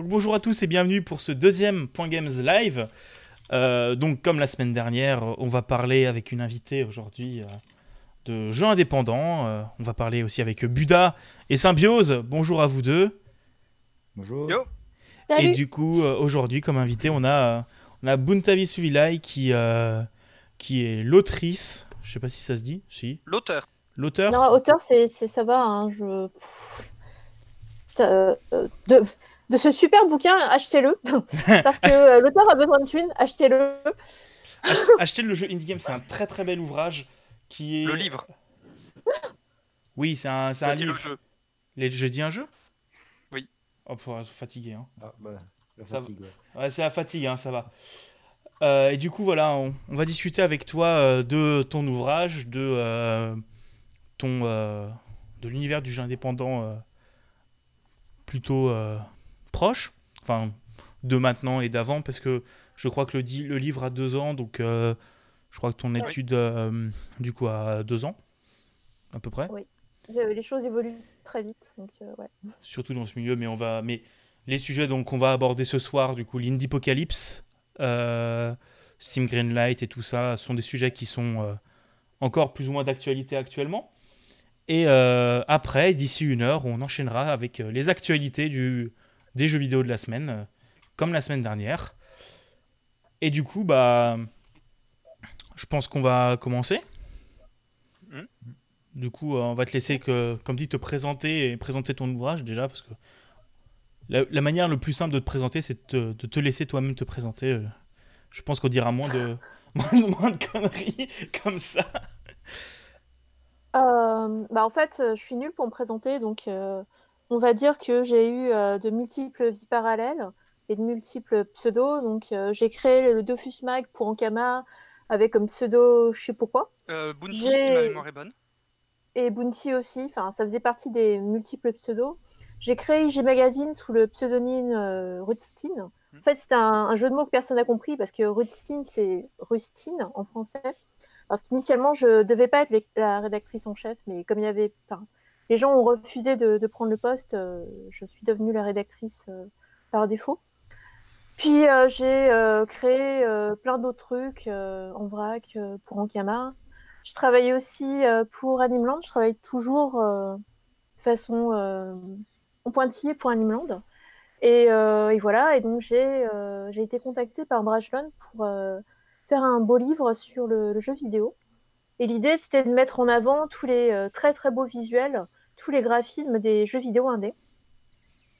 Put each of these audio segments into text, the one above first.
Donc bonjour à tous et bienvenue pour ce deuxième Point Games Live. Euh, donc comme la semaine dernière, on va parler avec une invitée aujourd'hui euh, de jeux indépendants. Euh, on va parler aussi avec Buda et Symbiose. Bonjour à vous deux. Bonjour. Yo. Et Salut. du coup, euh, aujourd'hui, comme invité, on a, on a Buntavi Suvilai qui, euh, qui est l'autrice. Je sais pas si ça se dit. Si. L'auteur. L'auteur. Non, auteur, c'est, ça va. hein, je... Pff. Euh, de, de ce super bouquin, achetez-le. Parce que euh, l'auteur a besoin de thunes, achetez-le. Ach- Achetez le jeu Indie Game, c'est un très très bel ouvrage qui est. Le livre. Oui, c'est un, c'est T'as un dit livre. le jeu. Les... Je dis un jeu? Oui. Oh, pour être fatigué. Hein. Ah, bah, la Ça va. fatigue. ouais. Ouais, c'est la fatigue, hein, ça va. Euh, et du coup, voilà, on, on va discuter avec toi euh, de ton ouvrage, de euh, ton euh, de l'univers du jeu indépendant euh, plutôt euh, proche, enfin de maintenant et d'avant, parce que je crois que le, livre a deux ans, donc euh, je crois que ton étude euh, du coup a deux ans, à peu près. Je- Les choses évoluent très vite. Donc, euh, ouais. surtout dans ce milieu, mais on va, mais les sujets donc qu'on va aborder ce soir, du coup, l'Indiepocalypse, Steam Greenlight et tout ça, sont des sujets qui sont encore plus ou moins d'actualité actuellement. Et euh, après, d'ici une heure, on enchaînera avec les actualités du, des jeux vidéo de la semaine, euh, comme la semaine dernière. Et du coup, bah, je pense qu'on va commencer. Mhm. Du coup, euh, on va te laisser, que, comme dit, te présenter et présenter ton ouvrage déjà, parce que la, la manière le plus simple de te présenter, c'est de te, de te laisser toi-même te présenter. euh. Je pense qu'on dira moins de, moins, de, moins de conneries comme ça. Euh, bah, en fait, je suis nulle pour me présenter. Donc, euh, on va dire que j'ai eu euh, de multiples vies parallèles et de multiples pseudos. Donc, euh, j'ai créé le Dofus Mag pour Ankama avec comme pseudo, je sais pourquoi. Euh, Bounty, si ma mémoire est bonne. et Bounty aussi, enfin ça faisait partie des multiples pseudos. J'ai créé IG Magazine sous le pseudonyme euh, Rutstein. En fait, c'est un, un jeu de mots que personne n'a compris parce que Rutstein, c'est Rustine en français. Parce qu'initialement, je devais pas être la rédactrice en chef, mais comme il y avait, enfin, les gens ont refusé de, prendre le poste, euh, je suis devenue la rédactrice euh, par défaut. Puis euh, j'ai créé plein d'autres trucs en vrac pour Ankama. Je travaillais aussi pour Animeland. Je travaille toujours de façon en pointillé pour Animeland. Et, et voilà. Et donc j'ai été contactée par Brajlon pour faire un beau livre sur le, le jeu vidéo. Et l'idée c'était de mettre en avant tous les très très beaux visuels, tous les graphismes des jeux vidéo indés,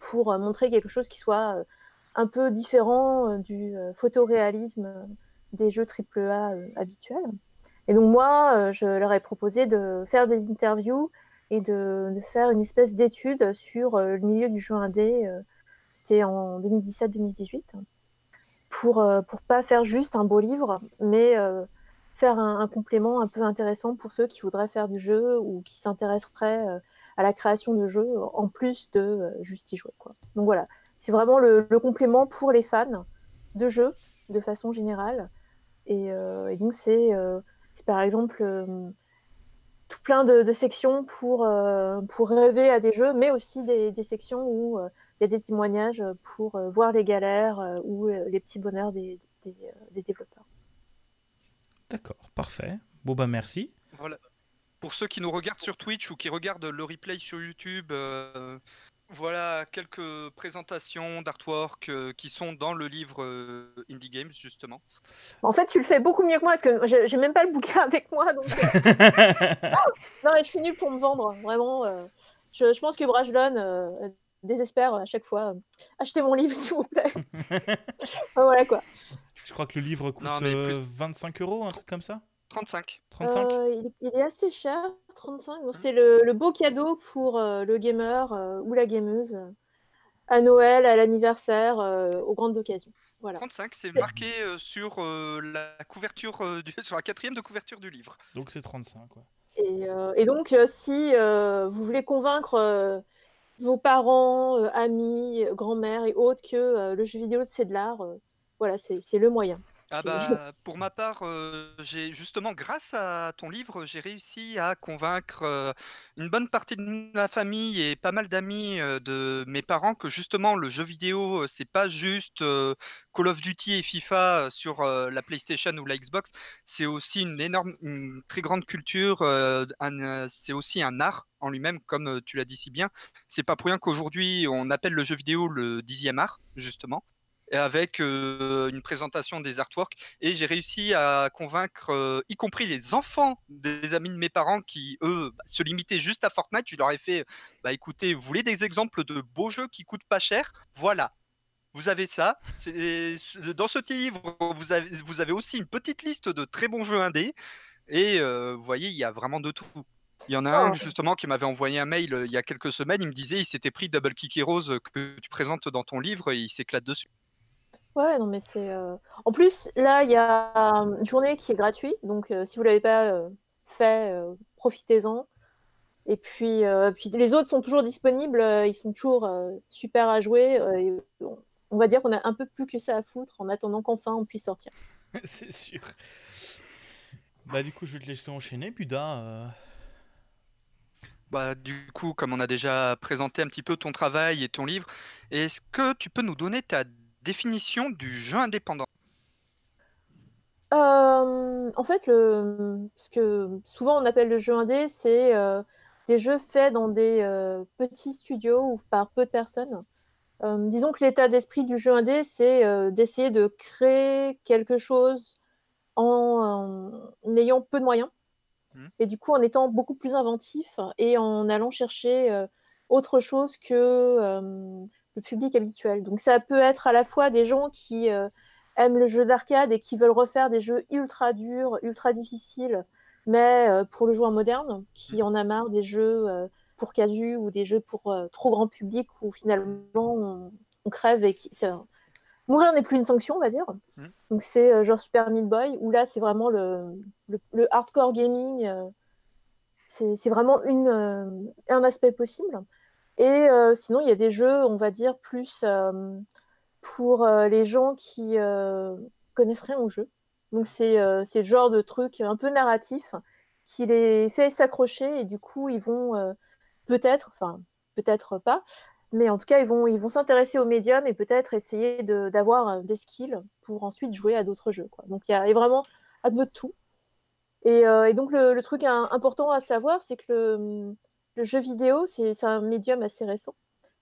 pour euh, montrer quelque chose qui soit euh, un peu différent euh, du photoréalisme des jeux AAA habituels. Et donc moi, je leur ai proposé de faire des interviews et de, faire une espèce d'étude sur le milieu du jeu indé. C'était en 2017-2018 pour euh, pour pas faire juste un beau livre, mais faire un, un complément un peu intéressant pour ceux qui voudraient faire du jeu ou qui s'intéresseraient à la création de jeux en plus de euh, juste y jouer. Quoi. Donc voilà, c'est vraiment le, le complément pour les fans de jeux de façon générale. Et, euh, et donc c'est euh, c'est par exemple euh, tout plein de, de sections pour, euh, pour rêver à des jeux, mais aussi des, des sections où euh, il y a des témoignages pour euh, voir les galères euh, ou euh, les petits bonheurs des, des, des développeurs. D'accord, parfait. Bon, bah merci. Voilà. Pour ceux qui nous regardent sur Twitch ou qui regardent le replay sur YouTube, euh, voilà quelques présentations d'artwork euh, qui sont dans le livre euh, Indie Games, justement. En fait, tu le fais beaucoup mieux que moi parce que j'ai même pas le bouquin avec moi. Donc... euh, non, mais je suis nulle pour me vendre, vraiment. euh, je, je pense que Brajlon euh, désespère à chaque fois. Achetez mon livre, s'il vous plaît. Voilà quoi. Je crois que le livre coûte Non, mais plus- euh, 25 euros, un truc comme ça 35. 35 Euh, il, il est assez cher, 35. Donc c'est le, le beau cadeau pour euh, le gamer euh, ou la gameuse à Noël, à l'anniversaire, euh, aux grandes occasions. Voilà. 35, c'est marqué euh, sur euh, la couverture, euh, du- sur la quatrième de couverture du livre. Donc c'est 35, quoi. Et, euh, et donc, euh, si euh, vous voulez convaincre euh, vos parents, euh, amis, grand-mère et autres que euh, le jeu vidéo c'est de l'art, euh, voilà, c'est le moyen. Ah bah, pour ma part, euh, j'ai justement, grâce à ton livre, j'ai réussi à convaincre euh, une bonne partie de ma famille et pas mal d'amis euh, de mes parents que justement le jeu vidéo, euh, c'est pas juste euh, Call of Duty et FIFA euh, sur euh, la PlayStation ou la Xbox, c'est aussi une énorme, une très grande culture, euh, un, euh, c'est aussi un art en lui-même, comme euh, tu l'as dit si bien. C'est pas pour rien qu'aujourd'hui on appelle le jeu vidéo le dixième art, justement et avec une présentation des artworks. Et j'ai réussi à convaincre, y compris les enfants des amis de mes parents qui, eux, bah, se limitaient juste à Fortnite. Je leur ai fait, bah écoutez, vous voulez des exemples de beaux jeux qui coûtent pas cher? Voilà. Vous avez ça. Dans ce petit livre, vous avez, vous avez aussi une petite liste de très bons jeux indés. Et euh, vous voyez, il y a vraiment de tout. Il y en a un Ah. justement qui m'avait envoyé un mail il y a quelques semaines. Il me disait il s'était pris Double Kick Heroes que tu présentes dans ton livre et il s'éclate dessus. Ouais, non, mais c'est. euh, En plus, là, il y a une journée qui est gratuite, donc euh, si vous l'avez pas euh, fait, euh, profitez-en. Et puis, euh, puis les autres sont toujours disponibles, euh, ils sont toujours euh, super à jouer. euh, et on, on va dire qu'on a un peu plus que ça à foutre en attendant qu'enfin on puisse sortir. c'est sûr. Bah du coup, je vais te laisser enchaîner, Buda. euh, Bah, du coup, comme on a déjà présenté un petit peu ton travail et ton livre, est-ce que tu peux nous donner ta définition du jeu indépendant? Euh, en fait, le, ce que souvent on appelle le jeu indé, c'est euh, des jeux faits dans des euh, petits studios ou par peu de personnes. Disons que l'état d'esprit du jeu indé, c'est d'essayer de créer quelque chose en, en ayant peu de moyens Mhm. et du coup en étant beaucoup plus inventif et en allant chercher autre chose que le public habituel. Donc ça peut être à la fois des gens qui euh, aiment le jeu d'arcade et qui veulent refaire des jeux ultra durs, ultra difficiles, mais euh, pour le joueur moderne, qui en a marre des jeux euh, pour casu ou des jeux pour trop grand public où finalement on, on crève et qui, mourir n'est plus une sanction, on va dire. Mhm. Donc c'est euh, genre Super Meat Boy où là c'est vraiment le, le, le hardcore gaming, euh, c'est c'est vraiment une, euh, un aspect possible. Et euh, sinon il y a des jeux, on va dire plus euh, pour euh, les gens qui connaissent rien au jeu. Donc c'est le genre de truc un peu narratif qui les fait s'accrocher et du coup ils vont peut-être, enfin peut-être pas, mais en tout cas ils vont ils vont s'intéresser au médium et peut-être essayer d'avoir des skills pour ensuite jouer à d'autres jeux. Donc il y a vraiment un peu de tout. Et, donc le, truc important à savoir, c'est que le, le jeu vidéo, c'est un médium assez récent.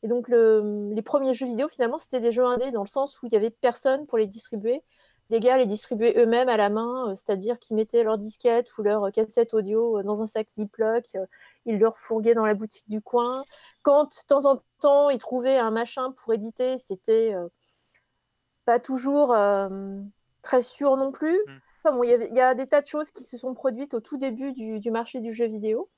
Et donc le- les premiers jeux vidéo, finalement, c'était des jeux indés dans le sens où il y avait personne pour les distribuer. Les gars les distribuaient eux-mêmes à la main, euh, c'est-à-dire qu'ils mettaient leur disquette ou leur cassette audio euh, dans un sac Ziploc, euh, ils leur fourguaient dans la boutique du coin. Quand de temps en temps ils trouvaient un machin pour éditer, c'était euh, pas toujours euh, très sûr non plus. Mm. Enfin, bon, il y, a des tas de choses qui se sont produites au tout début du, du marché du jeu vidéo.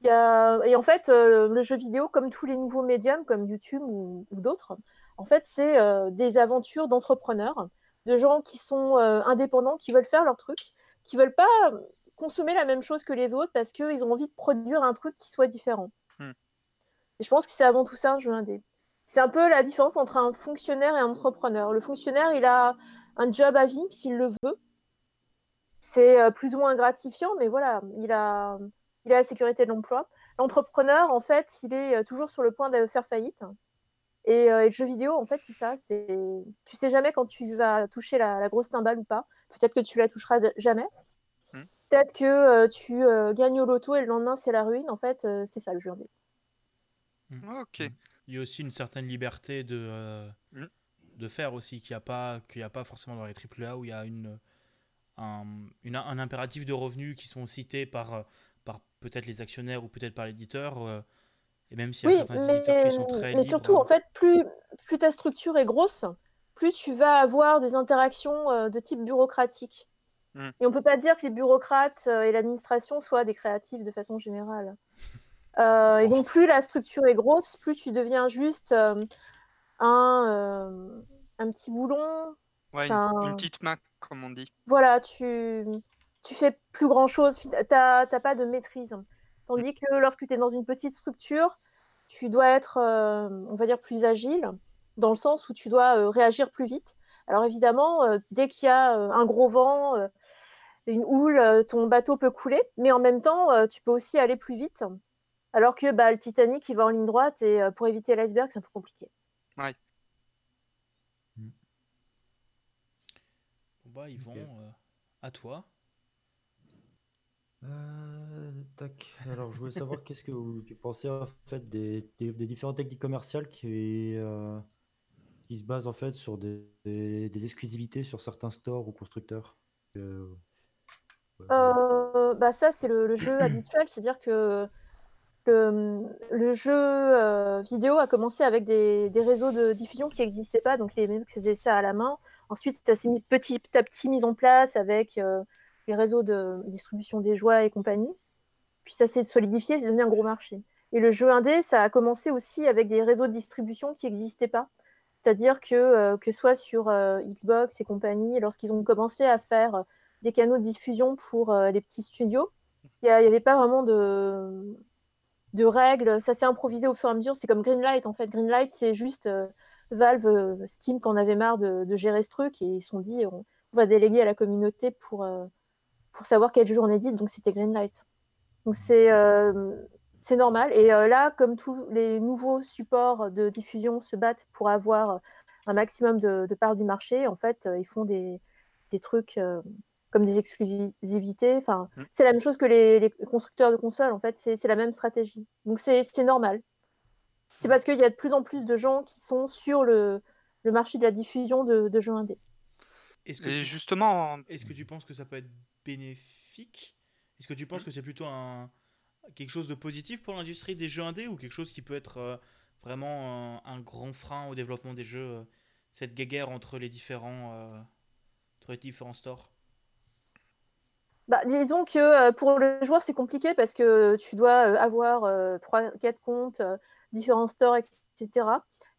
Il y a- Et en fait, euh, le jeu vidéo, comme tous les nouveaux médiums, comme YouTube ou, ou d'autres, en fait, c'est euh, des aventures d'entrepreneurs, de gens qui sont euh, indépendants, qui veulent faire leur truc, qui veulent pas consommer la même chose que les autres parce qu'ils ont envie de produire un truc qui soit différent. Hmm. Et je pense que c'est avant tout ça un jeu indé. C'est un peu la différence entre un fonctionnaire et un entrepreneur. Le fonctionnaire, il a un job à vie s'il le veut. C'est plus ou moins gratifiant, mais voilà, il a, il a la sécurité de l'emploi. L'entrepreneur, en fait, il est euh, toujours sur le point de faire faillite. Et, euh, et le jeu vidéo, en fait, c'est ça. C'est... Tu sais jamais quand tu vas toucher la, la grosse timbale ou pas. Peut-être que tu la toucheras jamais. Hmm. Peut-être que euh, tu euh, gagnes au loto et le lendemain, c'est la ruine. En fait, euh, c'est ça le jeu indé. Ok. Il y a aussi une certaine liberté de, de faire aussi, qu'il n'y a, pas- qu'il y a pas forcément dans les AAA où il y a une, un, une- un impératif de revenus qui sont cités par, euh, par peut-être les actionnaires ou peut-être par l'éditeur. euh, et même s'il y a Oui, certains mais, éditeurs qui sont très mais libres, surtout, en fait, plus, plus ta structure est grosse, plus tu vas avoir des interactions euh, de type bureaucratique. Mm. Et on peut pas dire que les bureaucrates euh, et l'administration soient des créatifs de façon générale. Euh, et donc, plus la structure est grosse, plus tu deviens juste euh, un, euh, un petit boulon. Ouais, une petite main, comme on dit. Voilà, tu, tu fais plus grand chose, tu n'as pas de maîtrise. Tandis que lorsque tu es dans une petite structure, tu dois être, euh, on va dire, plus agile, dans le sens où tu dois euh, réagir plus vite. Alors évidemment, euh, dès qu'il y a euh, un gros vent, euh, une houle, ton bateau peut couler, mais en même temps, tu peux aussi aller plus vite. Alors que bah, le Titanic, il va en ligne droite et pour éviter l'iceberg, c'est un peu compliqué. Ouais. Bon bah, Yvon, à toi. Tac. Alors, je voulais savoir qu'est-ce que tu pensais en fait des, des, différentes techniques commerciales qui, qui se basent en fait sur des, des, exclusivités sur certains stores ou constructeurs? Euh, euh, bah ça, c'est le, jeu habituel, c'est-à-dire que le, le jeu euh, vidéo a commencé avec des, des réseaux de diffusion qui n'existaient pas, donc les mecs faisaient ça à la main. Ensuite, ça s'est mis petit à petit mis en place avec les réseaux de distribution des joies et compagnie. Puis ça s'est solidifié, c'est devenu un gros marché. Et le jeu indé, ça a commencé aussi avec des réseaux de distribution qui n'existaient pas. C'est-à-dire que, euh, que soit sur euh, Xbox et compagnie, lorsqu'ils ont commencé à faire euh, des canaux de diffusion pour les petits studios, il n'y avait pas vraiment de, de règles. Ça s'est improvisé au fur et à mesure. C'est comme Greenlight, en fait. Greenlight, c'est juste Valve, Steam qui en avait marre de, de, gérer ce truc et ils se sont dit on, va déléguer à la communauté pour, pour savoir quel jeu on édite. Donc c'était Greenlight. Donc c'est c'est normal. Et euh, là, comme tous les nouveaux supports de diffusion se battent pour avoir un maximum de, parts du marché, en fait, euh, ils font des, trucs euh, comme des exclusivités. Enfin, mm. c'est la même chose que les, constructeurs de consoles. En fait, c'est la même stratégie. Donc c'est normal. C'est parce qu'il y a de plus en plus de gens qui sont sur le, marché de la diffusion de, jeux indés. Est-ce que, justement, est-ce que tu penses que ça peut être bénéfique? Est-ce que tu penses mm. que c'est plutôt un, quelque chose de positif pour l'industrie des jeux indés ou quelque chose qui peut être euh, vraiment un, grand frein au développement des jeux, euh, cette guéguerre entre les différents, euh, entre les différents stores? Bah, disons que pour le joueur, c'est compliqué parce que tu dois avoir 3-4 comptes, différents stores, etc.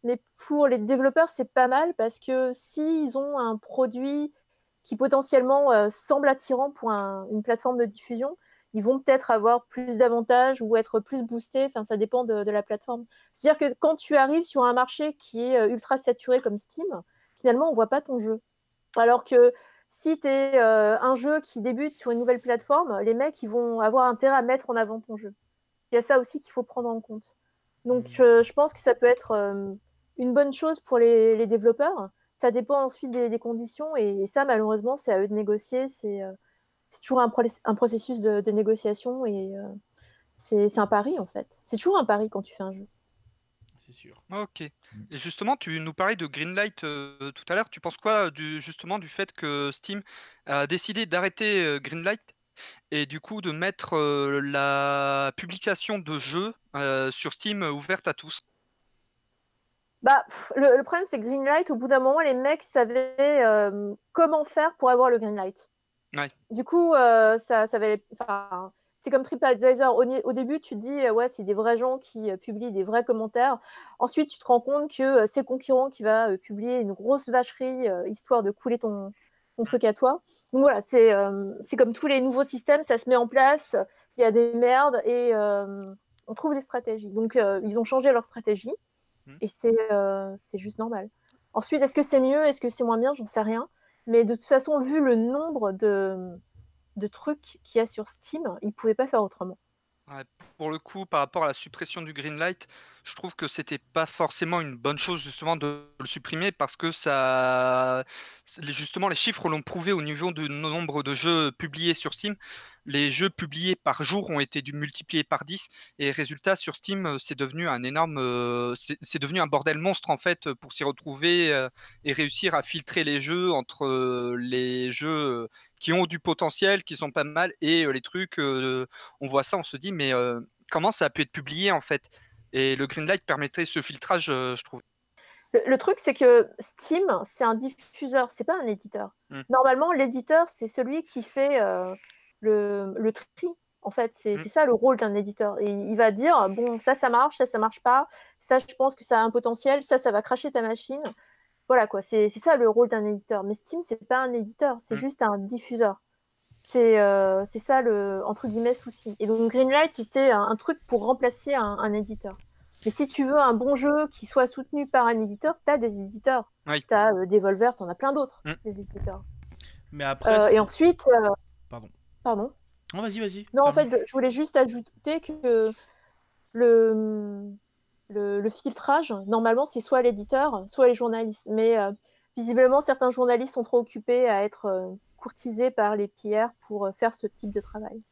Mais pour les développeurs, c'est pas mal parce que s'ils ont un produit qui potentiellement semble attirant pour une plateforme de diffusion, ils vont peut-être avoir plus d'avantages ou être plus boostés. Enfin, ça dépend de, la plateforme. C'est-à-dire que quand tu arrives sur un marché qui est euh, ultra saturé comme Steam, finalement, on voit pas ton jeu. Alors que si tu es euh, un jeu qui débute sur une nouvelle plateforme, les mecs, ils vont avoir intérêt à mettre en avant ton jeu. Il y a ça aussi qu'il faut prendre en compte. Donc, mmh. je, pense que ça peut être euh, une bonne chose pour les, développeurs. Ça dépend ensuite des, conditions. Et, ça, malheureusement, c'est à eux de négocier. C'est c'est toujours un, un, processus de, négociation et euh, c'est un pari en fait. C'est toujours un pari quand tu fais un jeu. C'est sûr. Ok. Et justement, tu nous parlais de Greenlight euh, tout à l'heure. Tu penses quoi du, justement du fait que Steam a décidé d'arrêter euh, Greenlight et du coup de mettre la publication de jeux sur Steam ouverte à tous? Bah, le, problème, c'est que Greenlight, au bout d'un moment, les mecs savaient comment faire pour avoir le Greenlight. Du coup, euh, ça, ça va. Enfin, c'est comme TripAdvisor. Au, au, début, tu te dis, euh, ouais, c'est des vrais gens qui euh, publient des vrais commentaires. Ensuite, tu te rends compte que c'est le concurrent qui va publier une grosse vacherie histoire de couler ton, truc à toi. Donc voilà, c'est c'est comme tous les nouveaux systèmes, ça se met en place, il y a des merdes et on trouve des stratégies. Donc, ils ont changé leur stratégie mmh. et c'est juste normal. Ensuite, est-ce que c'est mieux Est-ce que c'est moins bien? J'en sais rien. Mais de toute façon, vu le nombre de, de trucs qu'il y a sur Steam, ils ne pouvaient pas faire autrement. pour le coup, par rapport à la suppression du Greenlight, je trouve que c'était pas forcément une bonne chose justement de le supprimer parce que ça, justement, les chiffres l'ont prouvé au niveau du nombre de jeux publiés sur Steam les jeux publiés par jour ont été multipliés par 10 et résultat sur Steam euh, c'est devenu un énorme euh, c'est devenu un bordel monstre en fait pour s'y retrouver euh, et réussir à filtrer les jeux entre les jeux qui ont du potentiel qui sont pas mal et les trucs on voit ça on se dit mais comment ça a pu être publié en fait? Et le Greenlight permettrait ce filtrage je trouve le, truc, c'est que Steam, c'est un diffuseur, c'est pas un éditeur. Mmh. Normalement, l'éditeur, c'est celui qui fait le, le tri. En fait, c'est mmh. ça le rôle d'un éditeur. Et il va dire bon, ça, ça marche, ça, ça marche pas. Ça, je pense que ça a un potentiel. Ça, ça va cracher ta machine. Voilà quoi. C'est ça le rôle d'un éditeur. Mais Steam, c'est pas un éditeur. C'est mmh. juste un diffuseur. C'est euh, ça le entre guillemets souci. Et donc Greenlight, c'était un, truc pour remplacer un, éditeur. Mais si tu veux un bon jeu qui soit soutenu par un éditeur, tu as des éditeurs. Oui. Tu as Devolver, tu en as plein d'autres, Mm. des éditeurs. Mais après. Euh, c'est- et ensuite, euh, Pardon. Pardon. Non, vas-y, vas-y. Non, en fait, je, voulais juste ajouter que le, le, le filtrage, normalement, c'est soit l'éditeur, soit les journalistes. Mais euh, visiblement, certains journalistes sont trop occupés à être euh, courtisés par les PR pour euh, faire ce type de travail.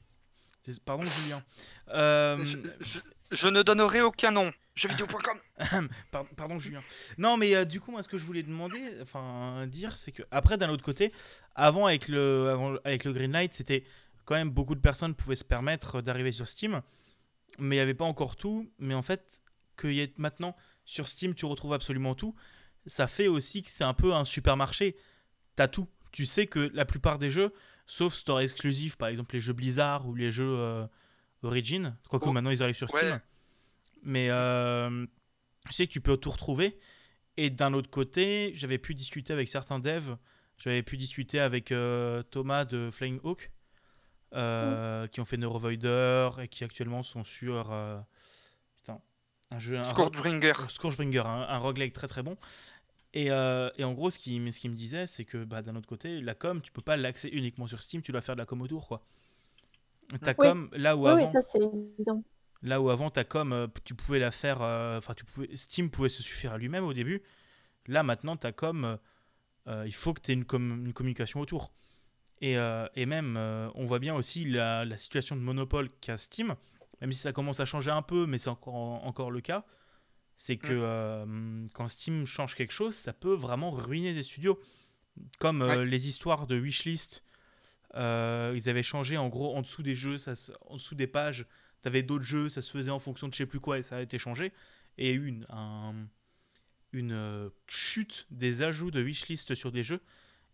Pardon, Julien. Euh, Je, je- je ne donnerai aucun nom. Jeuxvideo.com. Pardon, pardon, Julien. Non, mais euh, du coup, moi, ce que je voulais demander, enfin dire, c'est que après, d'un autre côté, avant avec le, avant, avec le Greenlight, c'était quand même beaucoup de personnes pouvaient se permettre d'arriver sur Steam, mais il n'y avait pas encore tout. Mais en fait, qu'il y ait maintenant sur Steam, tu retrouves absolument tout. Ça fait aussi que c'est un peu un supermarché. T'as tout. Tu sais que la plupart des jeux, sauf store exclusif, par exemple les jeux Blizzard ou les jeux euh, Origin, quoique Oh, maintenant ils arrivent sur ouais. Steam. Mais euh, je sais que tu peux tout retrouver. Et d'un autre côté, j'avais pu discuter avec certains devs. J'avais pu discuter avec euh, Thomas de Flying Hawk, euh, qui ont fait Neurovoider et qui actuellement sont sur. euh, putain, un jeu. Un Scourgebringer. euh, Scourgebringer, un, un roguelike très très bon. Et, euh, et en gros, ce qu'il ce qu'il me disait, c'est que bah, d'un autre côté, la com, tu peux pas l'axer uniquement sur Steam, tu dois faire de la com autour. Quoi. Ta Oui. com, là où Oui, avant. oui, ça c'est évident. Là où avant ta com, tu pouvais la faire, enfin tu pouvais, Steam pouvait se suffire à lui-même au début. Là maintenant ta com, il faut que tu aies une, com- une communication autour. Et, euh, et même, euh, on voit bien aussi la, la situation de monopole qu'a Steam, même si ça commence à changer un peu, mais c'est encore, encore le cas. C'est que euh, quand Steam change quelque chose, ça peut vraiment ruiner des studios. Comme les histoires de wishlist, ils avaient changé en gros en dessous des jeux, ça, en dessous des pages, T'avais d'autres jeux, ça se faisait en fonction de je sais plus quoi et ça a été changé. Et une, un- une chute des ajouts de wishlist sur des jeux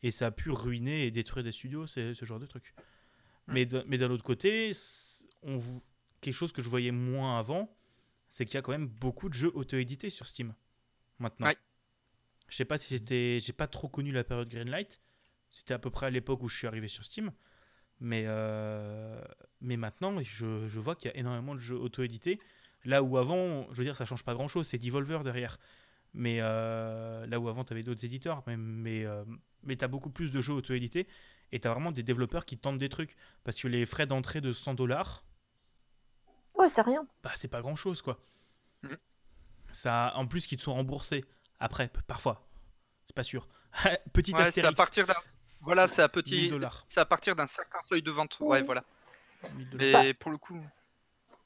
et ça a pu ruiner et détruire des studios, c'est ce genre de truc. Mais d'un mais d'un autre côté, on, quelque chose que je voyais moins avant, c'est qu'il y a quand même beaucoup de jeux auto-édités sur Steam maintenant. Ouais. Je sais pas si c'était, j'ai pas trop connu la période Greenlight. C'était à peu près à l'époque où je suis arrivé sur Steam. Mais, euh, mais maintenant, je, je vois qu'il y a énormément de jeux auto-édités. Là où avant, je veux dire, ça change pas grand-chose, c'est Devolver derrière. Mais euh, là où avant, tu avais d'autres éditeurs, mais, mais, euh, mais tu as beaucoup plus de jeux auto-édités et tu as vraiment des développeurs qui tentent des trucs. Parce que les frais d'entrée de 100 dollars, Ouais, c'est rien. bah, c'est pas grand-chose, quoi. Mhm. Ça, en plus, qu'ils te sont remboursés après, parfois. C'est pas sûr. Petit Ouais, c'est à astérix. partir d'un. Voilà, c'est à 1000 petit. C'est à partir d'un certain seuil de vente. Ouais, Oui. voilà. 1000 dollars. Mais pour le coup.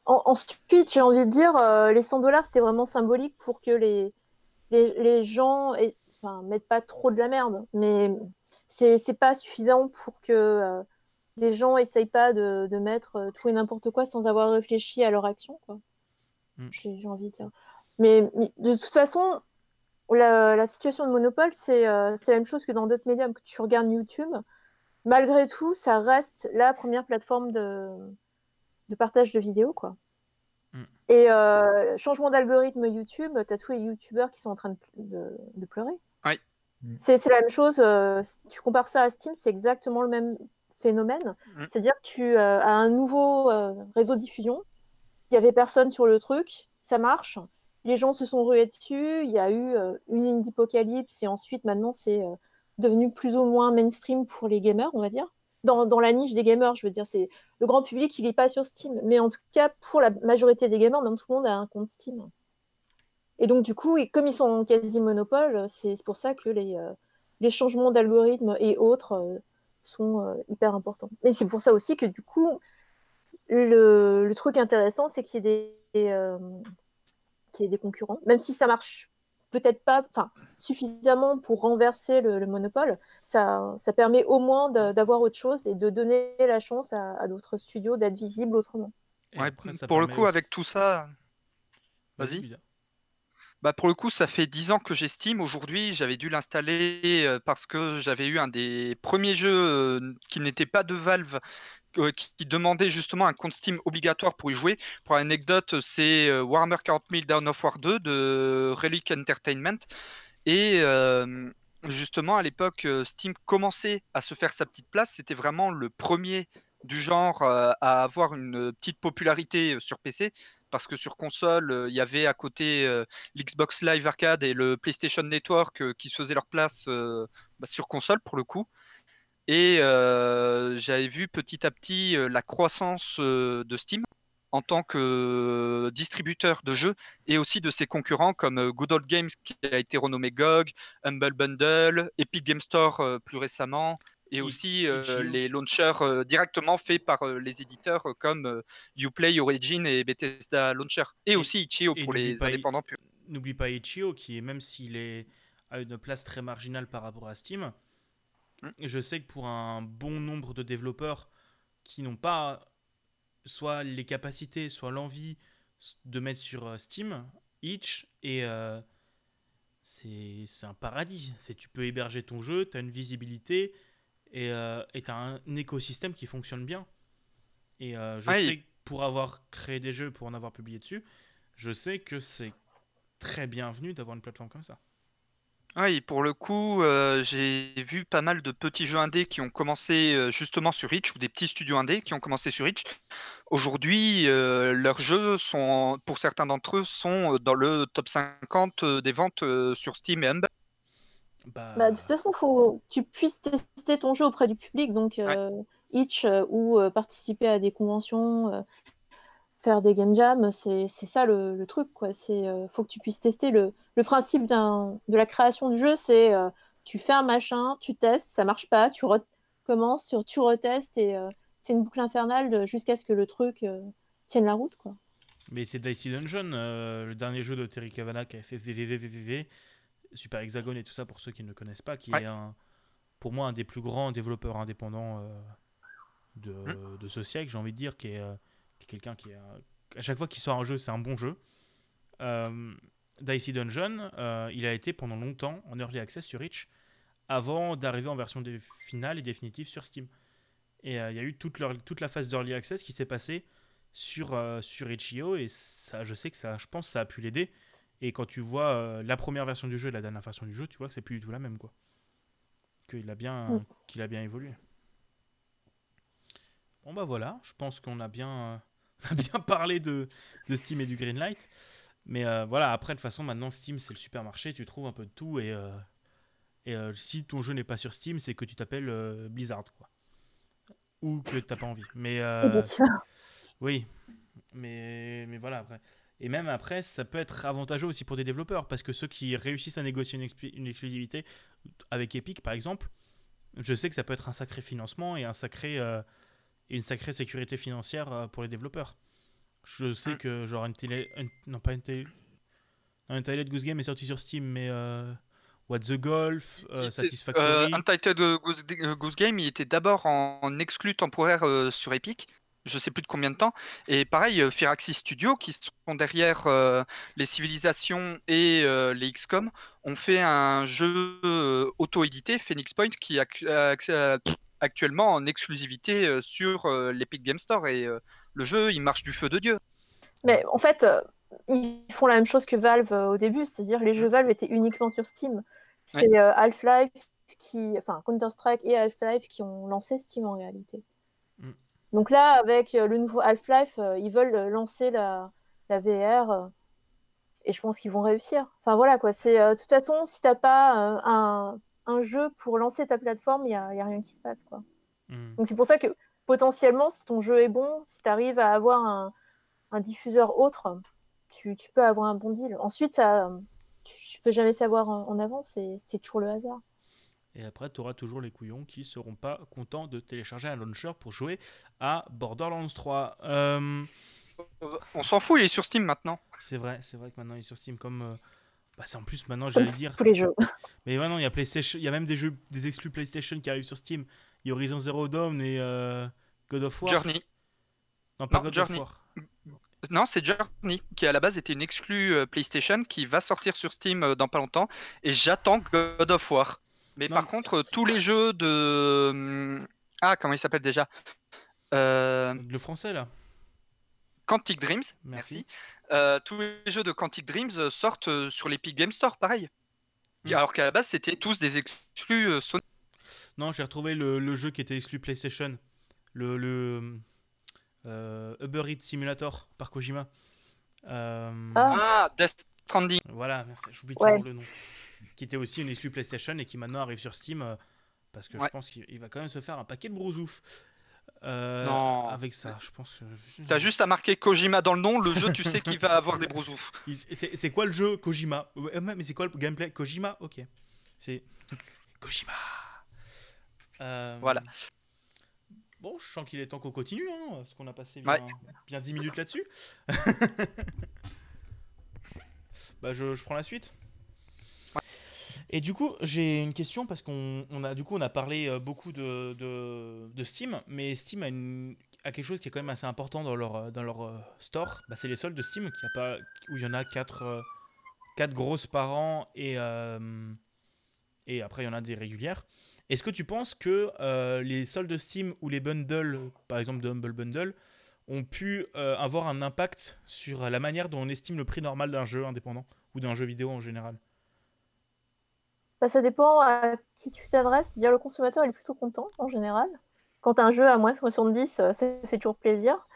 En, ensuite, j'ai envie de dire, euh, les 100 dollars, c'était vraiment symbolique pour que les, les, les gens aient- enfin, mettent pas trop de la merde. Mais c'est pas suffisant pour que euh, les gens essayent pas de, de mettre euh, tout et n'importe quoi sans avoir réfléchi à leur action. quoi. Mm. J'ai envie de dire. Mais, mais de toute façon, la, la situation de monopole, c'est euh, c'est la même chose que dans d'autres médias, que tu regardes YouTube. Malgré tout, ça reste la première plateforme de, de partage de vidéos, quoi. Mm. Et euh, changement d'algorithme YouTube, t'as tous les YouTubeurs qui sont en train de, de- de pleurer. Oui. Mm. C'est la même chose. euh, tu compares ça à Steam, c'est exactement le même phénomène. Mm. C'est-à-dire que tu euh, as un nouveau euh, réseau de diffusion. Il y avait personne sur le truc, ça marche. Les gens se sont rués dessus. Il y a eu euh, une indie-apocalypse et ensuite maintenant c'est euh, devenu plus ou moins mainstream pour les gamers, on va dire. Dans, dans la niche des gamers, je veux dire, c'est le grand public, il n'est pas sur Steam. Mais en tout cas, pour la majorité des gamers, même tout le monde a un compte Steam. Et donc, du coup, et comme ils sont en quasi monopole, c'est pour ça que les, euh, les changements d'algorithme et autres euh, sont euh, hyper importants. Mais c'est pour ça aussi que, du coup, le, le truc intéressant, c'est qu'il y y ait des concurrents. Même si ça marche peut-être pas enfin, suffisamment pour renverser le, le monopole, ça, ça permet au moins d'avoir autre chose et de donner la chance à, à d'autres studios d'être visibles autrement. Ouais, après, pour le coup, aussi- avec tout ça. Vas-y. Bah pour le coup, ça fait 10 ans que j'estime. Aujourd'hui, j'avais dû l'installer euh, parce que j'avais eu un des premiers jeux euh, qui n'était pas de Valve, qui, demandait justement un compte Steam obligatoire pour y jouer. Pour anecdote, c'est euh, Warhammer 40 000 Dawn of War 2 de Relic Entertainment. Et euh, justement, à l'époque, euh, Steam commençait à se faire sa petite place. C'était vraiment le premier du genre à avoir une petite popularité sur PC. parce que sur console, il y avait à côté l'Xbox Live Arcade et le PlayStation Network qui se faisaient leur place bah, sur console pour le coup. Et euh, j'avais vu petit à petit euh, la croissance euh, de Steam en tant que distributeur de jeux et aussi de ses concurrents comme Good Old Games qui a été renommé GOG, Humble Bundle, Epic Game Store plus récemment et aussi euh, les launchers euh, directement faits par euh, les éditeurs comme Uplay, Origin et Bethesda Launcher et, Et- aussi Itch.io pour les indépendants purs. N'oublie pas Itch.io qui même s'il est à une place très marginale par rapport à Steam. Je sais que pour un bon nombre de développeurs qui n'ont pas soit les capacités, soit l'envie de mettre sur euh, Steam, Itch et euh, c'est un paradis. Tu peux héberger ton jeu, tu as une visibilité et tu as un écosystème qui fonctionne bien. Et euh, je sais que pour avoir créé des jeux, pour en avoir publié dessus, je sais que c'est très bienvenu d'avoir une plateforme comme ça. Oui, pour le coup, euh, j'ai vu pas mal de petits jeux indés qui ont commencé euh, justement sur Itch ou des petits studios indés qui ont commencé sur Itch. Aujourd'hui, euh, leurs jeux sont, pour certains d'entre eux, sont dans le top 50 euh, des ventes euh, sur Steam et Humble. Bah, Bah, de toute façon, il faut que tu puisses tester ton jeu auprès du public, donc euh, Itch euh, ou euh, participer à des conventions, euh, faire des game jams, c'est ça le, truc, quoi. C'est euh, faut que tu puisses tester le, le principe de la création du jeu, c'est euh, tu fais un machin, tu testes, ça marche pas, tu recommences, tu, tu retestes et euh, c'est une boucle infernale jusqu'à ce que le truc euh, tienne la route, quoi. Mais c'est Dicey Dungeon, euh, le dernier jeu de Terry Cavanagh qui a fait VVVVV, Super Hexagone et tout ça pour ceux qui ne connaissent pas, qui est un, pour moi un des plus grands développeurs indépendants euh, de, Hmm. de ce siècle, j'ai envie de dire, qui est, euh, est quelqu'un qui est, à chaque fois qu'il sort un jeu, c'est un bon jeu. Euh, Dicey Dungeon, euh, il a été pendant longtemps en early access sur Itch avant d'arriver en version finale et définitive sur Steam. Et euh, il y a eu toute, leur- toute la phase d'early access qui s'est passée sur, sur Itch.io et ça, je sais que ça, je pense que ça a pu l'aider. Et quand tu vois la première version du jeu et la dernière version du jeu, tu vois que c'est plus du tout la même quoi. Qu'il a bien, Mm. qu'il a bien évolué. Bon bah voilà, je pense qu'on a bien, on a bien parlé de, de Steam et du Greenlight. Mais euh, voilà, après de toute façon maintenant Steam c'est le supermarché, tu trouves un peu de tout et, euh, et euh, si ton jeu n'est pas sur Steam, c'est que tu t'appelles Blizzard quoi. Ou que t'as pas envie. Mais Epic. oui, mais, mais voilà après. Et même après, ça peut être avantageux aussi pour des développeurs parce que ceux qui réussissent à négocier une, exclusivité avec Epic par exemple, je sais que ça peut être un sacré financement et un sacré, et une sacrée sécurité financière euh, pour les développeurs. Je sais Mm. que genre une- non pas une télé, non, Twilight Goose Game est sorti sur Steam, mais euh, What the Golf, euh, Satisfactory. euh, Untitled euh, Goose, euh, Goose Game, il était d'abord en, en exclu temporaire sur Epic, je sais plus de combien de temps. Et pareil, Firaxis Studio, qui sont derrière les civilisations et les XCOM, ont fait un jeu auto-édité, Phoenix Point, qui actu- actu- euh, actuellement en exclusivité euh, sur euh, l'Epic Game Store. Et euh, le jeu, il marche du feu de Dieu. Mais en fait, euh, ils font la même chose que Valve euh, au début, c'est-à-dire les jeux Valve étaient uniquement sur Steam. C'est euh, Half-Life qui, enfin Counter-Strike et Half-Life qui ont lancé Steam en réalité. Mm. Donc là, avec euh, le nouveau Half-Life, euh, ils veulent euh, lancer la, la VR euh, et je pense qu'ils vont réussir. Enfin voilà quoi. C'est euh, de toute façon, si t'as pas euh, un, un jeu pour lancer ta plateforme, il y a, rien qui se passe quoi. Hmm. Donc c'est pour ça que potentiellement, si ton jeu est bon, si tu arrives à avoir un, un diffuseur autre, tu, tu peux avoir un bon deal. Ensuite, ça, tu, tu peux jamais savoir en, en avance, c'est c'est toujours le hasard. Et après, tu auras toujours les couillons qui seront pas contents de télécharger un launcher pour jouer à Borderlands 3. Euh, On s'en fout, il est sur Steam maintenant. c'est vrai, c'est vrai que maintenant il est sur Steam comme. euh, bah, c'est en plus maintenant, j'allais dire. tous les jeux. Mais maintenant, il y a PlayStation, il y a même des jeux, des exclus PlayStation qui arrivent sur Steam. Il y a Horizon Zero Dawn et euh, God of War. Journey. Non, pas Non, God Journey. of War. Non, c'est Journey, qui à la base était une exclue euh, PlayStation, qui va sortir sur Steam euh, dans pas longtemps. Et j'attends God of War. Mais Non, par contre, euh, tous les jeux de. hum, Ah, comment il s'appelle déjà? Euh, Le français là. Quantic Dreams, Merci. merci. Euh, tous les jeux de Quantic Dreams euh, sortent euh, sur l'Epic Game Store, pareil. Mm. Alors qu'à la base, c'était tous des exclus euh, Sony. Non, j'ai retrouvé le, le jeu qui était exclu PlayStation. Le, le euh, Uber Eats Simulator par Kojima. Euh, Ah, Death Stranding. Voilà, merci, j'oublie Ouais. toujours le nom. Qui était aussi une exclu PlayStation et qui maintenant arrive sur Steam euh, parce que je pense qu'il il va quand même se faire un paquet de brousouf. Euh, Non. Avec ça, je pense. que- T'as juste à marquer Kojima dans le nom, le jeu, tu sais qu'il va avoir des brousoufs. C'est quoi le jeu Kojima Ouais, Mais c'est quoi le gameplay Kojima Ok. C'est Kojima. Euh, Voilà. Bon, je sens qu'il est temps qu'on continue, hein, parce qu'on a passé bien, Ouais. bien 10 minutes là-dessus. bah, je, je prends la suite. Et du coup, j'ai une question parce qu'on on a du coup on a parlé euh, beaucoup de, Steam, mais Steam a, quelque chose qui est quand même assez important dans leur euh, dans leur euh, store. Bah, c'est les soldes de Steam où il y en a quatre euh, quatre grosses par an et et après il y en a des régulières. Est-ce que tu penses que les soldes de Steam ou les bundles, par exemple de Humble Bundle, ont pu avoir un impact sur la manière dont on estime le prix normal d'un jeu indépendant ou d'un jeu vidéo en général? Bah, ça dépend à qui tu t'adresses. Dire le consommateur il est plutôt content en général. Quand un jeu à moins 70, euh, ça fait toujours plaisir.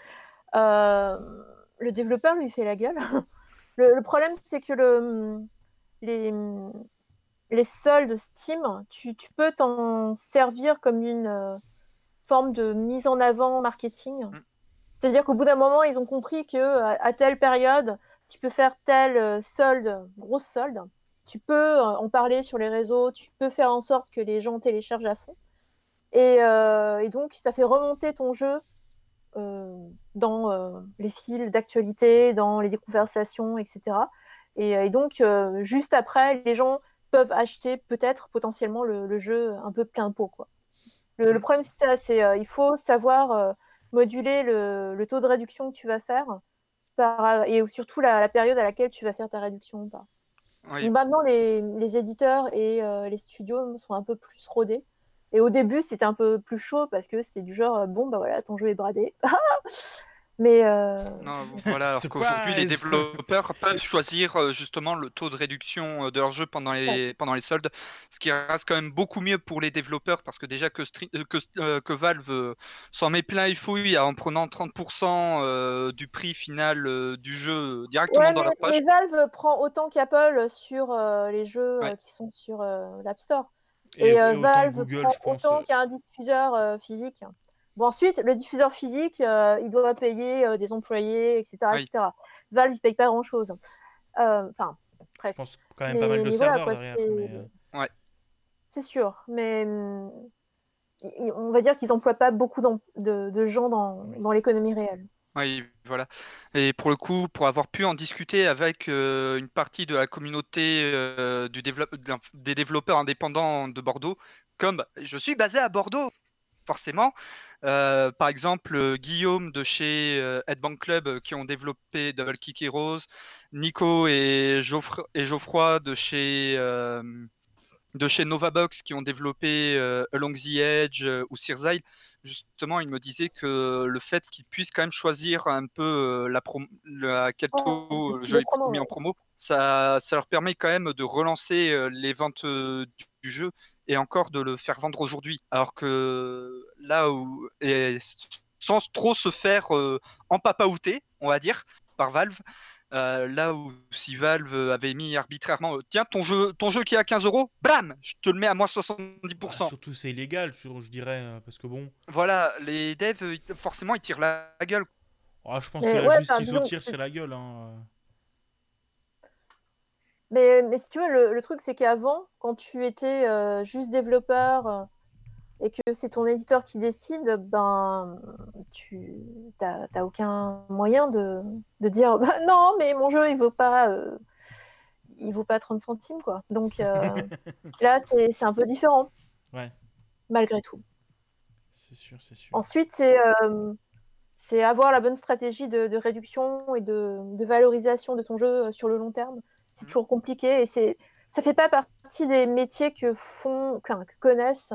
Euh, le développeur lui fait la gueule. Le, le problème c'est que le, les, les soldes Steam, tu, tu peux t'en servir comme une euh, forme de mise en avant marketing. Mm. C'est-à-dire qu'au bout d'un moment, ils ont compris que à, à telle période, tu peux faire tel solde, grosse solde tu peux euh, en parler sur les réseaux, tu peux faire en sorte que les gens téléchargent à fond. Et, euh, et donc, ça fait remonter ton jeu euh, dans euh, les fils d'actualité, dans les conversations, etc. Et, et donc, juste après, les gens peuvent acheter peut-être potentiellement le, le jeu un peu plein pot. Quoi. Le, le problème, c'est ça, c'est il faut savoir moduler le, le taux de réduction que tu vas faire par, et surtout la, la période à laquelle tu vas faire ta réduction ou pas. Maintenant, les, les éditeurs et euh, les studios sont un peu plus rodés. Et au début, c'était un peu plus chaud parce que c'était du genre, euh, bon, bah voilà, ton jeu est bradé. Mais euh, Non, voilà, alors qu'aujourd'hui, les développeurs peuvent choisir euh, justement le taux de réduction euh, de leur jeu pendant les, pendant les soldes, ce qui reste quand même beaucoup mieux pour les développeurs parce que déjà que, Stri- euh, que, euh, que Valve s'en met plein les fouilles en prenant 30% euh, du prix final du jeu directement ouais, dans mais, leur poche. mais Valve prend autant qu'Apple sur les jeux Ouais. qui sont sur l'App Store. Et, Valve Google, prend je pense. autant qu'un diffuseur physique. Bon, ensuite, le diffuseur physique, euh, il doit payer euh, des employés, etc. Oui. etc. Valve, il paye pas grand-chose. Euh, Enfin, Je presque. pense quand même pas mal de voilà, serveurs quoi, derrière. c'est- mais, C'est sûr, mais hum, on va dire qu'ils n'emploient pas beaucoup de, de gens dans, dans l'économie réelle. Oui, voilà. Et pour le coup, pour avoir pu en discuter avec euh, une partie de la communauté euh, du développe- d'un- des développeurs indépendants de Bordeaux, comme je suis basé à Bordeaux, forcément. euh, par exemple, euh, Guillaume de chez euh, Headbang Club qui ont développé Double Kick Heroes, Nico et, Geoffre- et Geoffroy de chez, euh, de chez Novabox qui ont développé euh, Along the Edge ou Sear's justement, il me disait que le fait qu'ils puissent quand même choisir un peu la quel Oh, taux le jeu est mis en promo, ça, ça leur permet quand même de relancer les ventes du jeu et encore de le faire vendre aujourd'hui. Alors que là où, et sans trop se faire euh, empapaouter, on va dire, par Valve, euh, là où si Valve avait mis arbitrairement, euh, tiens, ton jeu, ton jeu qui est à 15 euros, bam, je te le mets à moins 70%. bah, surtout, c'est illégal, je dirais, euh, parce que bon. Voilà, les devs, forcément, ils tirent la gueule. ah, je pense Mais que la ouais, justice enfin, au c'est la gueule. hein. Mais, mais si tu veux, le, le truc, c'est qu'avant, quand tu étais euh, juste développeur euh, et que c'est ton éditeur qui décide, ben, tu n'as aucun moyen de, de dire Bah, non, mais mon jeu, il vaut pas, euh, il vaut pas 30 centimes. Quoi. Donc là, c'est c'est un peu différent, Ouais, malgré tout. c'est sûr, c'est sûr. Ensuite, c'est c'est avoir la bonne stratégie de, de réduction et de, de valorisation de ton jeu sur le long terme. C'est toujours compliqué et c'est ça fait pas partie des métiers que font enfin, que connaissent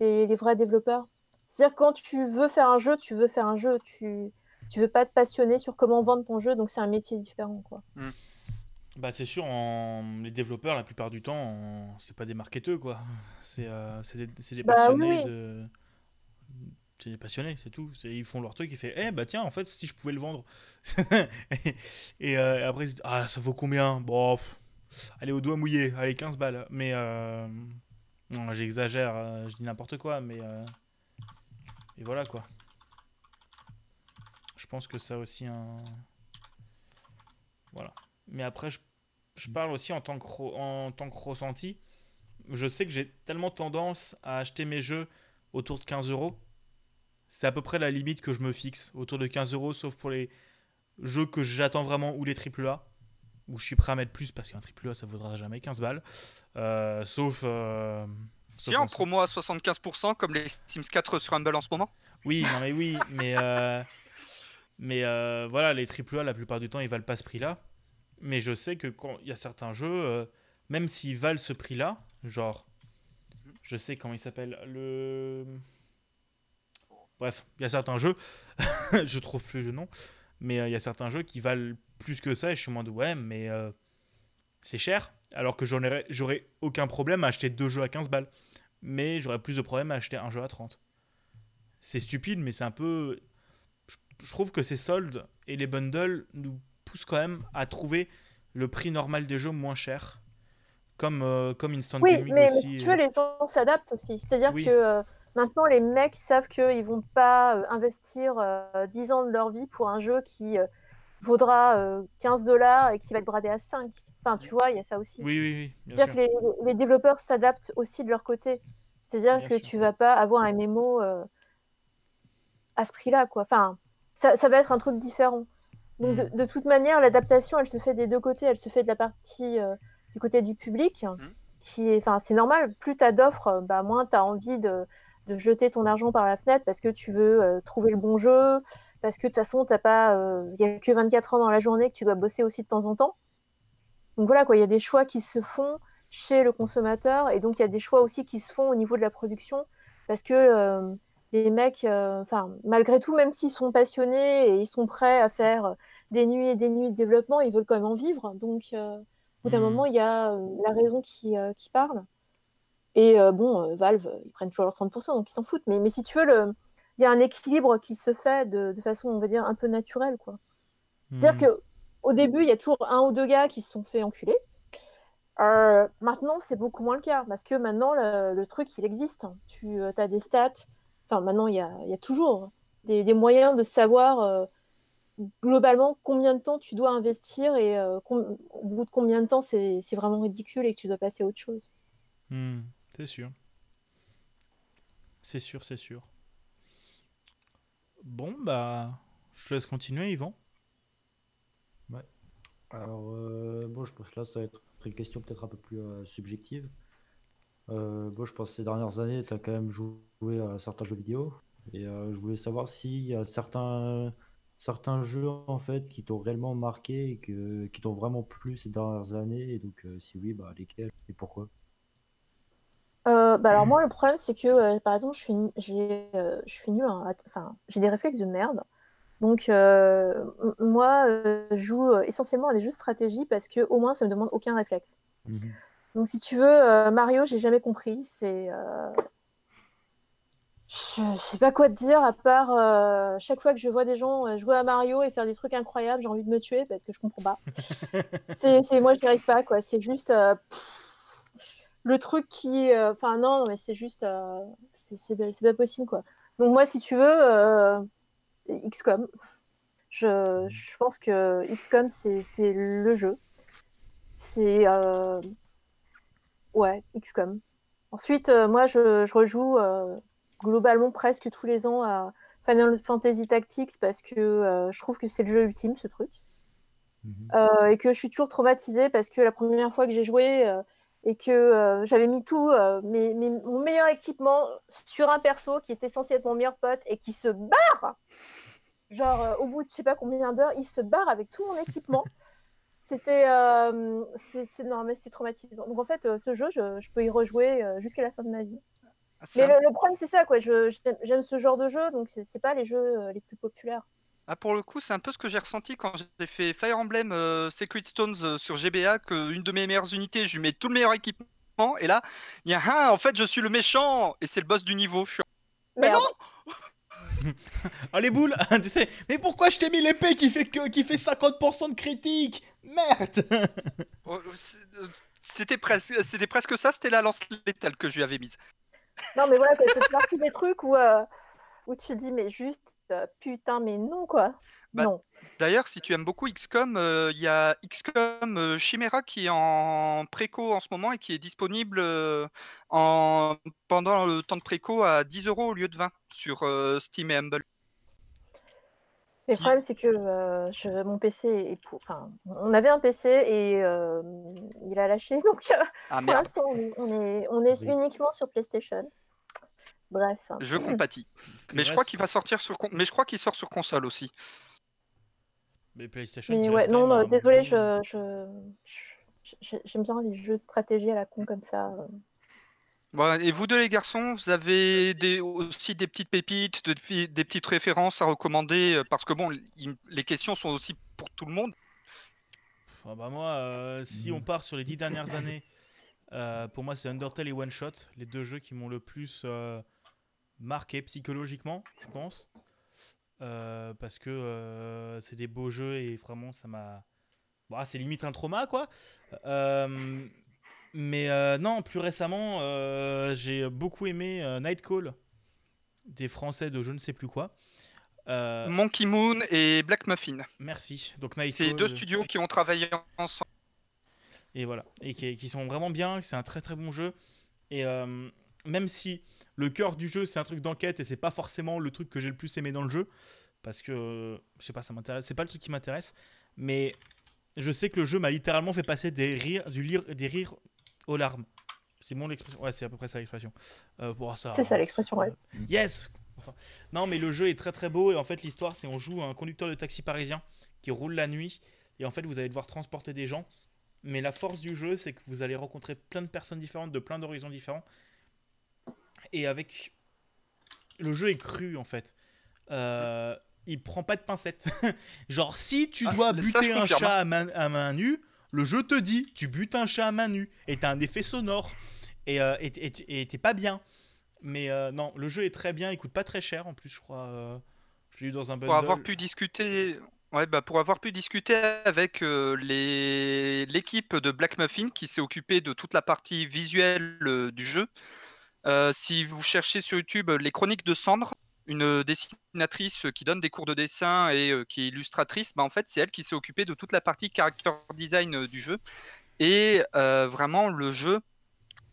les, les vrais développeurs. C'est-à-dire que quand tu veux faire un jeu, tu veux faire un jeu, tu tu veux pas te passionner sur comment vendre ton jeu, donc c'est un métier différent quoi. Bah, c'est sûr, en... les développeurs, la plupart du temps, en- c'est pas des marketeurs, quoi. C'est euh, des, Bah, passionnés oui. de... c'est des passionnés, c'est tout. Ils font leur truc, ils font Eh bah tiens, en fait, si je pouvais le vendre. et euh, après, ils se disent Ah, ça vaut combien? Bon, allez, au doigt mouillé, allez, 15 balles. Mais, euh, non, j'exagère, euh, je dis n'importe quoi, mais. euh, et voilà quoi. Je pense que ça aussi un. Voilà. Mais après, je, je parle aussi en tant que, en tant que ressenti. Je sais que j'ai tellement tendance à acheter mes jeux autour de 15 euros. C'est à peu près la limite que je me fixe, autour de 15 euros, sauf pour les jeux que j'attends vraiment ou les AAA, où je suis prêt à mettre plus parce qu'un AAA ça vaudra jamais 15 balles. Euh, sauf. euh, Si sauf en en- promo à 75%, comme les Sims 4 sur Humble en ce moment. Oui, non mais oui, mais euh, mais voilà, les AAA la plupart du temps ils valent pas ce prix-là. Mais je sais que quand il y a certains jeux, même s'ils valent ce prix-là, genre, je sais comment il s'appelle le. Bref, il y a certains jeux, je trouve plus le nom, mais euh, il y a certains jeux qui valent plus que ça et je suis moins de ouais, mais euh, c'est cher, alors que j'aurais aucun problème à acheter deux jeux à 15 balles, mais j'aurais plus de problème à acheter un jeu à 30 c'est stupide, mais c'est un peu. Je, je trouve que ces soldes et les bundles nous poussent quand même à trouver le prix normal des jeux moins cher. Comme, euh, comme Instant Oui, Gaming mais, mais aussi. si tu veux, les gens s'adaptent aussi. C'est-à-dire Oui. que maintenant, les mecs savent qu'ils vont pas euh, investir euh, 10 ans de leur vie pour un jeu qui euh, vaudra euh, 15 dollars et qui va être bradé à 5. Enfin, tu vois, il y a ça aussi. Oui, oui, oui. C'est-à-dire que les, les développeurs s'adaptent aussi de leur côté. C'est-à-dire que sûr. tu vas pas avoir un MMO euh, à ce prix-là, quoi. Enfin, ça, ça va être un truc différent. Donc, de, Mm. de toute manière, l'adaptation, elle se fait des deux côtés. Elle se fait de la partie euh, du côté du public, qui est, enfin, c'est normal. Plus tu as d'offres, euh, bah, moins tu as envie de, de jeter ton argent par la fenêtre parce que tu veux euh, trouver le bon jeu, parce que de toute façon, t'as pas, euh, il y a que 24 heures dans la journée que tu dois bosser aussi de temps en temps. Donc voilà, quoi, il y a des choix qui se font chez le consommateur et donc il y a des choix aussi qui se font au niveau de la production parce que euh, les mecs, euh, enfin, malgré tout, même s'ils sont passionnés et ils sont prêts à faire des nuits et des nuits de développement, ils veulent quand même en vivre. Donc, euh, au bout d'un Mhm. moment, il y a euh, la raison qui, euh, qui parle. Et euh, bon, euh, Valve, ils prennent toujours leurs 30%, donc ils s'en foutent. Mais, mais si tu veux, il y a un équilibre qui se fait de, de façon, on va dire, un peu naturelle. quoi. C'est-à-dire Mm. que au début, il y a toujours un ou deux gars qui se sont fait enculer. Euh, maintenant, c'est beaucoup moins le cas parce que maintenant, le, le truc, il existe. Tu as des stats. Enfin, maintenant, il y a, il y a toujours des, des moyens de savoir euh, globalement combien de temps tu dois investir et euh, au bout de combien de temps c'est vraiment ridicule et que tu dois passer à autre chose. Hmm, c'est sûr. C'est sûr, c'est sûr. Bon, bah, je te laisse continuer, Yvan. Alors, euh, bon, je pense que là, ça va être une question peut-être un peu plus euh, subjective. Euh, bon, je pense que ces dernières années, tu as quand même joué à certains jeux vidéo. Et je voulais savoir s'il y a certains, certains jeux, en fait, qui t'ont réellement marqué et que, qui t'ont vraiment plu ces dernières années. Et donc, si oui, bah, lesquels et pourquoi? Euh, bah alors moi le problème c'est que euh, par exemple je suis j'ai euh, je suis nulle en- enfin j'ai des réflexes de merde. Donc moi je joue essentiellement à des jeux de stratégie parce que au moins ça me demande aucun réflexe. Mhm. donc si tu veux Mario j'ai jamais compris. C'est je je sais pas quoi te dire à part chaque fois que je vois des gens jouer à Mario et faire des trucs incroyables j'ai envie de me tuer parce que je comprends pas. C'est moi je n'y arrive pas quoi. C'est juste pff, le truc qui euh, enfin non mais c'est juste euh, c'est pas, possible quoi. Donc moi si tu veux euh, XCOM je, je pense que XCOM c'est le jeu. C'est euh, ouais XCOM ensuite euh, moi je, je rejoue euh, globalement presque tous les ans à Final Fantasy Tactics parce que euh, je trouve que c'est le jeu ultime ce truc. Mhm. euh, et que je suis toujours traumatisée parce que la première fois que j'ai joué euh, et que euh, j'avais mis tout, euh, mes- mes- mon meilleur équipement sur un perso qui était censé être mon meilleur pote et qui se barre, genre euh, au bout de je sais pas combien d'heures, il se barre avec tout mon équipement. C'était c'est non mais c'est traumatisant. Donc en fait, ce jeu, je, je peux y rejouer jusqu'à la fin de ma vie. Ah, Mais un- le, le problème c'est ça quoi. J'aime- ce genre de jeu, donc c'est pas les jeux les plus populaires. Ah, pour le coup, c'est un peu ce que j'ai ressenti quand j'ai fait Fire Emblem euh, Secret Stones euh, sur GBA, que une de mes meilleures unités, je lui mets tout le meilleur équipement, et là, il y a ah, en fait, je suis le méchant, et c'est le boss du niveau. Je suis... Mais non Ah les boules Tu sais, mais pourquoi je t'ai mis l'épée qui fait, que, qui fait 50% de critique? Merde Oh, C'était presque, c'était presque ça, c'était la lance létale que je lui avais mise. Non, mais voilà, c'est partie des trucs où, euh, où tu te dis, mais juste, euh, putain, mais non, quoi. Bah, non. D'ailleurs, si tu aimes beaucoup XCOM, euh, il y a XCOM euh, Chimera qui est en préco en ce moment et qui est disponible euh, en, pendant le temps de préco à 10 euros au lieu de 20 sur euh, Steam et Humble. Le Qui- problème, c'est que euh, je- mon PC est pour. Enfin, on avait un PC et euh, il a lâché. Donc, euh, Ah pour l'instant, on, on est, on est Oui. uniquement sur PlayStation. Bref. je compatis. Mais je crois qu'il va sortir sur, con- mais je crois qu'il sort sur console aussi. Mais PlayStation. Mais ouais, non, un désolé, je, j'aime bien les jeux de stratégie à la con comme ça. euh. Ouais, et vous deux les garçons, vous avez des, aussi des petites pépites, de- des petites références à recommander euh, parce que bon, les questions sont aussi pour tout le monde. Ah bah moi, euh, si on part sur les dix dernières années, euh, pour moi c'est Undertale et One Shot, les deux jeux qui m'ont le plus euh, marqué psychologiquement, je pense. Euh, parce que euh, c'est des beaux jeux et vraiment ça m'a... Bon, c'est limite un trauma quoi. Euh, mais non, plus récemment, j'ai beaucoup aimé Nightcall, des Français de je ne sais plus quoi. Monkey Moon et Black Muffin. merci. Donc C'est deux studios qui ont travaillé ensemble. et voilà et qui, qui sont vraiment bien c'est un très très bon jeu et même si le cœur du jeu c'est un truc d'enquête et c'est pas forcément le truc que j'ai le plus aimé dans le jeu parce que euh, je sais pas ça m'intéresse c'est pas le truc qui m'intéresse mais je sais que le jeu m'a littéralement fait passer des rires du lire des rires aux larmes c'est mon expression ouais c'est à peu près ça l'expression euh, bon, ça C'est ça l'expression, ouais. Yes Enfin, Non, mais le jeu est très très beau et en fait l'histoire c'est on joue un conducteur de taxi parisien qui roule la nuit et en fait vous allez devoir transporter des gens. Mais la force du jeu c'est que vous allez rencontrer plein de personnes différentes de plein d'horizons différents et avec le jeu est cru en fait. Euh, il prend pas de pincettes. Genre si tu Ah, dois buter un confirme. chat à main, à main nue, le jeu te dit tu butes un chat à main nue et t'as un effet sonore et euh, t'es pas bien. Mais euh, non, le jeu est très bien, il coûte pas très cher en plus, je crois. euh, je l'ai eu dans un bundle. Pour avoir pu discuter, ouais, bah pour avoir pu discuter avec les l'équipe de Black Muffin qui s'est occupée de toute la partie visuelle du jeu. Euh, si vous cherchez sur YouTube euh, les chroniques de Cendre, une dessinatrice qui donne des cours de dessin et euh, qui est illustratrice, bah en fait c'est elle qui s'est occupée de toute la partie character design euh, du jeu. Et euh, vraiment le jeu,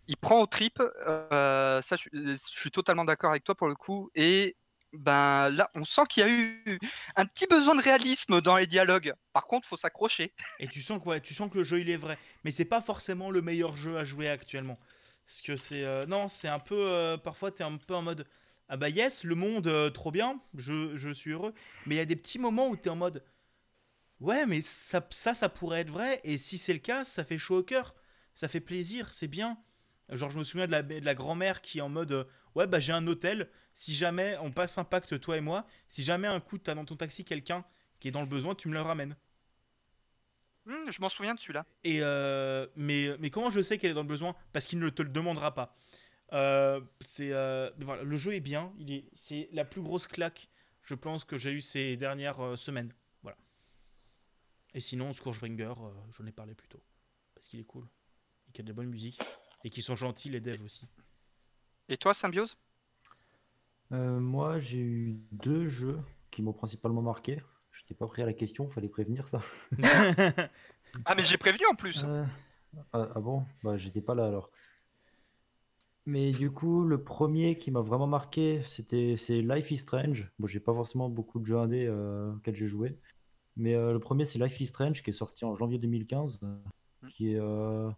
il prend au trip. euh, ça, je, suis totalement d'accord avec toi pour le coup. Et ben là, on sent qu'il y a eu un petit besoin de réalisme dans les dialogues. Par contre, faut s'accrocher. Et tu sens, que, tu sens que le jeu il est vrai. Mais c'est pas forcément le meilleur jeu à jouer actuellement. Parce que c'est. euh, non, c'est un peu. euh, parfois t'es un peu en mode. Ah bah yes, le monde, euh, trop bien, je, je suis heureux. Mais il y a des petits moments où t'es en mode. Ouais, mais ça, ça, ça pourrait être vrai. Et si c'est le cas, ça fait chaud au cœur. Ça fait plaisir, c'est bien. Genre, je me souviens de la, de la grand-mère qui est en mode. ouais, bah j'ai un hôtel. Si jamais on passe un pacte, toi et moi, si jamais un coup t'as dans ton taxi quelqu'un qui est dans le besoin, tu me le ramènes. Hmm, je m'en souviens de celui-là. Et euh, mais, mais comment je sais qu'elle est dans le besoin? Parce qu'il ne te le demandera pas. Euh, c'est euh, voilà, le jeu est bien. Il est, c'est la plus grosse claque, je pense, que j'ai eu ces dernières euh, semaines. Voilà. Et sinon, Scourgebringer, euh, j'en ai parlé plus tôt. Parce qu'il est cool. Et qu'il y a de la bonne musique. Et qu'ils sont gentils, les devs aussi. Et toi, Symbiose? Euh, moi, j'ai eu deux jeux qui m'ont principalement marqué. Je n'étais pas prêt à la question, fallait prévenir ça. Ah, mais j'ai prévenu en plus. Euh, ah, ah bon? Bah, j'étais pas là alors. Mais du coup, le premier qui m'a vraiment marqué, c'était c'est Life is Strange. Bon, j'ai pas forcément beaucoup de jeux indés euh, auxquels j'ai joué. Mais euh, le premier, c'est Life is Strange qui est sorti en janvier 2015. euh, Qui est, euh,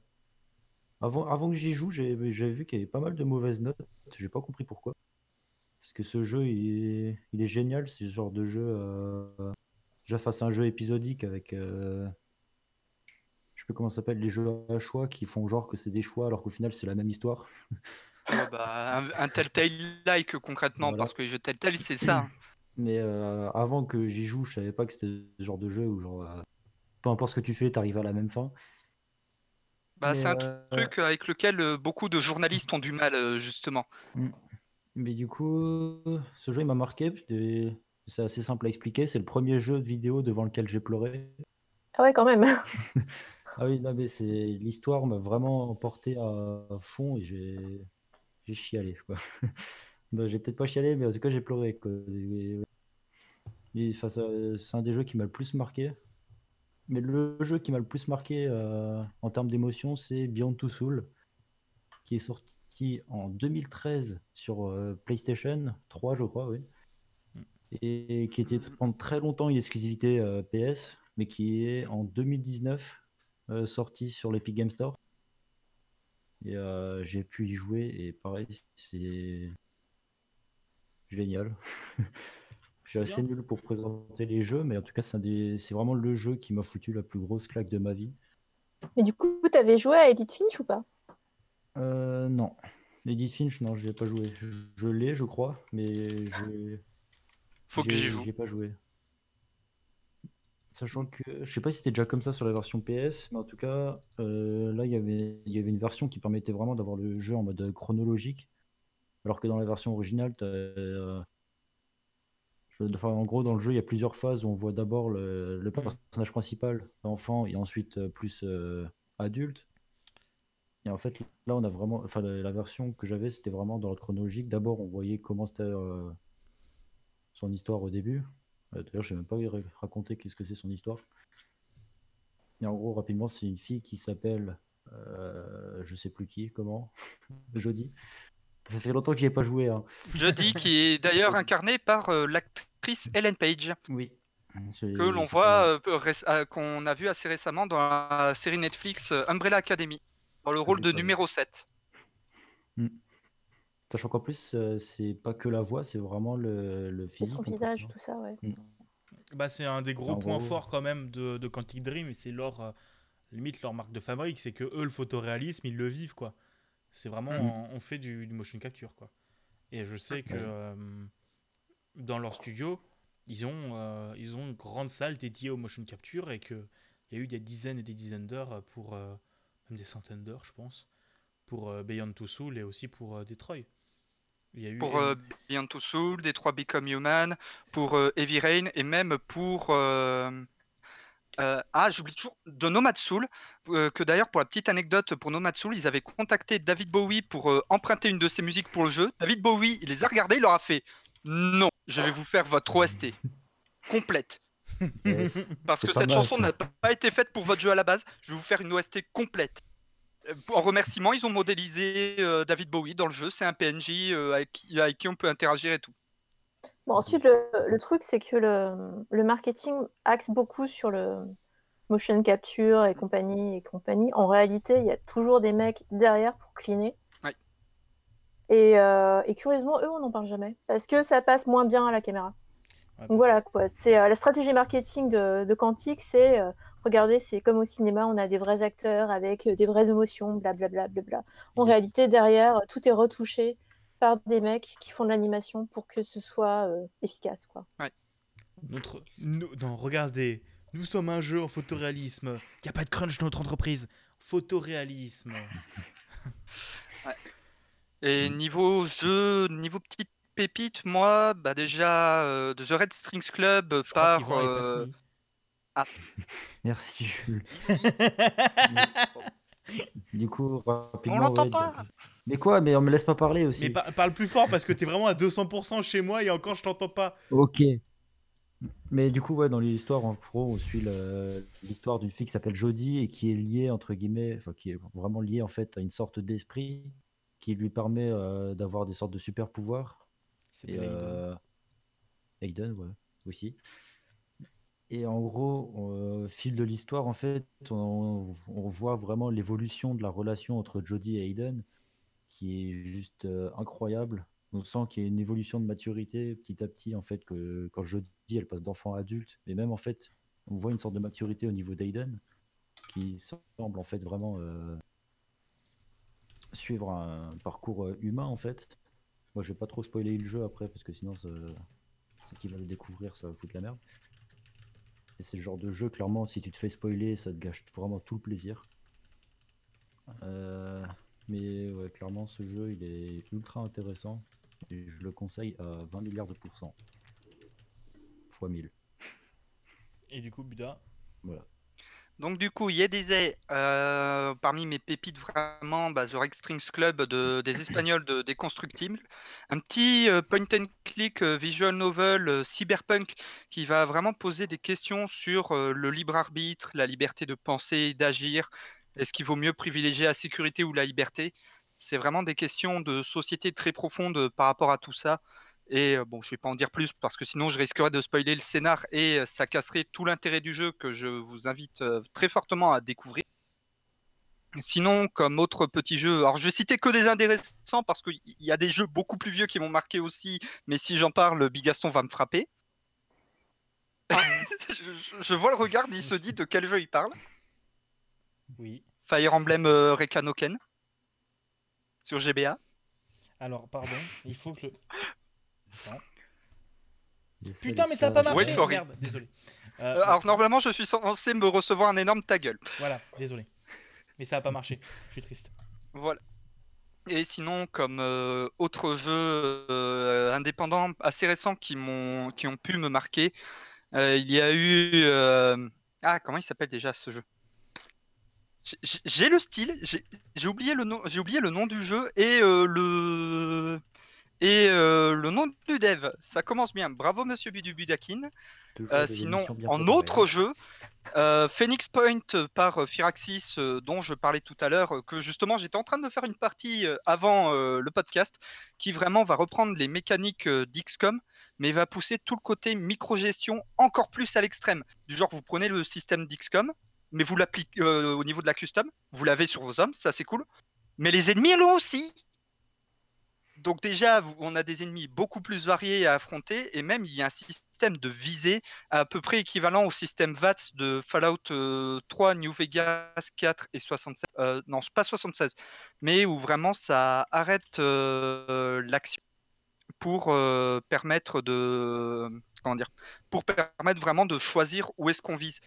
Avant, avant que j'y joue, j'ai j'avais vu qu'il y avait pas mal de mauvaises notes. J'ai pas compris pourquoi. Parce que ce jeu, il est, il est génial. C'est ce genre de jeu. euh, Déjà face à un jeu épisodique avec. euh, Je sais plus comment ça s'appelle, les jeux à choix qui font genre que c'est des choix alors qu'au final c'est la même histoire. Ouais, bah, un, un Telltale-like concrètement, Voilà. parce que les jeux Telltale, c'est ça. Mais euh, avant que j'y joue, je savais pas que c'était ce genre de jeu où genre. euh, peu importe ce que tu fais, t'arrives à la même fin. Bah, c'est un euh, truc avec lequel beaucoup de journalistes ont du mal, justement. Mais du coup, ce jeu, il m'a marqué. C'est assez simple à expliquer. C'est le premier jeu de vidéo devant lequel j'ai pleuré. Ah ouais, quand même. Ah oui, non, mais c'est l'histoire m'a vraiment emporté à fond et j'ai j'ai chialé, quoi. J'ai peut-être pas chialé, mais en tout cas, j'ai pleuré, quoi. c'est un des jeux qui m'a le plus marqué. Mais le jeu qui m'a le plus marqué euh, en termes d'émotion, c'est Beyond Two Soul, qui est sorti en 2013 sur euh, PlayStation 3, je crois, oui. Et qui était pendant très longtemps une exclusivité euh, PS, mais qui est en 2019 sorti sur l'Epic Game Store. Et j'ai pu y jouer, et pareil, c'est génial. Je suis assez nul pour présenter les jeux, mais en tout cas, c'est vraiment le jeu qui m'a foutu la plus grosse claque de ma vie. Mais du coup, tu avais joué à Edith Finch ou pas? Euh, Non. Edith Finch, non, je l'ai pas joué. Je, l'ai, je crois, mais je. Faut que j'y joue. J'ai pas joué. Sachant que je sais pas si c'était déjà comme ça sur la version PS, mais en tout cas, euh, là, il y avait, il y avait une version qui permettait vraiment d'avoir le jeu en mode chronologique, alors que dans la version originale, tu en gros, dans le jeu, il y a plusieurs phases où on voit d'abord le, personnage principal, l'enfant, et ensuite euh, plus euh, adulte. Et en fait, là, on a vraiment. Enfin, la, version que j'avais, c'était vraiment dans l'ordre chronologique. D'abord, on voyait comment c'était euh, son histoire au début. D'ailleurs, je ne sais même pas raconter qu'est-ce que c'est son histoire. Et en gros, rapidement, c'est une fille qui s'appelle. je sais plus qui, comment, Jodie. Ça fait longtemps que n'y ai pas joué. Hein. Jodie, qui est d'ailleurs incarnée par l'acteur Ellen Page. Oui. Que l'on voit, euh, euh, qu'on a vu assez récemment dans la série Netflix euh, Umbrella Academy, dans le rôle de numéro 7. Hmm. Sachant qu'en plus, c'est pas que la voix, c'est vraiment le, le physique. Son visage, tout ça, ouais. Hmm. Bah, c'est un des gros points forts quand même de, de Quantic Dream, et c'est leur, limite leur marque de fabrique, c'est que eux, le photoréalisme, ils le vivent, quoi. C'est vraiment, hmm. on, fait du, motion capture, quoi. Et je sais que dans leur studio, ils ont, euh, ils ont une grande salle dédiée au motion capture et qu'il y a eu des dizaines et des dizaines d'heures pour, euh, même des centaines d'heures, je pense, pour euh, Beyond Two Soul et aussi pour Detroit. Il y a eu pour Beyond Two Soul, Detroit Become Human, pour Heavy Rain et même pour. ah, j'oublie toujours de Nomad Soul, que d'ailleurs, pour la petite anecdote, pour Nomad Soul, ils avaient contacté David Bowie pour emprunter une de ses musiques pour le jeu. David Bowie, il les a regardés, il leur a fait non, je vais vous faire votre OST complète. Parce que cette chanson n'a pas été faite pour votre jeu à la base. Je vais vous faire une OST complète. En remerciement, ils ont modélisé euh, David Bowie dans le jeu. C'est un PNJ euh, avec, qui, on peut interagir et tout. Bon, ensuite, le, truc, c'est que le, marketing axe beaucoup sur le motion capture et compagnie et compagnie. En réalité, il y a toujours des mecs derrière pour cleaner. Euh, et, curieusement, eux, on n'en parle jamais. Parce que ça passe moins bien à la caméra. Donc voilà, quoi. C'est euh, la stratégie marketing de, de Quantic, c'est euh, regardez, c'est comme au cinéma, on a des vrais acteurs avec des vraies émotions, blablabla. Bla, bla, bla. En réalité, derrière, tout est retouché par des mecs qui font de l'animation pour que ce soit efficace, quoi. Ouais. Notre, non, regardez, nous sommes un jeu en photoréalisme. Il n'y a pas de crunch dans notre entreprise. Photoréalisme. ouais. Et mmh. niveau jeu, niveau petite pépite, moi, bah déjà, euh, The Red Strings Club par. Euh, ah. Merci Jules. du coup, rapidement. On l'entend pas Mais quoi Mais on me laisse pas parler aussi. Mais parle plus fort parce que t'es vraiment à 200% chez moi et encore je t'entends pas. Ok. Mais du coup, ouais, dans l'histoire, en pro, on suit l'histoire d'une fille qui s'appelle Jodie et qui est liée, entre guillemets, enfin, qui est vraiment liée en fait à une sorte d'esprit qui lui permet d'avoir des sortes de super pouvoirs. C'est euh, Aiden, ouais, aussi. Et en gros, au fil de l'histoire, en fait, on, voit vraiment l'évolution de la relation entre Jodie et Aiden, qui est juste incroyable. On sent qu'il y a une évolution de maturité petit à petit, en fait, que quand Jodie, elle passe d'enfant à adulte, mais même en fait, on voit une sorte de maturité au niveau d'Aiden, qui semble en fait vraiment suivre un parcours euh, humain en fait. Moi je vais pas trop spoiler le jeu après parce que sinon ceux qui va le découvrir ça va foutre la merde. Et c'est le genre de jeu clairement si tu te fais spoiler ça te gâche vraiment tout le plaisir. Euh, mais ouais clairement ce jeu il est ultra intéressant. Et je le conseille à 20 milliards de pourcents. Fois 1000. Et du coup, Buda? Voilà. Donc du coup, il disait, euh, parmi mes pépites vraiment, bah, The Red Strings Club de, des Espagnols de Déconstructible, un petit euh, point and click euh, visual novel euh, cyberpunk qui va vraiment poser des questions sur le libre arbitre, la liberté de penser et d'agir. Est-ce qu'il vaut mieux privilégier la sécurité ou la liberté? C'est vraiment des questions de société très profondes par rapport à tout ça. Et bon, je vais pas en dire plus parce que sinon je risquerais de spoiler le scénar et ça casserait tout l'intérêt du jeu que je vous invite très fortement à découvrir. Sinon, comme autre petit jeu, alors je vais citer que des intéressants parce qu'il y a des jeux beaucoup plus vieux qui m'ont marqué aussi, mais si j'en parle, Bigaston va me frapper. je, je- je vois le regard, il se dit de quel jeu il parle. Oui. Fire Emblem euh, Rekanoken sur GBA. Alors, pardon, il faut que le. Attends. Putain, mais ça a pas Wait marché. Merde, désolé. Euh, Euh, alors normalement, je suis censé me recevoir un énorme ta gueule. Voilà, désolé. Mais ça a pas marché. Je suis triste. Voilà. Et sinon, comme euh, autre jeu euh, indépendant assez récent qui m'ont qui ont pu me marquer, euh, il y a eu euh, ah comment il s'appelle déjà ce jeu? J'ai- J'ai j'ai le style, j'ai j'ai oublié le nom, j'ai oublié le nom du jeu et euh, le et euh, le nom du dev. Ça commence bien. Bravo Monsieur Budu Budakin. toujours Euh, sinon, en autre jeu, euh, Phoenix Point par Firaxis, dont je parlais tout à l'heure, que justement j'étais en train de faire une partie avant le podcast, qui vraiment va reprendre les mécaniques d'XCOM, mais va pousser tout le côté micro-gestion encore plus à l'extrême. Du genre, vous prenez le système d'XCOM, mais vous l'appliquez au niveau de la custom, vous l'avez sur vos hommes, ça c'est cool. Mais les ennemis l'ont aussi. Donc déjà, on a des ennemis beaucoup plus variés à affronter, et même il y a un système de visée à peu près équivalent au système VATS de Fallout euh, 3, New Vegas 4 et 76. Euh, non, pas 76, mais où vraiment ça arrête euh, l'action pour euh, permettre de comment dire, pour permettre vraiment de choisir où est-ce qu'on vise.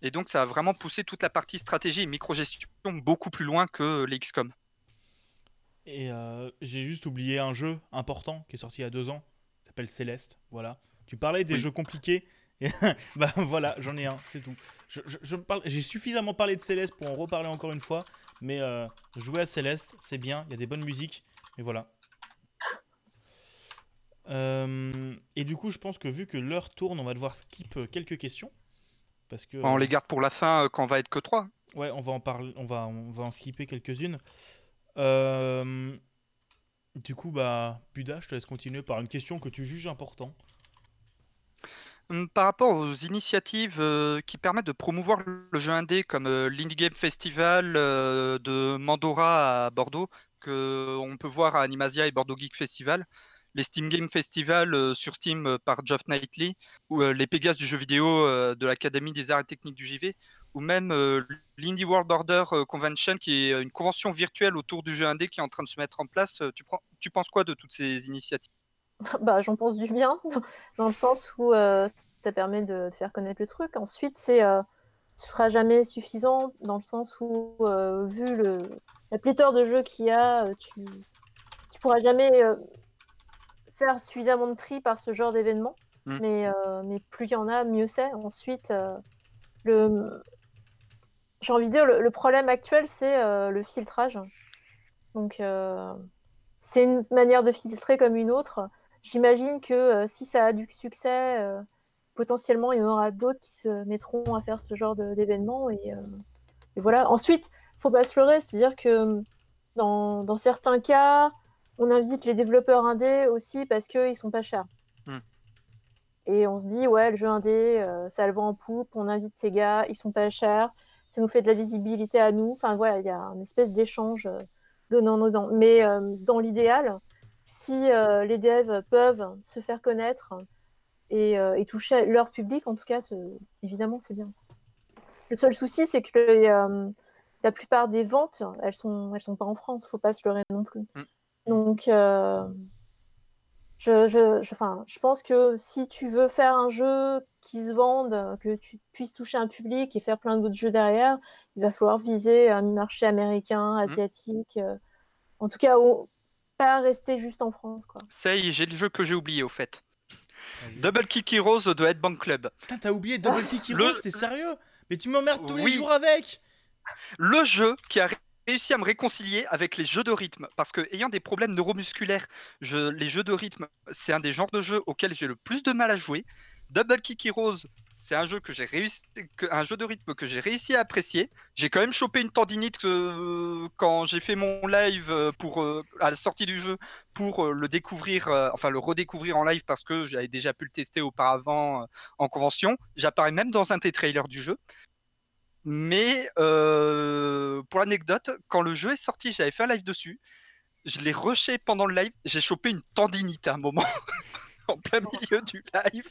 Et donc ça a vraiment poussé toute la partie stratégie et micro-gestion beaucoup plus loin que les XCOM. Et euh, j'ai juste oublié un jeu important qui est sorti il y a deux ans, qui s'appelle Céleste. Voilà. Tu parlais des Oui. jeux compliqués. Bah voilà, j'en ai un, c'est tout. Je, je- je me parle, j'ai suffisamment parlé de Céleste pour en reparler encore une fois. Mais euh, jouer à Céleste, c'est bien, il y a des bonnes musiques. Mais voilà. Euh, et du coup, je pense que vu que l'heure tourne, on va devoir skip quelques questions. Parce que, On les garde pour la fin quand on va être que 3. Ouais, on va en parler, on va, on va en skipper quelques-unes. Euh, du coup, bah, Buda, je te laisse continuer par une question que tu juges important. Hum, Par rapport aux initiatives euh, qui permettent de promouvoir le jeu indé comme euh, l'Indie Game Festival de Mandora à Bordeaux, que on peut voir à Animasia et Bordeaux Geek Festival, les Steam Game Festival sur Steam par Geoff Knightley, ou les Pégases du jeu vidéo de l'Académie des arts et techniques du JV, ou même euh, l'Indie World Order euh, Convention, qui est une convention virtuelle autour du jeu indé qui est en train de se mettre en place. Euh, Tu, prends- tu penses quoi de toutes ces initiatives bah, j'en pense du bien, dans le sens où euh, ça permet de, de faire connaître le truc. Ensuite, c'est, euh, ce sera jamais suffisant, dans le sens où, euh, vu le, la pléthore de jeux qu'il y a, euh, tu, tu pourras jamais euh, faire suffisamment de tri par ce genre d'événement. Mm. Mais, euh, mais plus il y en a, mieux c'est. Ensuite, euh, le, j'ai envie de dire, le, le problème actuel, c'est euh, le filtrage. Donc, euh, c'est une manière de filtrer comme une autre. J'imagine que euh, si ça a du succès, potentiellement, il y en aura d'autres qui se mettront à faire ce genre d'événements. Et, et voilà. Ensuite, faut pas se leurrer, c'est-à-dire que dans, dans certains cas, on invite les développeurs indés aussi parce qu'ils sont pas chers. Hmm. Et on se dit, ouais, le jeu indé, ça le vend en poupe, on invite ces gars, ils sont pas chers, ça nous fait de la visibilité à nous. Enfin voilà, il y a une espèce d'échange euh, donnant-donnant. Mais euh, dans l'idéal, si euh, les devs peuvent se faire connaître et, euh, et toucher leur public, en tout cas, évidemment, c'est bien. Le seul souci, c'est que les, euh, la plupart des ventes, elles sont, elles sont pas en France. Faut pas se leurrer non plus. Mm. Donc, euh, je, je, je, enfin, je pense que si tu veux faire un jeu qui se vende, que tu puisses toucher un public et faire plein d'autres jeux derrière, il va falloir viser un marché américain, asiatique. euh, en tout cas, au, pas rester juste en France, quoi. Ça y est, j'ai le jeu que j'ai oublié au fait. Vas-y. Double Kick Heroes de Headbang Club. Putain, t'as oublié Double Kick Le- Heroes, t'es sérieux? Mais tu m'emmerdes tous les jours avec Le jeu qui a réussi à me réconcilier avec les jeux de rythme. Parce que, ayant des problèmes neuromusculaires, les jeux de rythme, c'est un des genres de jeux auxquels j'ai le plus de mal à jouer. Double Kick Heroes, c'est un jeu que j'ai réussi, un jeu de rythme que j'ai réussi à apprécier. J'ai quand même chopé une tendinite euh, quand j'ai fait mon live euh, pour euh, à la sortie du jeu pour le découvrir, enfin le redécouvrir en live parce que j'avais déjà pu le tester auparavant en convention. J'apparais même dans un des trailers du jeu. Mais pour l'anecdote, quand le jeu est sorti, j'avais fait un live dessus. Je l'ai rushé pendant le live. J'ai chopé une tendinite à un moment. en plein milieu du live.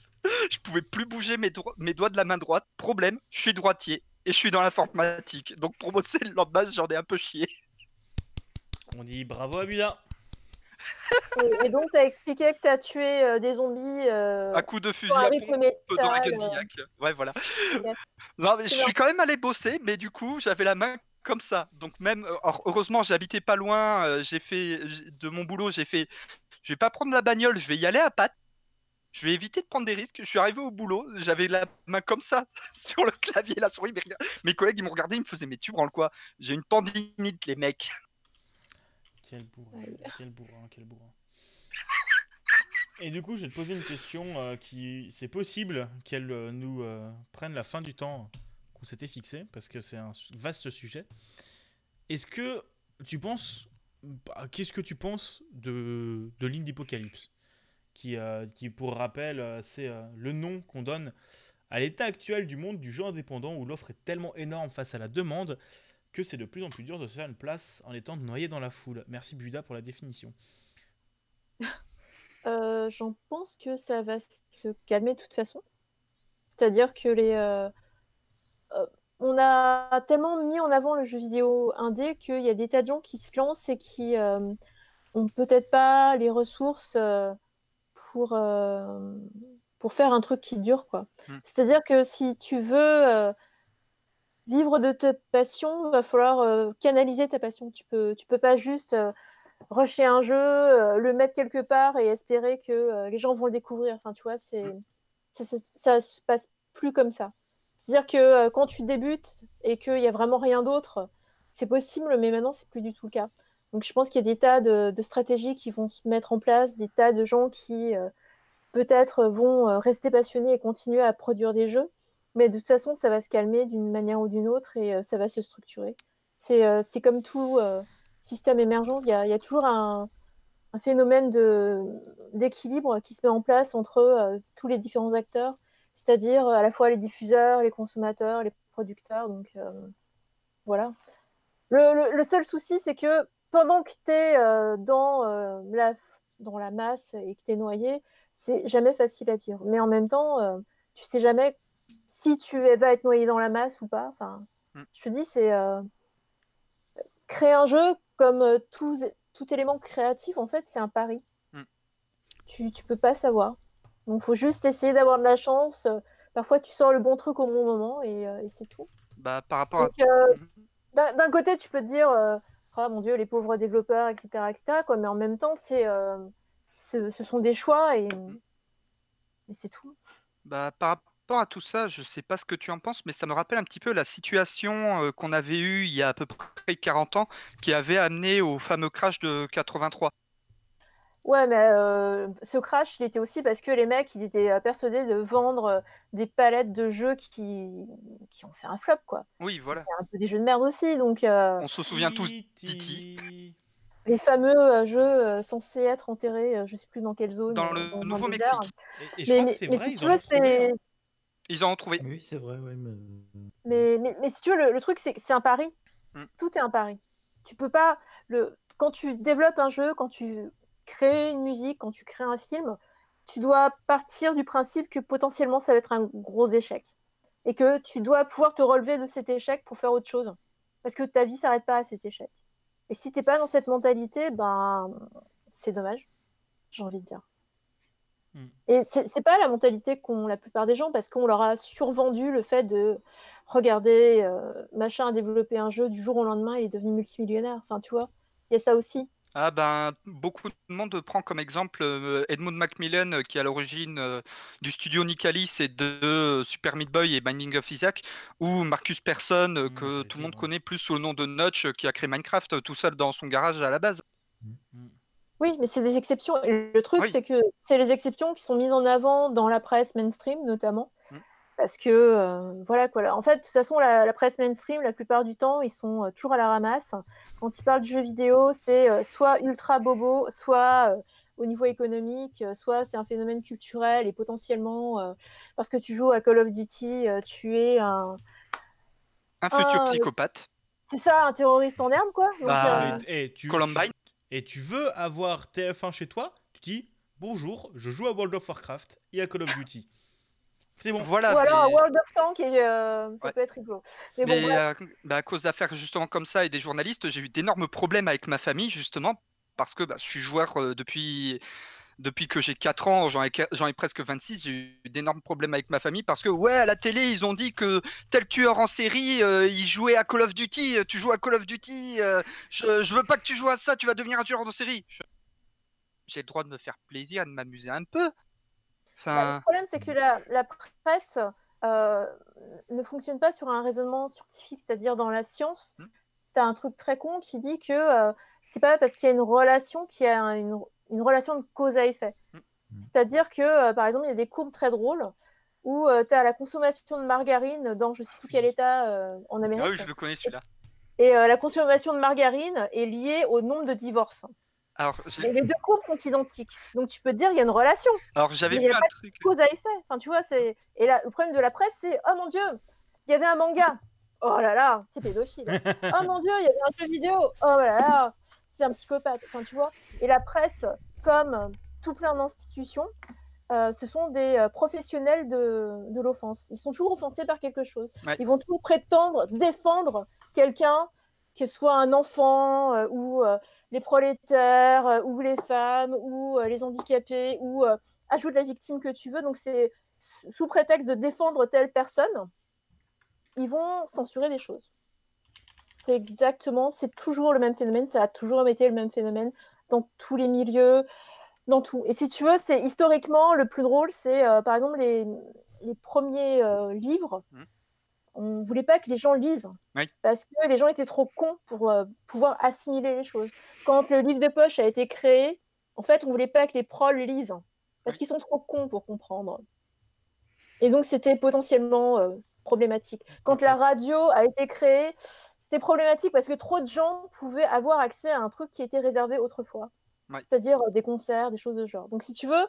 Je pouvais plus bouger mes doigts de la main droite. Problème, je suis droitier et je suis dans l'informatique. Donc pour bosser le lendemain, j'en ai un peu chié. On dit bravo à Buda. Et, et donc, tu as expliqué que tu as tué euh, des zombies euh, À coup de fusil à pompe dans la euh. Ouais, voilà. Ouais. Non, mais je suis quand même allé bosser, mais du coup, j'avais la main comme ça. Donc même, heureusement, j'habitais pas loin. J'ai fait de mon boulot, j'ai fait. Je vais pas prendre la bagnole, je vais y aller à pattes. Je vais éviter de prendre des risques. Je suis arrivé au boulot, j'avais la main comme ça sur le clavier, la souris. Mes, mes collègues, ils me regardaient, ils me faisaient, mais tu branles quoi? J'ai une tendinite, les mecs. Quel bourrin, Aïe. quel bourrin, quel bourrin. Et du coup, je vais te poser une question euh, qui, c'est possible qu'elle euh, nous euh, prenne la fin du temps qu'on s'était fixé, parce que c'est un vaste sujet. Est-ce que tu penses, bah, qu'est-ce que tu penses de, de l'Indypocalypse qui, euh, qui, pour rappel, c'est le nom qu'on donne à l'état actuel du monde du jeu indépendant où l'offre est tellement énorme face à la demande que c'est de plus en plus dur de se faire une place en étant noyé dans la foule. Merci Buda pour la définition. Euh, J'en pense que ça va se calmer de toute façon. C'est-à-dire que les, euh, euh, on a tellement mis en avant le jeu vidéo indé qu'il y a des tas de gens qui se lancent et qui euh, ont peut-être pas les ressources euh, pour, euh, pour faire un truc qui dure, quoi. Mm. C'est-à-dire que si tu veux euh, vivre de ta passion, va falloir euh, canaliser ta passion. Tu peux, tu peux pas juste euh, rusher un jeu, euh, le mettre quelque part et espérer que les gens vont le découvrir. Enfin, tu vois, c'est ça, se- ça se passe plus comme ça. C'est-à-dire que quand tu débutes et qu'il y a vraiment rien d'autre, c'est possible, mais maintenant c'est plus du tout le cas. Donc je pense qu'il y a des tas de, de stratégies qui vont se mettre en place, des tas de gens qui peut-être vont rester passionnés et continuer à produire des jeux, mais de toute façon ça va se calmer d'une manière ou d'une autre et euh, ça va se structurer. C'est euh, comme tout euh, système émergent, il y y a toujours un, phénomène d'équilibre qui se met en place entre tous les différents acteurs, c'est-à-dire à la fois les diffuseurs, les consommateurs, les producteurs. Donc voilà. Le, le- seul souci, c'est que pendant que tu es dans, la, dans la masse et que tu es noyé, c'est jamais facile à vivre. Mais en même temps, euh, tu sais jamais si tu vas être noyé dans la masse ou pas. Enfin, Mm. je te dis, c'est euh, créer un jeu comme euh, tout, tout élément créatif, en fait, c'est un pari. Mm. Tu, tu peux pas savoir. Donc, faut juste essayer d'avoir de la chance. Parfois, tu sors le bon truc au bon moment et, euh, et c'est tout. Bah, par rapport à. Donc, euh, d'un côté, tu peux te dire, oh mon Dieu, les pauvres développeurs, etc., etc. Quoi, mais en même temps, c'est, ce, ce sont des choix et, et c'est tout. Bah, par rapport à tout ça, je sais pas ce que tu en penses, mais ça me rappelle un petit peu la situation euh, qu'on avait eue il y a à peu près 40 ans, qui avait amené au fameux crash de 83. Ouais, mais euh, ce crash, il était aussi parce que les mecs, ils étaient persuadés de vendre des palettes de jeux qui, qui ont fait un flop, quoi. Oui, voilà. Un peu des jeux de merde aussi, donc euh, On se souvient tous Titi. les fameux euh, jeux censés être enterrés, euh, je sais plus dans quelle zone. dans le Nouveau-Mexique. Et, et je Mais, crois mais, que c'est mais vrai, si tu veux, c'est. Ils en ont trouvé. Oui, c'est vrai, ouais, mais... Mais, mais, mais si tu veux, le, le truc, c'est que c'est un pari. Mm. Tout est un pari. Tu peux pas. Le... Quand tu développes un jeu, quand tu crées une musique, quand tu crées un film, tu dois partir du principe que potentiellement ça va être un gros échec. Et que tu dois pouvoir te relever de cet échec pour faire autre chose. Parce que ta vie s'arrête pas à cet échec. Et si t'es pas dans cette mentalité, ben c'est dommage. J'ai envie de dire. Mm. Et c'est pas la mentalité qu'ont la plupart des gens parce qu'on leur a survendu le fait de regarder euh, machin a développé un jeu du jour au lendemain, il est devenu multimillionnaire. Enfin, tu vois, il y a ça aussi. Ah ben, beaucoup de monde prend comme exemple euh, Edmund Macmillan, euh, qui est à l'origine du studio Nicalis et de Super Meat Boy et Binding of Isaac, ou Marcus Persson, Mmh, que tout le monde connaît plus sous le nom de Notch, qui a créé Minecraft tout seul dans son garage à la base. Oui, mais c'est des exceptions. Et le truc, Oui. c'est que c'est les exceptions qui sont mises en avant dans la presse mainstream, notamment. Mm. Parce que, euh, voilà quoi. là. En fait, de toute façon, la, la presse mainstream, la plupart du temps, ils sont euh, toujours à la ramasse. Quand ils parlent de jeux vidéo, c'est euh, soit ultra bobo, soit euh, au niveau économique, euh, soit c'est un phénomène culturel et potentiellement, euh, parce que tu joues à Call of Duty, euh, tu es un. Un futur Ah, psychopathe. C'est ça, un terroriste en herbe, quoi. Donc, Bah, euh, Et, et tu, Columbine. Et tu veux avoir TF1 chez toi, tu dis bonjour, je joue à World of Warcraft et à Call of Duty. C'est bon. Voilà. ou alors mais- World of Tanks, et, euh, ça Ouais. peut être rigolo. Mais bon, Mais bref. euh, bah, à cause d'affaires justement comme ça et des journalistes, j'ai eu d'énormes problèmes avec ma famille justement parce que bah, je suis joueur euh, depuis, depuis que j'ai 4 ans, j'en ai, ai presque 26, j'ai eu d'énormes problèmes avec ma famille parce que ouais, à la télé, ils ont dit que tel tueur en série, euh, il jouait à Call of Duty, euh, tu joues à Call of Duty, euh, je, je veux pas que tu joues à ça, tu vas devenir un tueur en série. J'ai le droit de me faire plaisir, de m'amuser un peu. Bah, le problème, c'est que la, la presse euh, ne fonctionne pas sur un raisonnement scientifique, c'est-à-dire dans la science. Hmm. Tu as un truc très con qui dit que euh, c'est pas parce qu'il y a une relation qu'il y a un- une, une relation de cause à effet. Hmm. Hmm. C'est-à-dire que, euh, par exemple, il y a des courbes très drôles où tu as la consommation de margarine dans je sais plus quel état euh, en ah Amérique. oui, je le connais celui-là. Et euh, la consommation de margarine est liée au nombre de divorces. Alors, Et les deux courbes sont identiques. Donc tu peux te dire qu'il y a une relation. alors j'avais il vu un pas truc. cause à effet. Enfin, tu vois, c'est. Et là, le problème de la presse, c'est oh mon dieu, il y avait un manga. Oh là là, c'est pédophile. oh mon dieu, il y avait un jeu vidéo. Oh là là, c'est un psychopathe. Enfin, tu vois. Et la presse, comme tout plein d'institutions, euh, ce sont des euh, professionnels de, de l'offense. Ils sont toujours offensés par quelque chose. Ouais. Ils vont toujours prétendre défendre quelqu'un, que ce soit un enfant euh, ou les prolétaires ou les femmes ou les handicapés ou ajoute la victime que tu veux. Donc c'est sous prétexte de défendre telle personne, ils vont censurer des choses. C'est exactement, c'est toujours le même phénomène, ça a toujours été le même phénomène dans tous les milieux, dans tout. Et si tu veux, c'est historiquement le plus drôle, c'est euh, par exemple les, les premiers euh, livres. Mhm. On voulait pas que les gens lisent Oui. parce que les gens étaient trop cons pour euh, pouvoir assimiler les choses. Quand le livre de poche a été créé, en fait, on voulait pas que les proles lisent parce Oui. qu'ils sont trop cons pour comprendre. Et donc, c'était potentiellement problématique. Quand la radio a été créée, c'était problématique parce que trop de gens pouvaient avoir accès à un truc qui était réservé autrefois. Ouais. C'est-à-dire euh, des concerts, des choses de ce genre. Donc, si tu veux,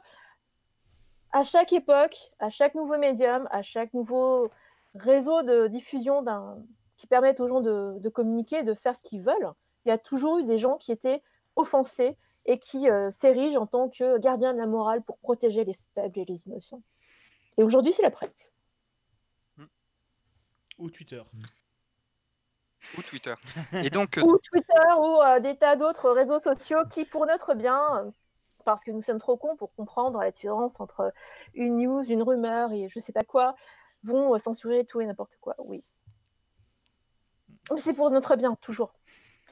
à chaque époque, à chaque nouveau médium, à chaque nouveau réseau de diffusion d'un- qui permettent aux gens de, de communiquer, de faire ce qu'ils veulent, il y a toujours eu des gens qui étaient offensés et qui euh, s'érigent en tant que gardiens de la morale pour protéger les faibles et les innocents. Et aujourd'hui, c'est la presse. Ou Twitter. Ou Twitter. Et donc, euh, Ou Twitter, ou euh, des tas d'autres réseaux sociaux qui, pour notre bien, euh, parce que nous sommes trop cons pour comprendre la différence entre une news, une rumeur et je sais pas quoi, vont censurer tout et n'importe quoi. Oui. Mais c'est pour notre bien, toujours.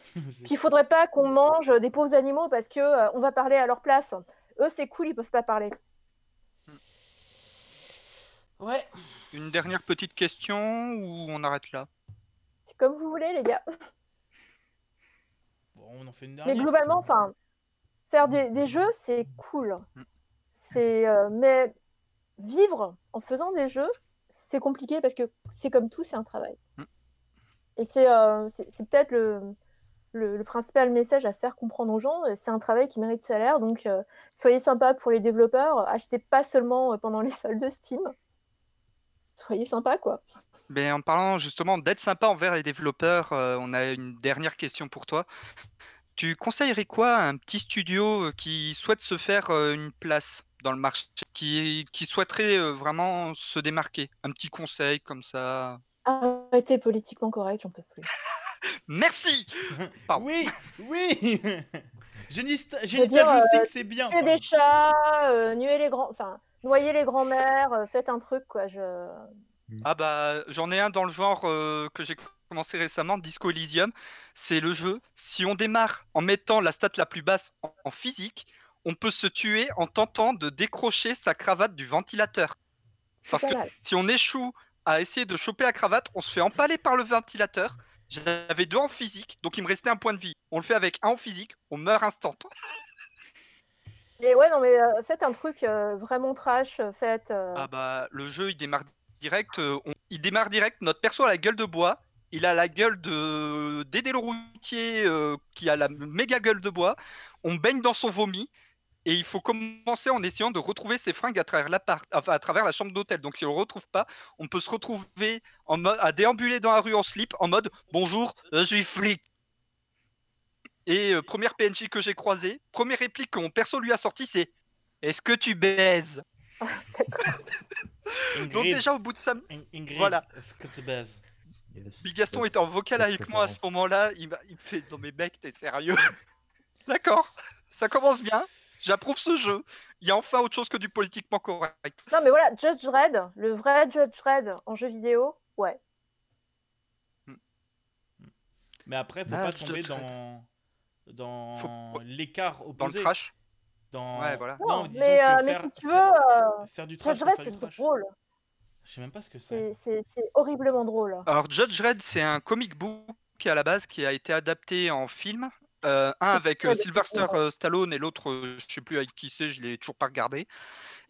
Puis il faudrait pas qu'on mange des pauvres animaux parce que euh, on va parler à leur place. Eux, c'est cool, ils peuvent pas parler. ouais. une dernière petite question ou on arrête là? C'est comme vous voulez, les gars. Bon, on en fait une Mais dernière. globalement, enfin, faire des, des jeux, c'est cool. Mm. C'est, euh, mais vivre en faisant des jeux, c'est compliqué parce que c'est comme tout, c'est un travail. Mm. Et c'est, euh, c'est, c'est peut-être le, le, le principal message à faire comprendre aux gens. C'est un travail qui mérite salaire, donc euh, soyez sympa pour les développeurs. Achetez pas seulement pendant les soldes de Steam. Soyez sympa, quoi. Ben, en parlant justement d'être sympa envers les développeurs, euh, on a une dernière question pour toi. Tu conseillerais quoi à un petit studio euh, qui souhaite se faire euh, une place dans le marché, qui, qui souhaiterait euh, vraiment se démarquer? Un petit conseil comme ça? Arrêtez politiquement correct, j'en peux plus. Merci Pardon. Oui, oui. Génista- euh, c'est bien. Tuer des chats, euh, nuer les grands, enfin, noyer les grands-mères, euh, faites un truc, quoi. Je... Ah bah j'en ai un dans le genre euh, que j'ai commencé récemment, Disco Elysium. C'est le jeu. Si on démarre en mettant la stat la plus basse en, en physique, on peut se tuer en tentant de décrocher sa cravate du ventilateur. Parce que si on échoue à essayer de choper la cravate, on se fait empaler par le ventilateur. J'avais deux en physique, donc il me restait un point de vie. On le fait avec un en physique, on meurt instant. Et ouais, non, mais euh, faites un truc euh, vraiment trash. Faites. euh, Ah bah le jeu il démarre euh, on- il démarre direct, notre perso a la gueule de bois, il a la gueule de Dédé le routier euh, qui a la méga gueule de bois, on baigne dans son vomi et il faut commencer en essayant de retrouver ses fringues à travers la chambre d'hôtel. Donc si on le retrouve pas, on peut se retrouver à déambuler dans la rue en slip en mode bonjour, je suis flic. Et euh, première PNJ que j'ai croisé, première réplique que mon perso lui a sorti c'est est-ce que tu baises? Donc déjà au bout de ça, In- Ingrid, voilà. est-ce que tu baises? Yes. Big Gaston Yes. était en vocal Yes, avec moi à ce moment-là. Il, me fait Non, mais mec, t'es sérieux? D'accord, ça commence bien. J'approuve ce jeu. Il y a enfin autre chose que du politiquement correct. Non, mais voilà, Judge Dredd, le vrai Judge Dredd en jeu vidéo, ouais. Mais après, faut Ah, pas tomber dans, dans Faut- l'écart Dans le opposé. trash Dans- Ouais, voilà. Non, Non, disons mais, euh, mais faire- si tu veux, faire- euh, faire du trash, Judge faire c'est drôle. Je sais même pas ce que c'est. C'est horriblement drôle. Alors, Judge Red, c'est un comic book à la base qui a été adapté en film. Euh, un avec euh, Sylvester euh, Stallone et l'autre, euh, je sais plus avec qui c'est, je l'ai toujours pas regardé.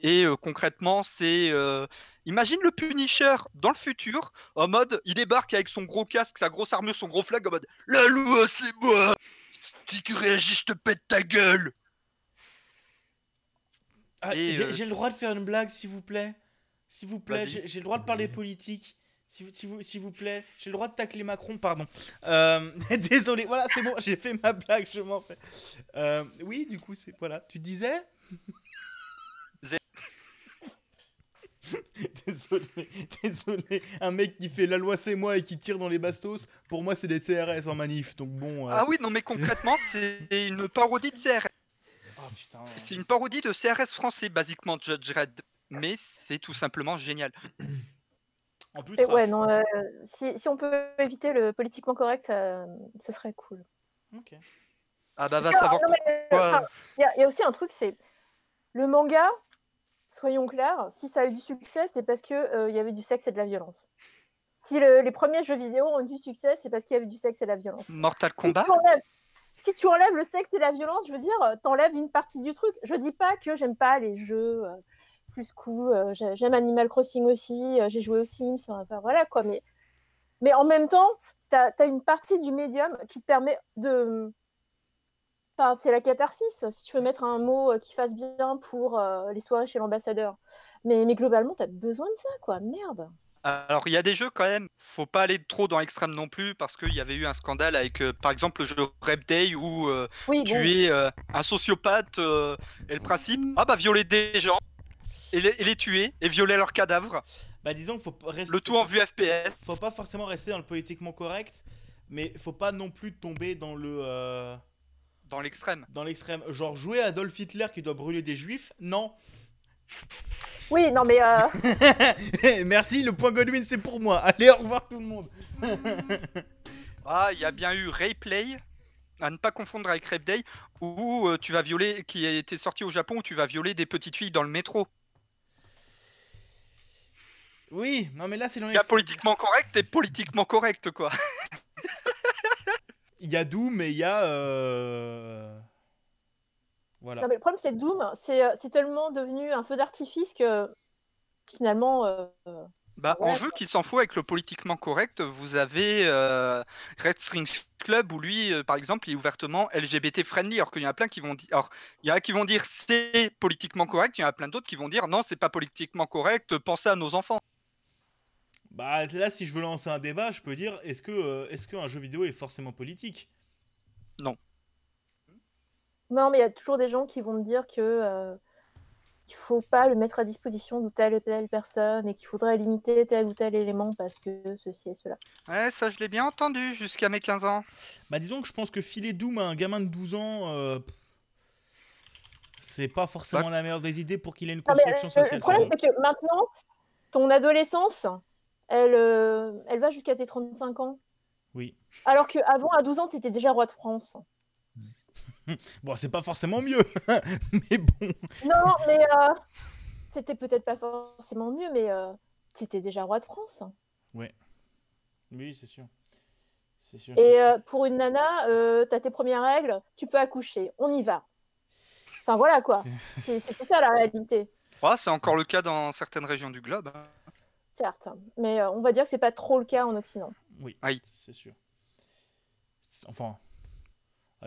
Et euh, concrètement, c'est. euh, imagine le Punisher dans le futur, en mode, il débarque avec son gros casque, sa grosse armure, son gros flag, en mode La loi, c'est moi Si tu réagis, je te pète ta gueule Ah, j'ai euh, j'ai le droit de faire une blague, s'il vous plaît S'il vous plaît, j'ai le droit de parler politique. S'il vous, plaît, j'ai le droit de tacler Macron, pardon. Euh, désolé, voilà, c'est bon, j'ai fait ma blague, je m'en fais. Euh, oui, du coup, c'est voilà. Tu disais? Désolé, désolé. Un mec qui fait la loi c'est moi et qui tire dans les bastos, pour moi c'est des CRS en manif. Donc bon. euh, Ah oui, non, mais concrètement, c'est une parodie de CRS. Oh, putain. C'est une parodie de CRS français, basiquement, Judge Red. Mais c'est tout simplement génial. En plus, Et trash. ouais, non, euh, si, si on peut éviter le politiquement correct, ça- ce serait cool. Ok. Ah bah va Non, savoir euh, enfin, Il y, a- il y a aussi un truc, c'est le manga, soyons clairs, si ça a eu du succès, c'est parce qu'il il y avait du sexe et de la violence. Si le- les premiers jeux vidéo ont eu du succès, c'est parce qu'il y avait du sexe et de la violence. Mortal Kombat si tu enlèves le sexe et la violence, je veux dire, euh, t'enlèves une partie du truc. Je dis pas que j'aime pas les jeux euh, plus cool, euh, j'ai- j'aime Animal Crossing aussi, j'ai joué aux Sims, enfin voilà quoi, mais, en même temps, t'as as une partie du médium qui te permet de. Enfin, c'est la catharsis, si tu veux mettre un mot qui fasse bien pour les soirées chez l'ambassadeur. Mais, mais globalement, t'as besoin de ça, quoi, merde. Alors il y a des jeux quand même, faut pas aller trop dans l'extrême non plus parce qu'il y avait eu un scandale avec euh, par exemple le jeu Rep Day où euh, Oui, bon. tu es euh, un sociopathe euh, et le principe, ah bah violer des gens et les, et les tuer et violer leurs cadavres, Bah disons qu'il faut rester. le tout en vue FPS. faut pas forcément rester dans le politiquement correct, mais faut pas non plus tomber dans le euh, Dans l'extrême. dans l'extrême. Genre jouer à Adolf Hitler qui doit brûler des juifs, non. Oui, non, mais. euh, Merci, le point Godwin c'est pour moi. Allez, au revoir tout le monde. Ah, il y a bien eu Rayplay, à ne pas confondre avec Rep Day, où euh, tu vas violer, qui a été sorti au Japon, où tu vas violer des petites filles dans le métro. Oui, non mais là c'est dans Il y a politiquement correct et politiquement correct, quoi. Il y a Doom mais il y a euh, voilà. Non, mais le problème, c'est Doom, c'est euh, c'est tellement devenu un feu d'artifice que finalement. euh, euh, Bah, en jeu qui s'en fout avec le politiquement correct, vous avez euh, Red String Club où lui, euh, par exemple, il est ouvertement LGBT friendly, alors qu'il y en a plein qui vont dire, alors il y en a qui vont dire c'est politiquement correct, il y en a plein d'autres qui vont dire non, c'est pas politiquement correct, pensez à nos enfants. Bah là si je veux lancer un débat, je peux dire est-ce que euh, est-ce qu'un jeu vidéo est forcément politique? Non, mais il y a toujours des gens qui vont me dire que euh, il faut pas le mettre à disposition de telle ou telle personne et qu'il faudrait limiter tel ou tel élément parce que ceci et cela. Ouais, ça je l'ai bien entendu jusqu'à mes 15 ans. Bah disons que je pense que filer Doom à un gamin de 12 ans euh, c'est pas forcément la meilleure des idées pour qu'il ait une Non, mais, construction euh, sociale. le problème, c'est que maintenant, ton adolescence, elle, euh, elle va jusqu'à tes 35 ans. Oui. Alors qu'avant, à 12 ans, tu étais déjà roi de France. Bon, c'est pas forcément mieux, mais bon. Non, mais euh, c'était peut-être pas forcément mieux, mais euh, c'était déjà roi de France. Oui, c'est sûr. C'est sûr. Et sûr. euh, pour une nana, euh, t'as tes premières règles, tu peux accoucher, on y va. Enfin voilà quoi, c'est c'est ça la réalité, Ouais, c'est encore le cas dans certaines régions du globe. hein. certes. Mais euh, on va dire que c'est pas trop le cas en Occident. Oui, c'est sûr. C'est- Enfin,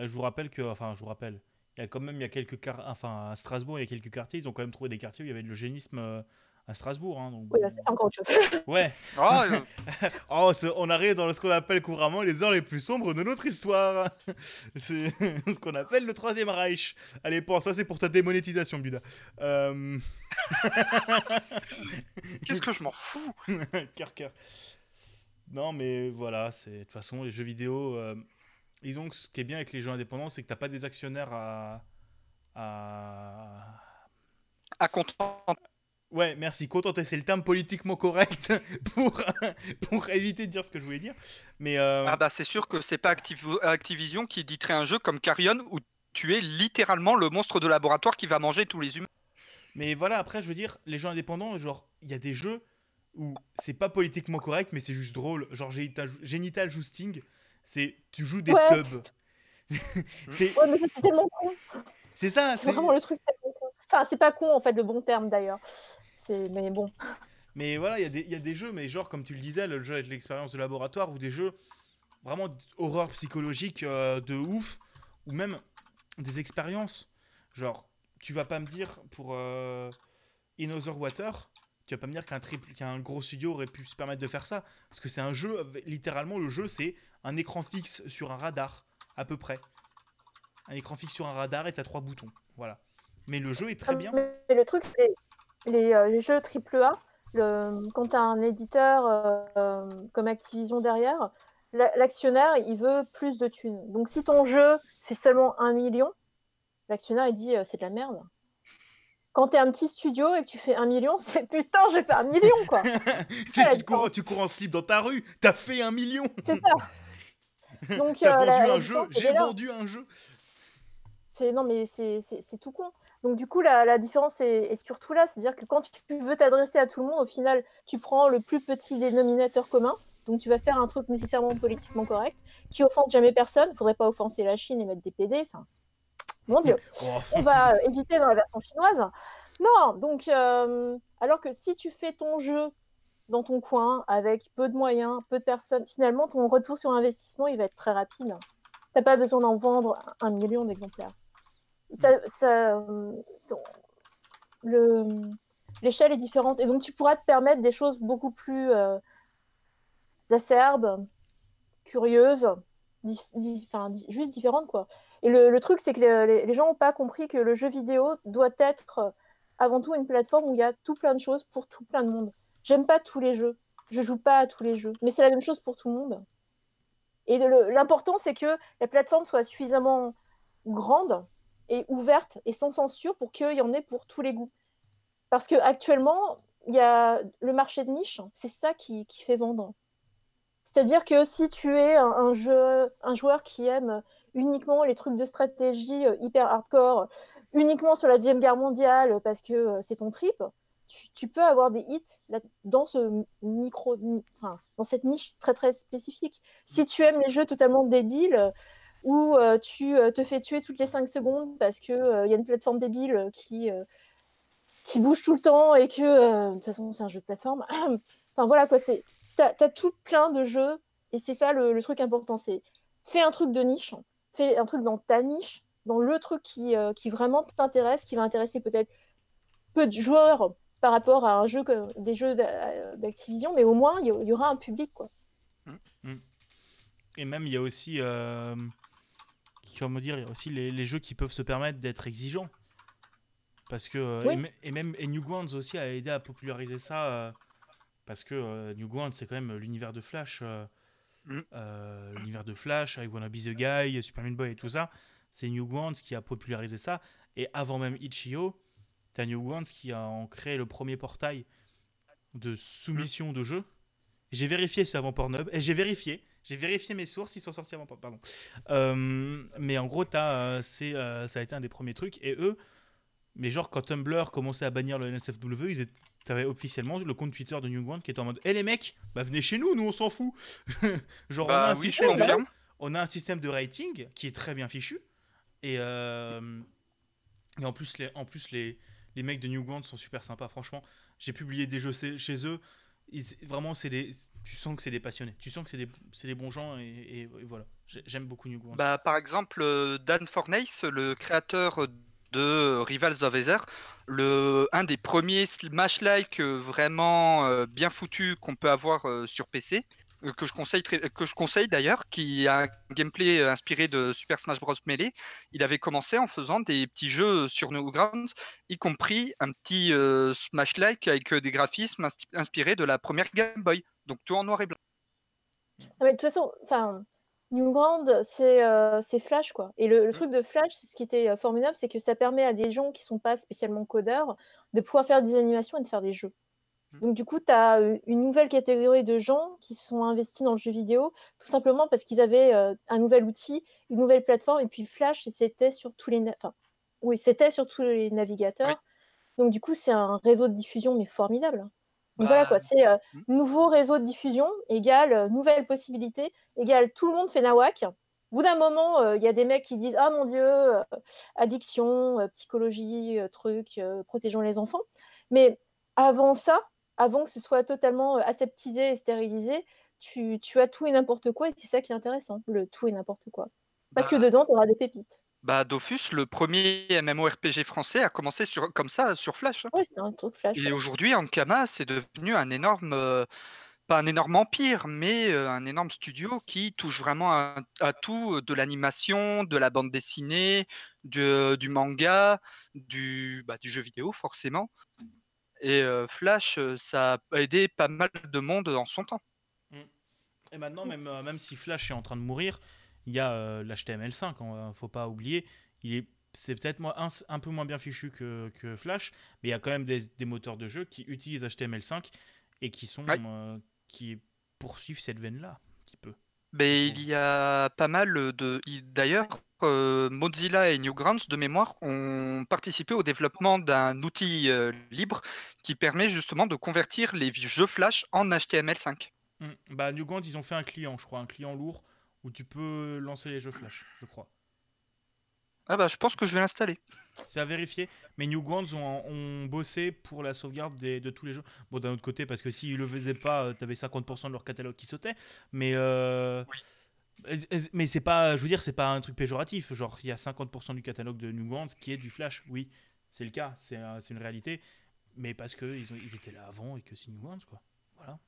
je vous rappelle que, enfin, je vous rappelle, il y a quand même, il y a quelques quar- enfin, à Strasbourg, il y a quelques quartiers, ils ont quand même trouvé des quartiers où il y avait de l'eugénisme euh, à Strasbourg. hein, donc Oui, bah, c'est encore autre chose. Ouais. Ah, Oh, on arrive dans ce qu'on appelle couramment les heures les plus sombres de notre histoire. C'est ce qu'on appelle le Troisième Reich. Allez, pense, ça c'est pour ta démonétisation, Buda. Euh... Qu'est-ce que je m'en fous? Cœur, cœur. Non, mais voilà, c'est de toute façon les jeux vidéo. Euh... Disons que ce qui est bien avec les jeux indépendants, c'est que t'as pas des actionnaires à. à... À content. Ouais, merci. Contenter, c'est le terme politiquement correct pour, pour éviter de dire ce que je voulais dire. Mais euh, Ah bah c'est sûr que c'est pas Activ- Activision qui éditerait un jeu comme Carrion où tu es littéralement le monstre de laboratoire qui va manger tous les humains. Mais voilà, après, je veux dire, les jeux indépendants, genre, il y a des jeux où c'est pas politiquement correct, mais c'est juste drôle. Genre, Genital Jousting, c'est tu joues des Ouais. tubs. c'est Ouais, mais ça, c'est tellement con. c'est ça, C'est vraiment le truc tellement con. Enfin, c'est pas con en fait, le bon terme d'ailleurs. C'est, mais bon. Mais voilà, il y, a des- il y a des jeux, mais genre, comme tu le disais, le jeu avec l'expérience de laboratoire, ou des jeux vraiment horreur psychologique euh, de ouf, ou même des expériences. Genre, tu vas pas me dire pour euh, In Other Water, tu vas pas me dire qu'un triple, qu'un gros studio aurait pu se permettre de faire ça, parce que c'est un jeu, littéralement, le jeu, c'est un écran fixe sur un radar, à peu près. Un écran fixe sur un radar et t'as trois boutons, voilà. Mais le jeu est très bien. Mais le truc, c'est les, euh, les jeux AAA, le, quand tu as un éditeur euh, euh, comme Activision derrière, la- l'actionnaire, il veut plus de thunes. Donc si ton jeu fait seulement un million, l'actionnaire, il dit euh, c'est de la merde. Quand tu es un petit studio et que tu fais un million, c'est putain, j'ai fait un million, quoi. Tu, cours, tu cours en slip dans ta rue, t'as fait un million. C'est ça. Donc, euh, j'ai vendu un jeu. C'est non mais c'est tout con. Donc du coup la, la différence est, est surtout là, c'est-à-dire que quand tu veux t'adresser à tout le monde, au final tu prends le plus petit dénominateur commun. Donc tu vas faire un truc nécessairement politiquement correct qui offense jamais personne. Faudrait pas offenser la Chine et mettre des PD. Enfin, mon Dieu, Oh. on va euh, éviter dans la version chinoise. Non, donc euh, alors que si tu fais ton jeu dans ton coin avec peu de moyens, peu de personnes, finalement ton retour sur investissement il va être très rapide. T'as pas besoin d'en vendre un million d'exemplaires. Ça, ça, euh, l'échelle est différente et donc tu pourras te permettre des choses beaucoup plus euh, acerbes, curieuses, dif- di- juste différentes quoi. Et le, le truc c'est que les, les- les gens n'ont pas compris que le jeu vidéo doit être euh, avant tout une plateforme où il y a tout plein de choses pour tout plein de monde. J'aime pas tous les jeux, je joue pas à tous les jeux, mais c'est la même chose pour tout le monde. Et l'important c'est que la plateforme soit suffisamment grande et ouverte et sans censure pour qu'il y en ait pour tous les goûts. Parce que actuellement, il y a le marché de niche, c'est ça qui, fait vendre. C'est-à-dire que si tu es un joueur qui aime uniquement les trucs de stratégie euh, hyper hardcore, uniquement sur la Deuxième Guerre mondiale parce que euh, c'est ton trip, tu, peux avoir des hits là, dans ce micro, enfin, dans cette niche très très spécifique. Si tu aimes les jeux totalement débiles, où euh, tu euh, te fais tuer toutes les 5 secondes parce qu'il il y a une plateforme débile euh, qui, euh, qui bouge tout le temps et que, euh, de toute façon, c'est un jeu de plateforme. enfin voilà quoi, tu as, tout plein de jeux et c'est ça le, le, truc important c'est fais un truc de niche, fais un truc dans ta niche, dans le truc qui, euh, qui vraiment t'intéresse, qui va intéresser peut-être peu de joueurs par rapport à un jeu que, des jeux d'Activision, mais au moins il y, y, aura un public quoi. Et même il y a aussi euh, comment dire, il y a aussi les, les, jeux qui peuvent se permettre d'être exigeants. Parce que, euh, oui. et, et, même et Newgrounds aussi a aidé à populariser ça. Euh, parce que euh, Newgrounds, c'est quand même l'univers de Flash. Mm. l'univers de Flash, avec Wanna Be the Guy, Super Meat Boy et tout ça. C'est Newgrounds qui a popularisé ça. Et avant même Itch.io, t'as Newgrounds qui a créé le premier portail de soumission de jeux. J'ai vérifié, c'est avant Pornhub. Et j'ai vérifié. J'ai vérifié mes sources, ils sont sortis avant. Pardon. Euh, mais en gros, as, euh, c'est, euh, ça a été un des premiers trucs. Et eux, mais genre, quand Tumblr commençait à bannir le NSFW, ils étaient, officiellement le compte Twitter de Newground qui était en mode Hé les mecs, bah venez chez nous, nous on s'en fout. genre, on, a Bah un oui, système, confirme. on a un système de rating qui est très bien fichu. Et, euh, et en plus, les, en plus les, les mecs de Newground sont super sympas. Franchement, j'ai publié des jeux chez- eux. Ils- vraiment, c'est des, tu sens que c'est des passionnés. Tu sens que c'est des, bons gens. Et, voilà. J'ai- J'aime beaucoup Newground. Bah, par exemple, euh, Dan Fornace, le créateur de Rivals of Aether, le, un des premiers Smash-like euh, vraiment euh, bien foutus qu'on peut avoir sur PC, que je conseille, que je conseille d'ailleurs, qui a un gameplay euh, inspiré de Super Smash Bros. Melee. Il avait commencé en faisant des petits jeux sur Newgrounds, y compris un petit euh, Smash-like avec euh, des graphismes ins- inspirés de la première Game Boy. Donc tout en noir et blanc. Mais de toute façon, enfin, Newground, c'est euh, Flash, quoi. Et le, le truc de Flash, ce qui était euh, formidable, c'est que ça permet à des gens qui sont pas spécialement codeurs de pouvoir faire des animations et de faire des jeux. Mm. Donc, du coup, tu as une nouvelle catégorie de gens qui se sont investis dans le jeu vidéo, tout simplement parce qu'ils avaient euh, un nouvel outil, une nouvelle plateforme, et puis Flash, c'était sur tous les, enfin, oui, c'était sur tous les navigateurs. Donc, du coup, c'est un réseau de diffusion, mais formidable. Donc voilà Bah, quoi, c'est euh, mm. nouveau réseau de diffusion égale euh, nouvelle possibilité égale tout le monde fait nawak. Au bout d'un moment, il y a des mecs qui disent ah mon dieu, addiction, psychologie, truc, protégeons les enfants. Mais avant ça, avant que ce soit totalement aseptisé et stérilisé, tu, tu as tout et n'importe quoi et c'est ça qui est intéressant, le tout et n'importe quoi. Parce que Bah, dedans, tu auras des pépites. Bah, Dofus, le premier MMORPG français, a commencé sur, comme ça sur Flash. hein. Ouais, c'est un truc flash. Et quoi. aujourd'hui, Ankama, c'est devenu un énorme, euh, pas un énorme empire, mais euh, un énorme studio qui touche vraiment à, à tout, euh, de l'animation, de la bande dessinée, de- du manga, du, bah, du jeu vidéo, forcément. Et Flash, ça a aidé pas mal de monde en son temps. Et maintenant, même, même si Flash est en train de mourir, il y a euh, l'HTML5, ne faut pas oublier. Il est, c'est peut-être un, un peu moins bien fichu que, que Flash, mais il y a quand même des, des moteurs de jeu qui utilisent HTML5 et qui, sont, Ouais. euh, qui poursuivent cette veine-là, un petit peu. Mais il y a pas mal de. il- D'ailleurs, euh, Mozilla et Newgrounds, de mémoire, ont participé au développement d'un outil euh, libre qui permet justement de convertir les jeux Flash en HTML5. Hmm. Bah, Newgrounds, ils ont fait un client, je crois, un client lourd où tu peux lancer les jeux Flash, je crois. Ah bah, je pense que je vais l'installer. C'est à vérifier, mais Newgrounds ont, ont bossé pour la sauvegarde des- de tous les jeux. Bon, d'un autre côté, parce que s'ils le faisaient pas, tu avais 50% de leur catalogue qui sautait. Mais, euh, mais c'est pas, je veux dire, c'est pas un truc péjoratif. Genre, il y a 50% du catalogue de Newgrounds qui est du Flash. Oui, c'est le cas, c'est euh, une réalité. Mais parce qu'ils ils, ils étaient là avant et que c'est Newgrounds, quoi. Voilà.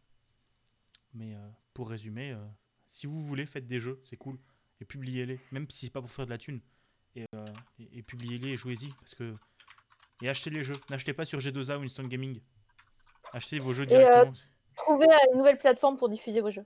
Mais euh, pour résumer, euh, si vous voulez, faites des jeux, c'est cool. Et publiez-les, même si c'est pas pour faire de la thune et, euh, et- et publiez-les et jouez-y parce que et achetez les jeux n'achetez pas sur G2A ou Instant Gaming achetez vos jeux Et, euh, directement Trouvez une nouvelle plateforme pour diffuser vos jeux.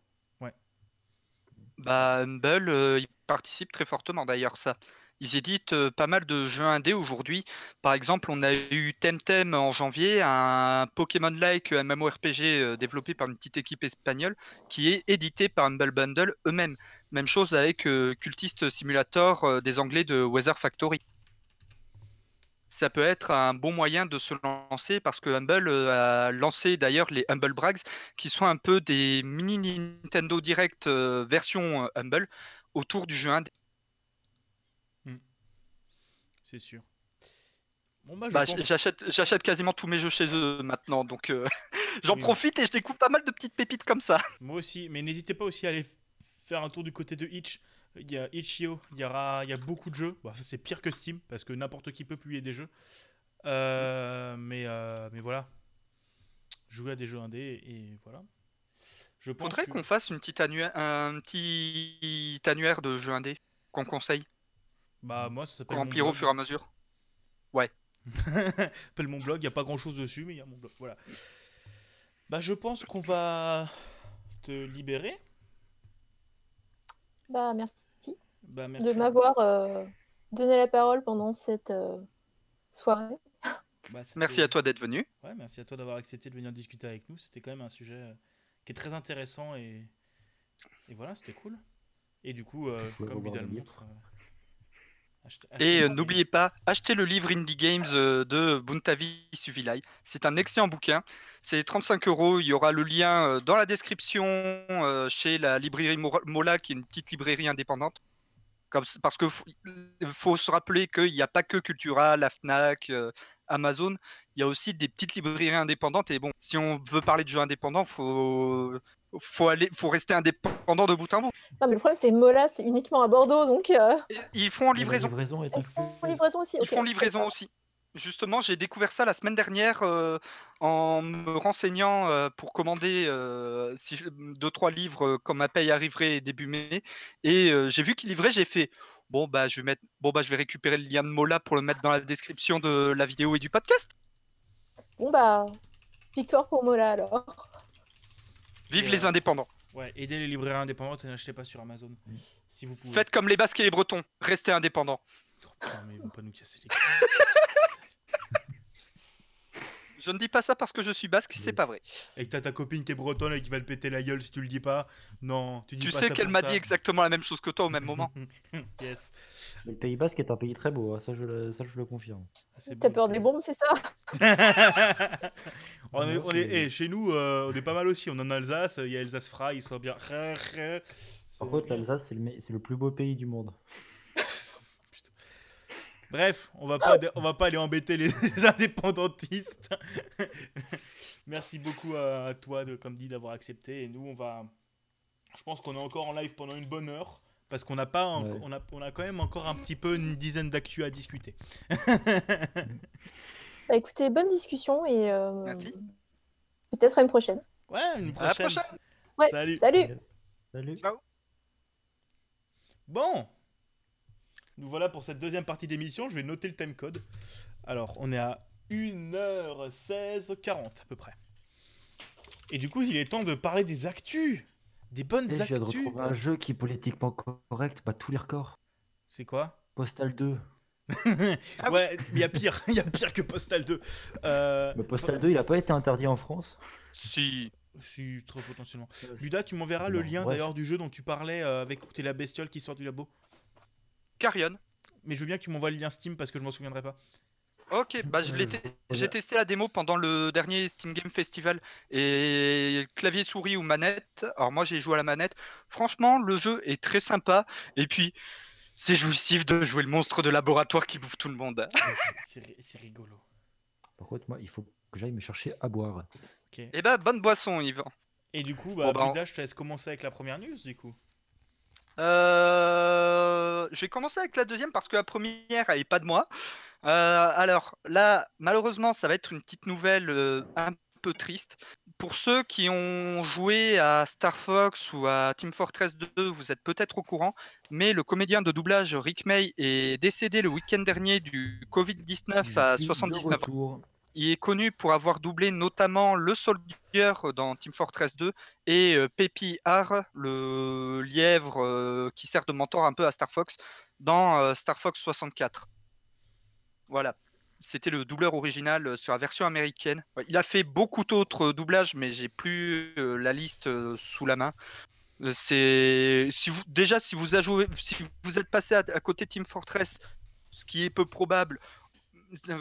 Bah, Humble, euh, ils participent très fortement d'ailleurs, ça. Ils éditent euh, pas mal de jeux indés aujourd'hui. Par exemple, on a eu Temtem en janvier, un Pokémon-like MMORPG euh, développé par une petite équipe espagnole qui est édité par Humble Bundle eux-mêmes. Même chose avec euh, Cultist Simulator des Anglais de Weather Factory. Ça peut être un bon moyen de se lancer parce que Humble a lancé d'ailleurs les Humble Brags qui sont un peu des mini Nintendo Direct version Humble autour du jeu indé. C'est sûr. Bon bah Bah, pense- j'achète, j'achète quasiment tous mes jeux chez eux maintenant, donc euh, j'en Oui. profite et je découvre pas mal de petites pépites comme ça. moi aussi mais n'hésitez pas aussi à aller faire un tour du côté de Itch. Il y a Itch.io il y aura il y a beaucoup de jeux. Bon, ça, c'est pire que Steam parce que n'importe qui peut publier des jeux. Euh, mais euh, mais voilà. Jouer à des jeux indés et voilà. Je pense Faudrait qu'on fasse une petite un petit annuaire de jeux indés qu'on conseille, bah moi ça s'appelle mon remplira au fur et à mesure. s'appelle mon blog, il n'y a pas grand chose dessus, mais il y a mon blog. Voilà. Bah, je pense qu'on va te libérer. Bah, merci, Bah, merci. de m'avoir euh, donné la parole pendant cette euh, soirée. Bah, Merci à toi d'être venu. Ouais, merci à toi d'avoir accepté de venir discuter avec nous. C'était quand même un sujet euh, qui est très intéressant et. Et voilà, c'était cool. Et du coup, euh, comme le montre. Achetez- Et euh, n'oubliez pas, achetez le livre Indie Games euh, de Buntavi Suvilai. C'est un excellent bouquin. C'est 35 euros. Il y aura le lien euh, dans la description chez la librairie Mola, qui est une petite librairie indépendante. Comme, parce que faut, faut se rappeler qu'il n'y a pas que Cultura, la Fnac, Amazon. Il y a aussi des petites librairies indépendantes. Et bon, si on veut parler de jeux indépendants, faut faut aller, faut rester indépendant de bout en bout. Non, mais le problème, c'est que Mola, c'est uniquement à Bordeaux, donc euh, Ils font en livraison. ils font livraison aussi. Ils font livraison aussi. Justement, j'ai découvert ça la semaine dernière euh, en me renseignant euh, pour commander euh, si je- deux trois livres euh, quand ma paye arriverait début mai. Et euh, j'ai vu qu'ils livraient, j'ai fait bon bah je vais mettre bon bah je vais récupérer le lien de Mola pour le mettre dans la description de la vidéo et du podcast. Bon, bah, victoire pour Mola alors. Vive Et, les euh, indépendants. Ouais, aidez les librairies indépendantes et n'achetez pas sur Amazon. Si vous pouvez. Faites comme les Basques et les Bretons, restez indépendants. Oh, putain, mais ils vont pas nous casser les Je ne dis pas ça parce que je suis basque, c'est Oui. pas vrai. Et que t'as ta copine qui est bretonne et qui va le péter la gueule si tu le dis pas. Non, tu dis Tu pas sais qu'elle m'a dit exactement la même chose que toi au même moment. yes. Mais le Pays Basque est un pays très beau, hein, ça, je le, ça je le confirme. Ah, T'as peur des bombes, c'est ça? On est, on est- eh, chez nous, euh, on est pas mal aussi. On est en Alsace, il y a Alsace Fry, ils sont bien. Par contre, l'Alsace, c'est le, le plus beau pays du monde. Bref, on va pas, on va pas aller embêter les, les indépendantistes. Merci beaucoup à, à toi, de, comme dit, d'avoir accepté. Et nous, on va. Je pense qu'on est encore en live pendant une bonne heure. Parce qu'on n'a pas, en- Ouais. on a, on a quand même encore un petit peu une dizaine d'actu à discuter. Bah écoutez, bonne discussion et euh, Merci. peut-être à une prochaine. Ouais, une À la prochaine. prochaine. Ouais, Salut. Salut Salut. Bon, nous voilà pour cette deuxième partie d'émission. Je vais noter le timecode. Alors, on est à 1h16.40 à peu près. Et du coup, il est temps de parler des actus. Des bonnes Et je viens de actus. retrouver un jeu qui est politiquement correct, bat tous les records. C'est quoi? Postal 2. Ah Ouais, il y a pire. Il y a pire que Postal 2. Euh, Mais Postal 2, il a pas été interdit en France? Si. Si, trop potentiellement. Luda, tu m'enverras le lien d'ailleurs du jeu dont tu parlais euh, avec où t'es la bestiole qui sort du labo. Carrion. Mais je veux bien que tu m'envoies le lien Steam parce que je m'en souviendrai pas. Ok, bah je j'ai testé la démo pendant le dernier Steam Game Festival et clavier souris ou manette. Alors moi j'ai joué à la manette. Franchement, le jeu est très sympa et puis c'est jouissif de jouer le monstre de laboratoire qui bouffe tout le monde. C'est ri- c'est rigolo. Par contre, moi, il faut que j'aille me chercher à boire. Et bah bonne boisson Yvan. Et du coup, bah, Bon, bah, on- Luda, je te laisse commencer avec la première news du coup. Euh, je vais commencer avec la deuxième parce que la première elle est pas de moi. Euh, alors là, malheureusement, ça va être une petite nouvelle euh, un peu triste. Pour ceux qui ont joué à Star Fox ou à Team Fortress 2, vous êtes peut-être au courant, mais le comédien de doublage Rick May est décédé le week-end dernier du Covid-19 Je à suis de 79 ans. Il est connu pour avoir doublé notamment le Soldier dans Team Fortress 2 et euh, Peppy le lièvre euh, qui sert de mentor un peu à Star Fox dans euh, Star Fox 64. Voilà. C'était le doubleur original euh, sur la version américaine. Il a fait beaucoup d'autres doublages, mais j'ai plus euh, la liste euh, sous la main. Euh, C'est déjà si vous, êtes passé à, à côté Team Fortress, ce qui est peu probable,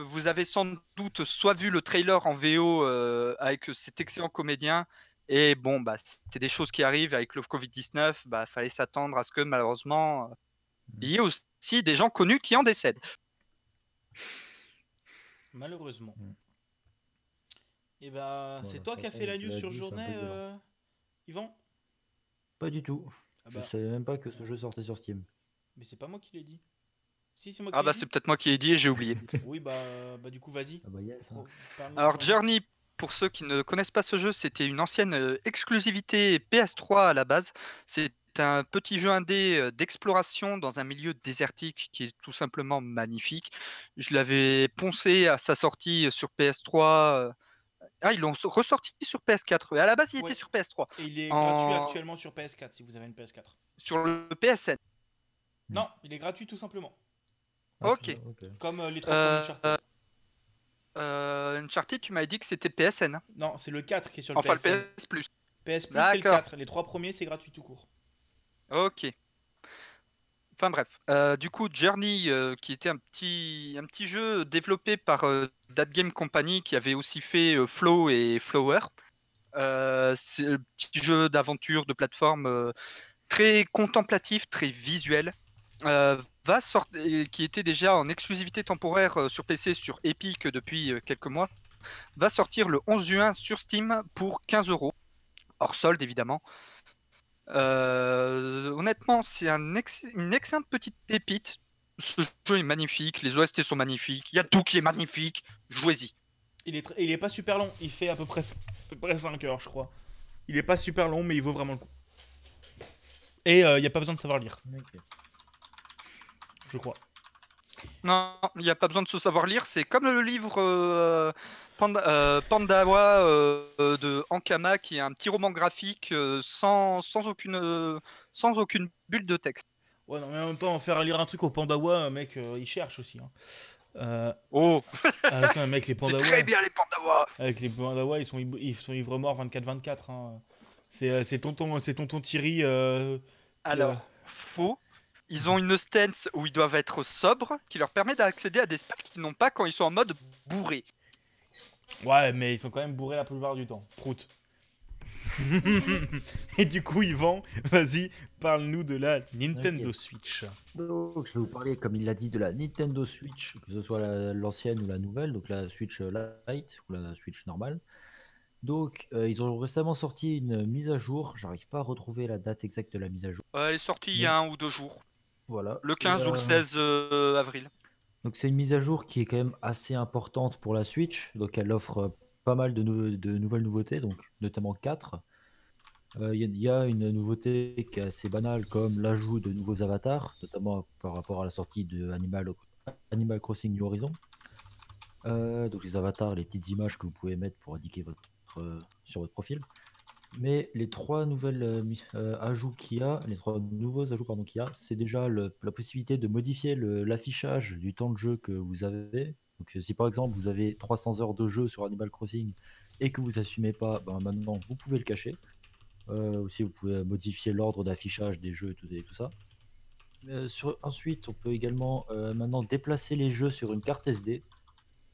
vous avez sans doute soit vu le trailer en VO euh, avec cet excellent comédien, et bon, bah, c'est des choses qui arrivent avec le Covid-19, bah, fallait s'attendre à ce que malheureusement, euh, il y ait aussi des gens connus qui en décèdent. Malheureusement. Mm. Et bah, Bon, c'est de toi qui as fait la news sur journée, euh, Yvan? Pas du tout. ah Je bah, savais même pas que ce jeu sortait sur Steam. Mais c'est pas moi qui l'ai dit. Si, c'est moi qui Ah bah dit. c'est peut-être moi qui ai dit et j'ai oublié. Oui, bah, bah du coup, vas-y. Ah bah yes. hein. Pro- parle-nous Alors de- Journey, pour ceux qui ne connaissent pas ce jeu, c'était une ancienne euh, exclusivité PS3 à la base. C'est un petit jeu indé euh, d'exploration dans un milieu désertique qui est tout simplement magnifique. Je l'avais poncé à sa sortie sur PS3. euh, Ah, ils l'ont so- ressorti sur PS4. Mais à la base, il Ouais. était sur PS3. Et il est en- gratuit actuellement sur PS4 si vous avez une PS4. Sur le PSN. Non, il est gratuit tout simplement. Ok. ok. Comme euh, les trois Euh, premiers Uncharted. Euh, Uncharted, tu m'avais dit que c'était PSN. hein. Non, c'est le 4 qui est sur le Enfin, PSN. le PS Plus. PS Plus, c'est le D'accord. 4. Les trois premiers, c'est gratuit tout court. Ok. Enfin bref, euh, du coup Journey, euh, qui était un petit, un petit jeu développé par euh, That Game Company, qui avait aussi fait euh, Flow et Flower. Euh, c'est un petit jeu d'aventure, de plateforme euh, très contemplatif, très visuel. euh, va sortir, qui était déjà en exclusivité temporaire euh, sur PC sur Epic depuis euh, quelques mois, va sortir le 11 juin sur Steam pour 15 euros, hors solde évidemment. Euh, honnêtement, c'est un ex- une excellente petite pépite. Ce jeu est magnifique, les OST sont magnifiques, il y a tout qui est magnifique. Jouez-y. Il est, il est pas super long, il fait à peu près, à peu près 5 heures, je crois. Il est pas super long, mais il vaut vraiment le coup. Et il n'y a pas besoin de savoir lire, Ok. Je crois. Non, il n'y a pas besoin de se savoir lire. C'est comme le livre euh, Panda, euh, Pandawa euh, de Ankama, qui est un petit roman graphique euh, sans, sans, aucune, sans aucune bulle de texte. Ouais, non, mais en même temps, faire lire un truc au Pandawa, mec, euh, il cherche aussi. Hein. Euh, Oh, avec un mec, les Pandawa. très bien les Pandawa Avec les Pandawa, ils sont, ils sont ivres morts 24-24. Hein. C'est c'est tonton, c'est tonton Thierry. euh, Alors, euh, faux. Ils ont une stance où ils doivent être sobres, qui leur permet d'accéder à des specs qu'ils n'ont pas quand ils sont en mode bourré. Ouais, mais ils sont quand même bourrés la plupart du temps. Prout. Et du coup, Yvan, vas-y, parle-nous de la Nintendo. Switch. Donc, je vais vous parler, comme il l'a dit, de la Nintendo Switch, que ce soit la- l'ancienne ou la nouvelle, donc la Switch Lite ou la Switch normale. Donc, euh, ils ont récemment sorti une mise à jour. J'arrive pas à retrouver la date exacte de la mise à jour. Euh, elle est sortie il y a un ou deux jours, Voilà. le 15 ou le Euh, 16 euh, avril. Donc, c'est une mise à jour qui est quand même assez importante pour la Switch. Donc, elle offre euh, pas mal de, nou- de nouvelles nouveautés, donc notamment 4. Il y, a- y a une nouveauté qui est assez banale, comme l'ajout de nouveaux avatars, notamment par rapport à la sortie de Animal, Animal Crossing New Horizon. Euh, donc les avatars, les petites images que vous pouvez mettre pour indiquer votre, euh, sur votre profil. Mais les trois nouvelles euh, euh, ajouts qu'il y a, les trois nouveaux ajouts pardon qu'il y a, c'est déjà la possibilité de modifier l'affichage du temps de jeu que vous avez. Donc euh, si par exemple vous avez 300 heures de jeu sur Animal Crossing et que vous assumez pas, ben maintenant vous pouvez le cacher. Aussi vous pouvez modifier l'ordre d'affichage des jeux et tout, ça. Ensuite, on peut également maintenant déplacer les jeux sur une carte SD,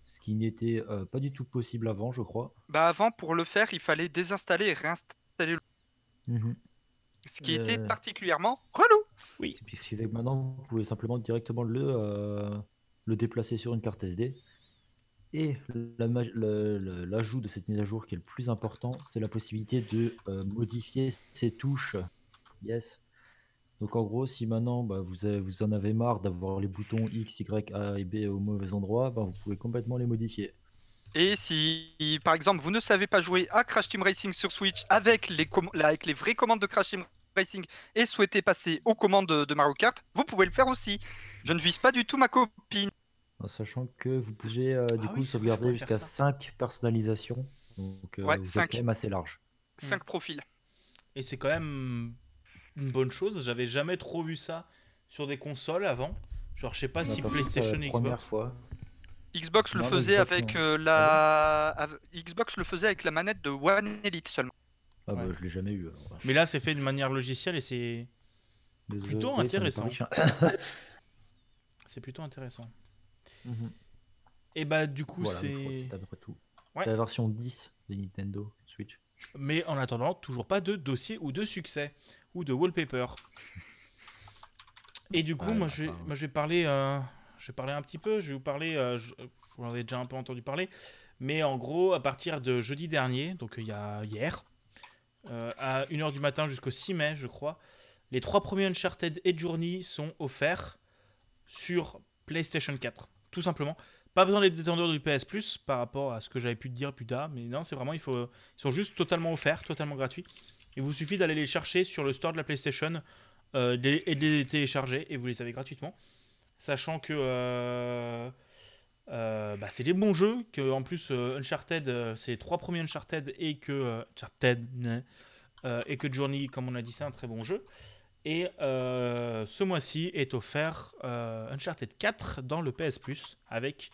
ce qui n'était euh, pas du tout possible avant, je crois. Bah avant, pour le faire, il fallait désinstaller et réinstaller le... Ce qui était Euh. particulièrement relou. Que maintenant, vous pouvez simplement directement le, euh, le déplacer sur une carte SD. Et la l'ajout de cette mise à jour qui est le plus important, c'est la possibilité de euh, modifier ces touches. Yes. Donc en gros, si maintenant bah, vous, avez- vous en avez marre d'avoir les boutons X, Y, A et B au mauvais endroit, bah, vous pouvez complètement les modifier. Et si, par exemple, vous ne savez pas jouer à Crash Team Racing sur Switch avec les, avec les vraies commandes de Crash Team Racing et souhaitez passer aux commandes de, de Mario Kart, vous pouvez le faire aussi. Je ne vise pas du tout ma copine. En sachant que vous pouvez euh, du Ah coup oui, c'est vrai, je sauvegarder pourrais faire jusqu'à ça. 5 personnalisations. Donc euh, Ouais, vous êtes cinq. quand même assez large. 5 profils. Et c'est quand même une bonne chose. J'avais jamais trop vu ça sur des consoles avant. Genre, je sais pas On a si PlayStation la et première Xbox. fois. Xbox le Non, faisait Xbox, avec euh, la av- Xbox le faisait avec la manette de One Elite seulement. Ah bah Ouais. je l'ai jamais eu. alors. Mais là, c'est fait de manière logicielle et c'est Plutôt intéressant. c'est plutôt intéressant. Mhm. Et bah, du coup, Voilà, je crois que c'est. c'est à peu près tout. Ouais. C'est la version 10 de Nintendo Switch. Mais en attendant, toujours pas de dossier ou de succès ou de wallpaper. Et du coup, Ouais, moi, bah, je vais, ça- moi, je vais parler, euh, je vais parler un petit peu. Je vais vous parler. euh, je, vous en avais déjà un peu entendu parler, mais en gros, à partir de jeudi dernier, donc il y a hier, euh, à 1h du matin jusqu'au 6 mai, je crois, les trois premiers Uncharted et Journey sont offerts sur PlayStation 4, tout simplement. Pas besoin d'être détendeur du PS Plus par rapport à ce que j'avais pu te dire plus tard, mais non, c'est vraiment, il faut, ils sont juste totalement offerts, totalement gratuits. Il vous suffit d'aller les chercher sur le store de la PlayStation euh, et de les télécharger et vous les avez gratuitement. Sachant que euh, euh, bah, c'est des bons jeux, que en plus Uncharted, c'est les trois premiers Uncharted et que Uncharted et que Journey, comme on a dit, c'est un très bon jeu. Et ce mois-ci est offert Uncharted 4 dans le PS Plus avec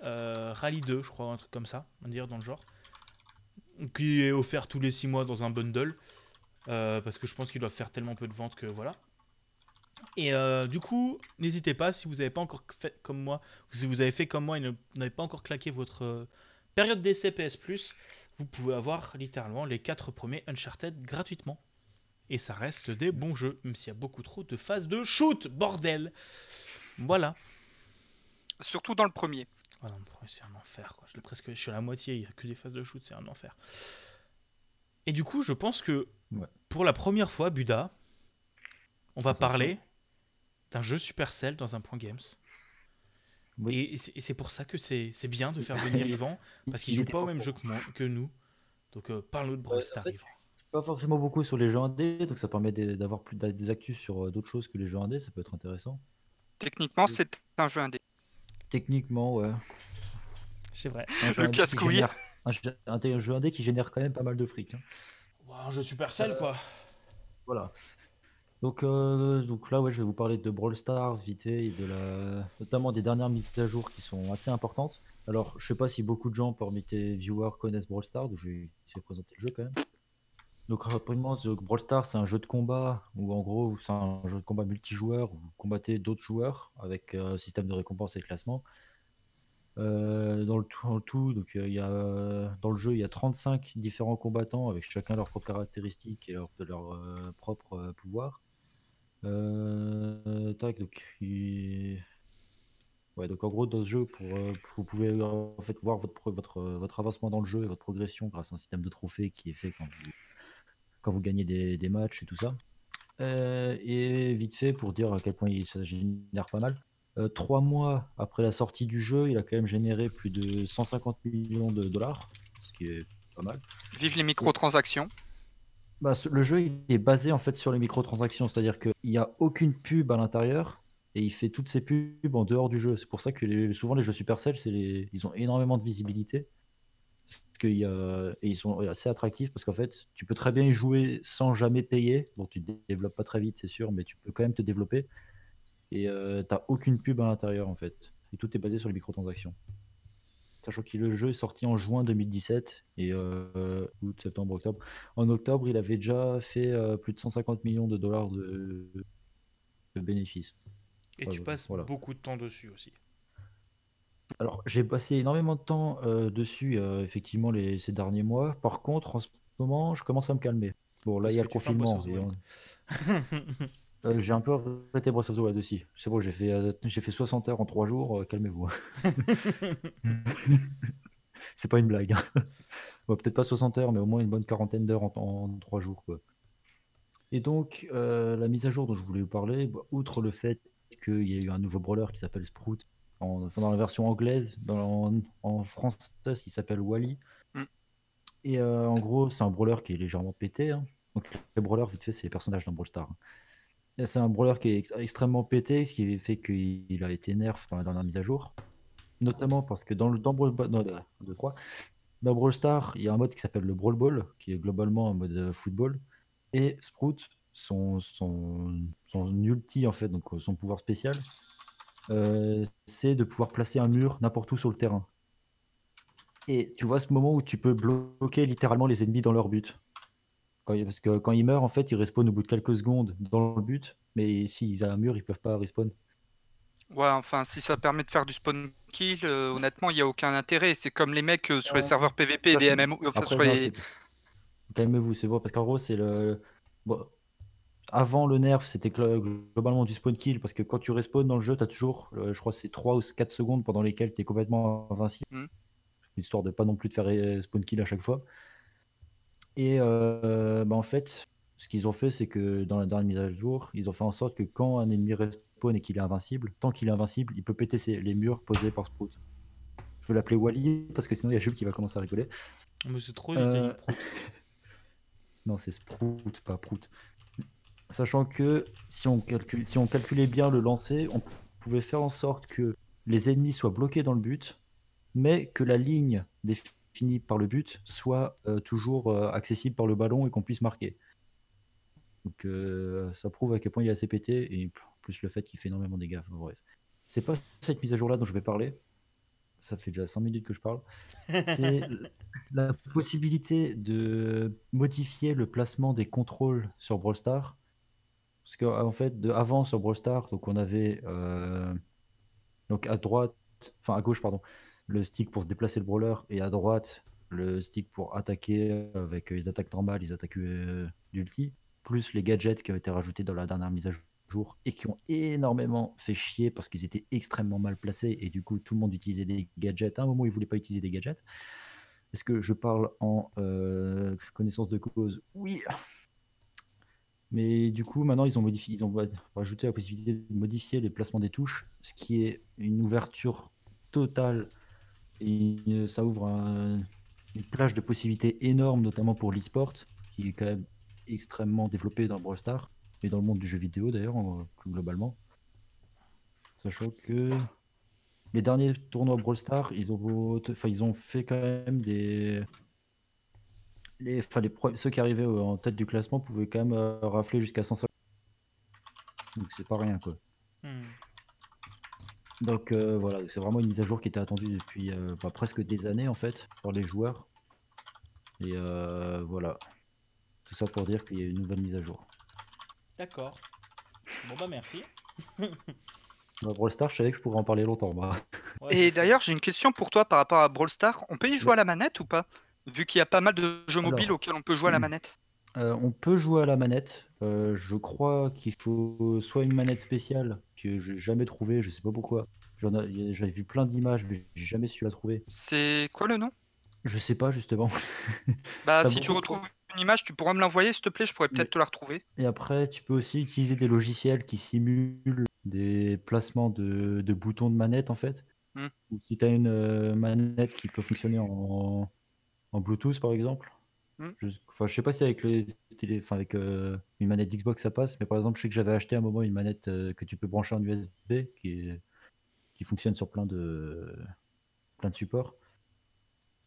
Rally 2, je crois, un truc comme ça, on va dire dans le genre, qui est offert tous les 6 mois dans un bundle. Euh, parce que je pense qu'ils doivent faire tellement peu de ventes que voilà. Et euh, du coup, n'hésitez pas, si vous n'avez pas encore fait comme moi, si vous avez fait comme moi et n'avez pas encore claqué votre euh, période d'essai PS Plus, vous pouvez avoir littéralement les 4 premiers Uncharted gratuitement. Et ça reste des bons jeux, même s'il y a beaucoup trop de phases de shoot, bordel Voilà. Surtout dans le premier. Ah non, c'est un enfer, quoi. Je, presque, je suis à la moitié, il n'y a que des phases de shoot, c'est un enfer. Et du coup, je pense que Ouais. pour la première fois, Buda, on va parler d'un jeu Supercell dans un point games. Oui. Et, c'est- pour ça que c'est c'est bien de faire venir Yvan, parce qu'il Il joue pas au même jeu que, moi, que nous. Donc euh, parle-nous de Brawl Ouais, Stars, Yvan. Pas forcément beaucoup sur les jeux indés, donc ça permet d'avoir plus des actus sur euh, d'autres choses que les jeux indés, ça peut être intéressant. Techniquement, c'est un jeu indé. Techniquement, ouais. C'est vrai. Un jeu Le casse-couille. Un jeu, un un jeu indé qui génère quand même pas mal de fric. hein. Wow, un jeu Supercell, quoi. Voilà. Donc, euh, donc là, ouais, je vais vous parler de Brawl Stars vite et de la... notamment des dernières mises à jour qui sont assez importantes. Alors, je sais pas si beaucoup de gens parmi tes viewers connaissent Brawl Stars, donc je vais essayer de présenter le jeu quand même. Donc, rapidement, The Brawl Stars, c'est un jeu de combat où, en gros, c'est un jeu de combat multijoueur où vous combattez d'autres joueurs avec euh, un système de récompense et de classement. Euh, dans le tout, donc il y a euh, dans le jeu il y a 35 différents combattants avec chacun leurs propres caractéristiques et leur, de leur euh, propre euh, pouvoir. Euh, tac, donc, ouais, donc en gros dans ce jeu vous pouvez en fait voir votre, votre, avancement dans le jeu et votre progression grâce à un système de trophées qui est fait quand vous, gagnez des, matchs et tout ça. Et vite fait pour dire à quel point il génère pas mal. Euh, trois mois après la sortie du jeu, il a quand même généré plus de 150 millions de dollars, ce qui est pas mal. Vive les microtransactions. Bah, le jeu il est basé en fait sur les microtransactions, c'est-à-dire qu'il n'y a aucune pub à l'intérieur et il fait toutes ses pubs en dehors du jeu. C'est pour ça que les- souvent les jeux Supercell, les- ils ont énormément de visibilité. Parce a- et ils sont assez attractifs parce qu'en fait, tu peux très bien y jouer sans jamais payer. Bon, tu te développes pas très vite, c'est sûr, mais tu peux quand même te développer. Et tu t'as aucune pub à l'intérieur en fait. Et tout est basé sur les microtransactions. Sachant que le jeu est sorti en juin 2017 et euh, août, septembre, octobre. En octobre, il avait déjà fait euh, plus de 150 millions de dollars de, de bénéfices. Et Ouais, tu passes voilà. beaucoup de temps dessus aussi. Alors, j'ai passé énormément de temps euh, dessus, euh, effectivement, les, ces derniers mois. Par contre, en ce moment, je commence à me calmer. Bon, là, Parce il y a le confinement. Euh, j'ai un peu arrêté Breath of the Wild aussi. C'est bon, j'ai fait, euh, j'ai fait 60 heures en 3 jours. euh, calmez-vous. C'est pas une blague. hein. Bon, Peut-être pas 60 heures, mais au moins une bonne quarantaine d'heures en, en 3 jours. Quoi. Et donc, la mise à jour dont je voulais vous parler, bah, outre le fait qu'il y a eu un nouveau brawler qui s'appelle Sprout, en, enfin, dans la version anglaise, dans, en, en français, il s'appelle Wally. Mm. Et en gros, c'est un brawler qui est légèrement pété. hein. Donc, les brawlers, vite fait, c'est les personnages dans Brawl Stars. hein. C'est un brawler qui est ex- extrêmement pété, ce qui fait qu'il a été nerf dans la dernière mise à jour. Notamment parce que dans le dans Brawl, Ba- non, euh, deux, trois. Dans Brawl Stars, il y a un mode qui s'appelle le Brawl Ball, qui est globalement un mode euh, football. Et Sprout, son, son, son ulti, en fait, donc euh, son pouvoir spécial, euh, c'est de pouvoir placer un mur n'importe où sur le terrain. Et tu vois ce moment où tu peux bloquer littéralement les ennemis dans leur but. Quand, il- parce que quand ils meurent, en fait, ils respawnent au bout de quelques secondes dans le but, mais s'ils ont un mur, ils peuvent pas respawn. Ouais, enfin, si ça permet de faire du spawn kill, euh, honnêtement, il n'y a aucun intérêt. C'est comme les mecs euh, sur les serveurs PVP et Ça, des c'est- MMO. Enfin, Après, sur non, les... c'est- Calmez-vous, c'est bon, parce qu'en gros, c'est le. bon, Avant le nerf, c'était glo- globalement du spawn kill, parce que quand tu respawns dans le jeu, tu as toujours, euh, je crois, que c'est 3 ou 4 secondes pendant lesquelles tu es complètement invincible, Mhm. histoire de pas non plus te faire euh, spawn kill à chaque fois. Et euh, bah, en fait, ce qu'ils ont fait, c'est que dans la dernière mise à jour, ils ont fait en sorte que quand un ennemi respawn et qu'il est invincible, tant qu'il est invincible, il peut péter ses- les murs posés par Sprout. Je veux l'appeler Wally, parce que sinon il y a Jules qui va commencer à rigoler. Mais c'est trop Euh. Non, c'est Sprout, pas Prout. Sachant que si on, calcule, si on calculait bien le lancer, on pouvait faire en sorte que les ennemis soient bloqués dans le but, mais que la ligne définie par le but soit euh, toujours euh, accessible par le ballon et qu'on puisse marquer. Donc euh, ça prouve à quel point il est assez pété, et plus le fait qu'il fait énormément de dégâts. Enfin, bref. C'est pas cette mise à jour là dont je vais parler. ça fait déjà 5 minutes que je parle. C'est la possibilité de modifier le placement des contrôles sur Brawl Stars. Parce qu'en fait, de, avant sur Brawl Stars, donc on avait euh, donc à droite, enfin à gauche, pardon, le stick pour se déplacer le brawler et à droite, le stick pour attaquer avec les attaques normales, les attaques euh, d'ulti, plus les gadgets qui ont été rajoutés dans la dernière mise à jour et qui ont énormément fait chier parce qu'ils étaient extrêmement mal placés et du coup tout le monde utilisait des gadgets. À un moment, ils voulaient pas utiliser des gadgets. Est-ce que je parle en euh, connaissance de cause? Oui. Mais du coup, maintenant, ils ont, modifié, ils ont rajouté la possibilité de modifier les placements des touches, ce qui est une ouverture totale. Et ça ouvre une plage de possibilités énorme, notamment pour l'e-sport, qui est quand même extrêmement développé dans Brawl Stars et dans le monde du jeu vidéo d'ailleurs, plus globalement. Sachant que les derniers tournois Brawl Stars, ils ont, fait quand même des. Enfin, ceux qui arrivaient en tête du classement pouvaient quand même euh, rafler jusqu'à 150. Donc c'est pas rien quoi. Donc euh, voilà, c'est vraiment une mise à jour qui était attendue depuis euh, bah, presque des années en fait par les joueurs. Et voilà. Tout ça pour dire qu'il y a une nouvelle mise à jour. D'accord. Bon bah merci. Bah, Brawl Stars, je savais que je pourrais en parler longtemps. Et d'ailleurs, j'ai une question pour toi par rapport à Brawl Stars. On peut y jouer à la manette ou pas? Vu qu'il y a pas mal de jeux mobiles auxquels on peut jouer à la hmm. manette. Euh, on peut jouer à la manette. Euh, je crois qu'il faut soit une manette spéciale que j'ai jamais trouvée, je sais pas pourquoi. J'avais vu plein d'images, mais j'ai jamais su la trouver. C'est quoi le nom? Je sais pas justement. Bah, si tu retrouves une image, tu pourras me l'envoyer, s'il te plaît, je pourrais peut-être te la retrouver. Et après, tu peux aussi utiliser des logiciels qui simulent des placements de, boutons de manette, en fait. Hmm. Ou si tu as une euh, manette qui peut fonctionner en, Bluetooth, par exemple. Hmm. Je, enfin, je sais pas si avec, le télé, avec euh, une manette Xbox ça passe, mais par exemple, je sais que j'avais acheté à un moment une manette euh, que tu peux brancher en USB qui, qui fonctionne sur plein de, plein de supports.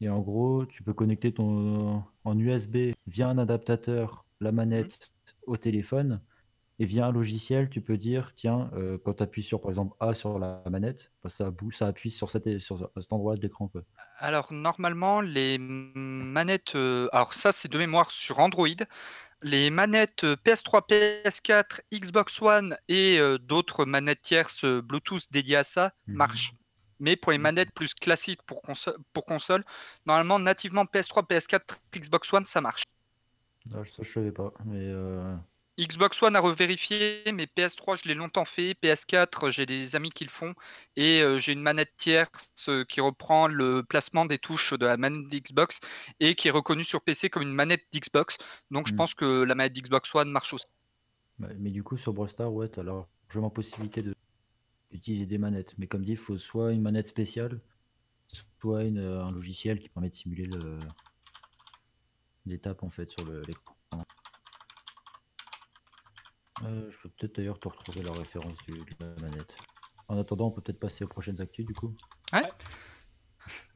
Et en gros, tu peux connecter ton en USB via un adaptateur la manette au téléphone et via un logiciel, tu peux dire tiens, euh, quand tu appuies sur par exemple A sur la manette, bah, ça, ça appuie sur, sur cet endroit de l'écran. Alors normalement, les manettes, euh, alors ça c'est de mémoire sur Android, les manettes PS3, PS4, Xbox One et euh, d'autres manettes tierces Bluetooth dédiées à ça mmh marchent. Mais pour les manettes plus classiques pour, pour console, normalement, nativement PS3, PS4, Xbox One, ça marche. Ah, ça, je savais pas. Mais euh, Xbox One à revérifier, mais PS3, je l'ai longtemps fait. PS4, j'ai des amis qui le font. Et euh, j'ai une manette tierce euh, qui reprend le placement des touches de la manette d'Xbox et qui est reconnue sur PC comme une manette d'Xbox. Donc je mmh. pense que la manette d'Xbox One marche aussi. mais du coup, sur Brawl Stars, ouais, t'as largement possibilité de utiliser des manettes. Mais comme dit, il faut soit une manette spéciale, soit une, euh, un logiciel qui permet de simuler le, l'étape en fait sur l'écran. Euh, je peux peut-être d'ailleurs te retrouver la référence de la manette. En attendant, on peut peut-être passer aux prochaines actus du coup. Ouais.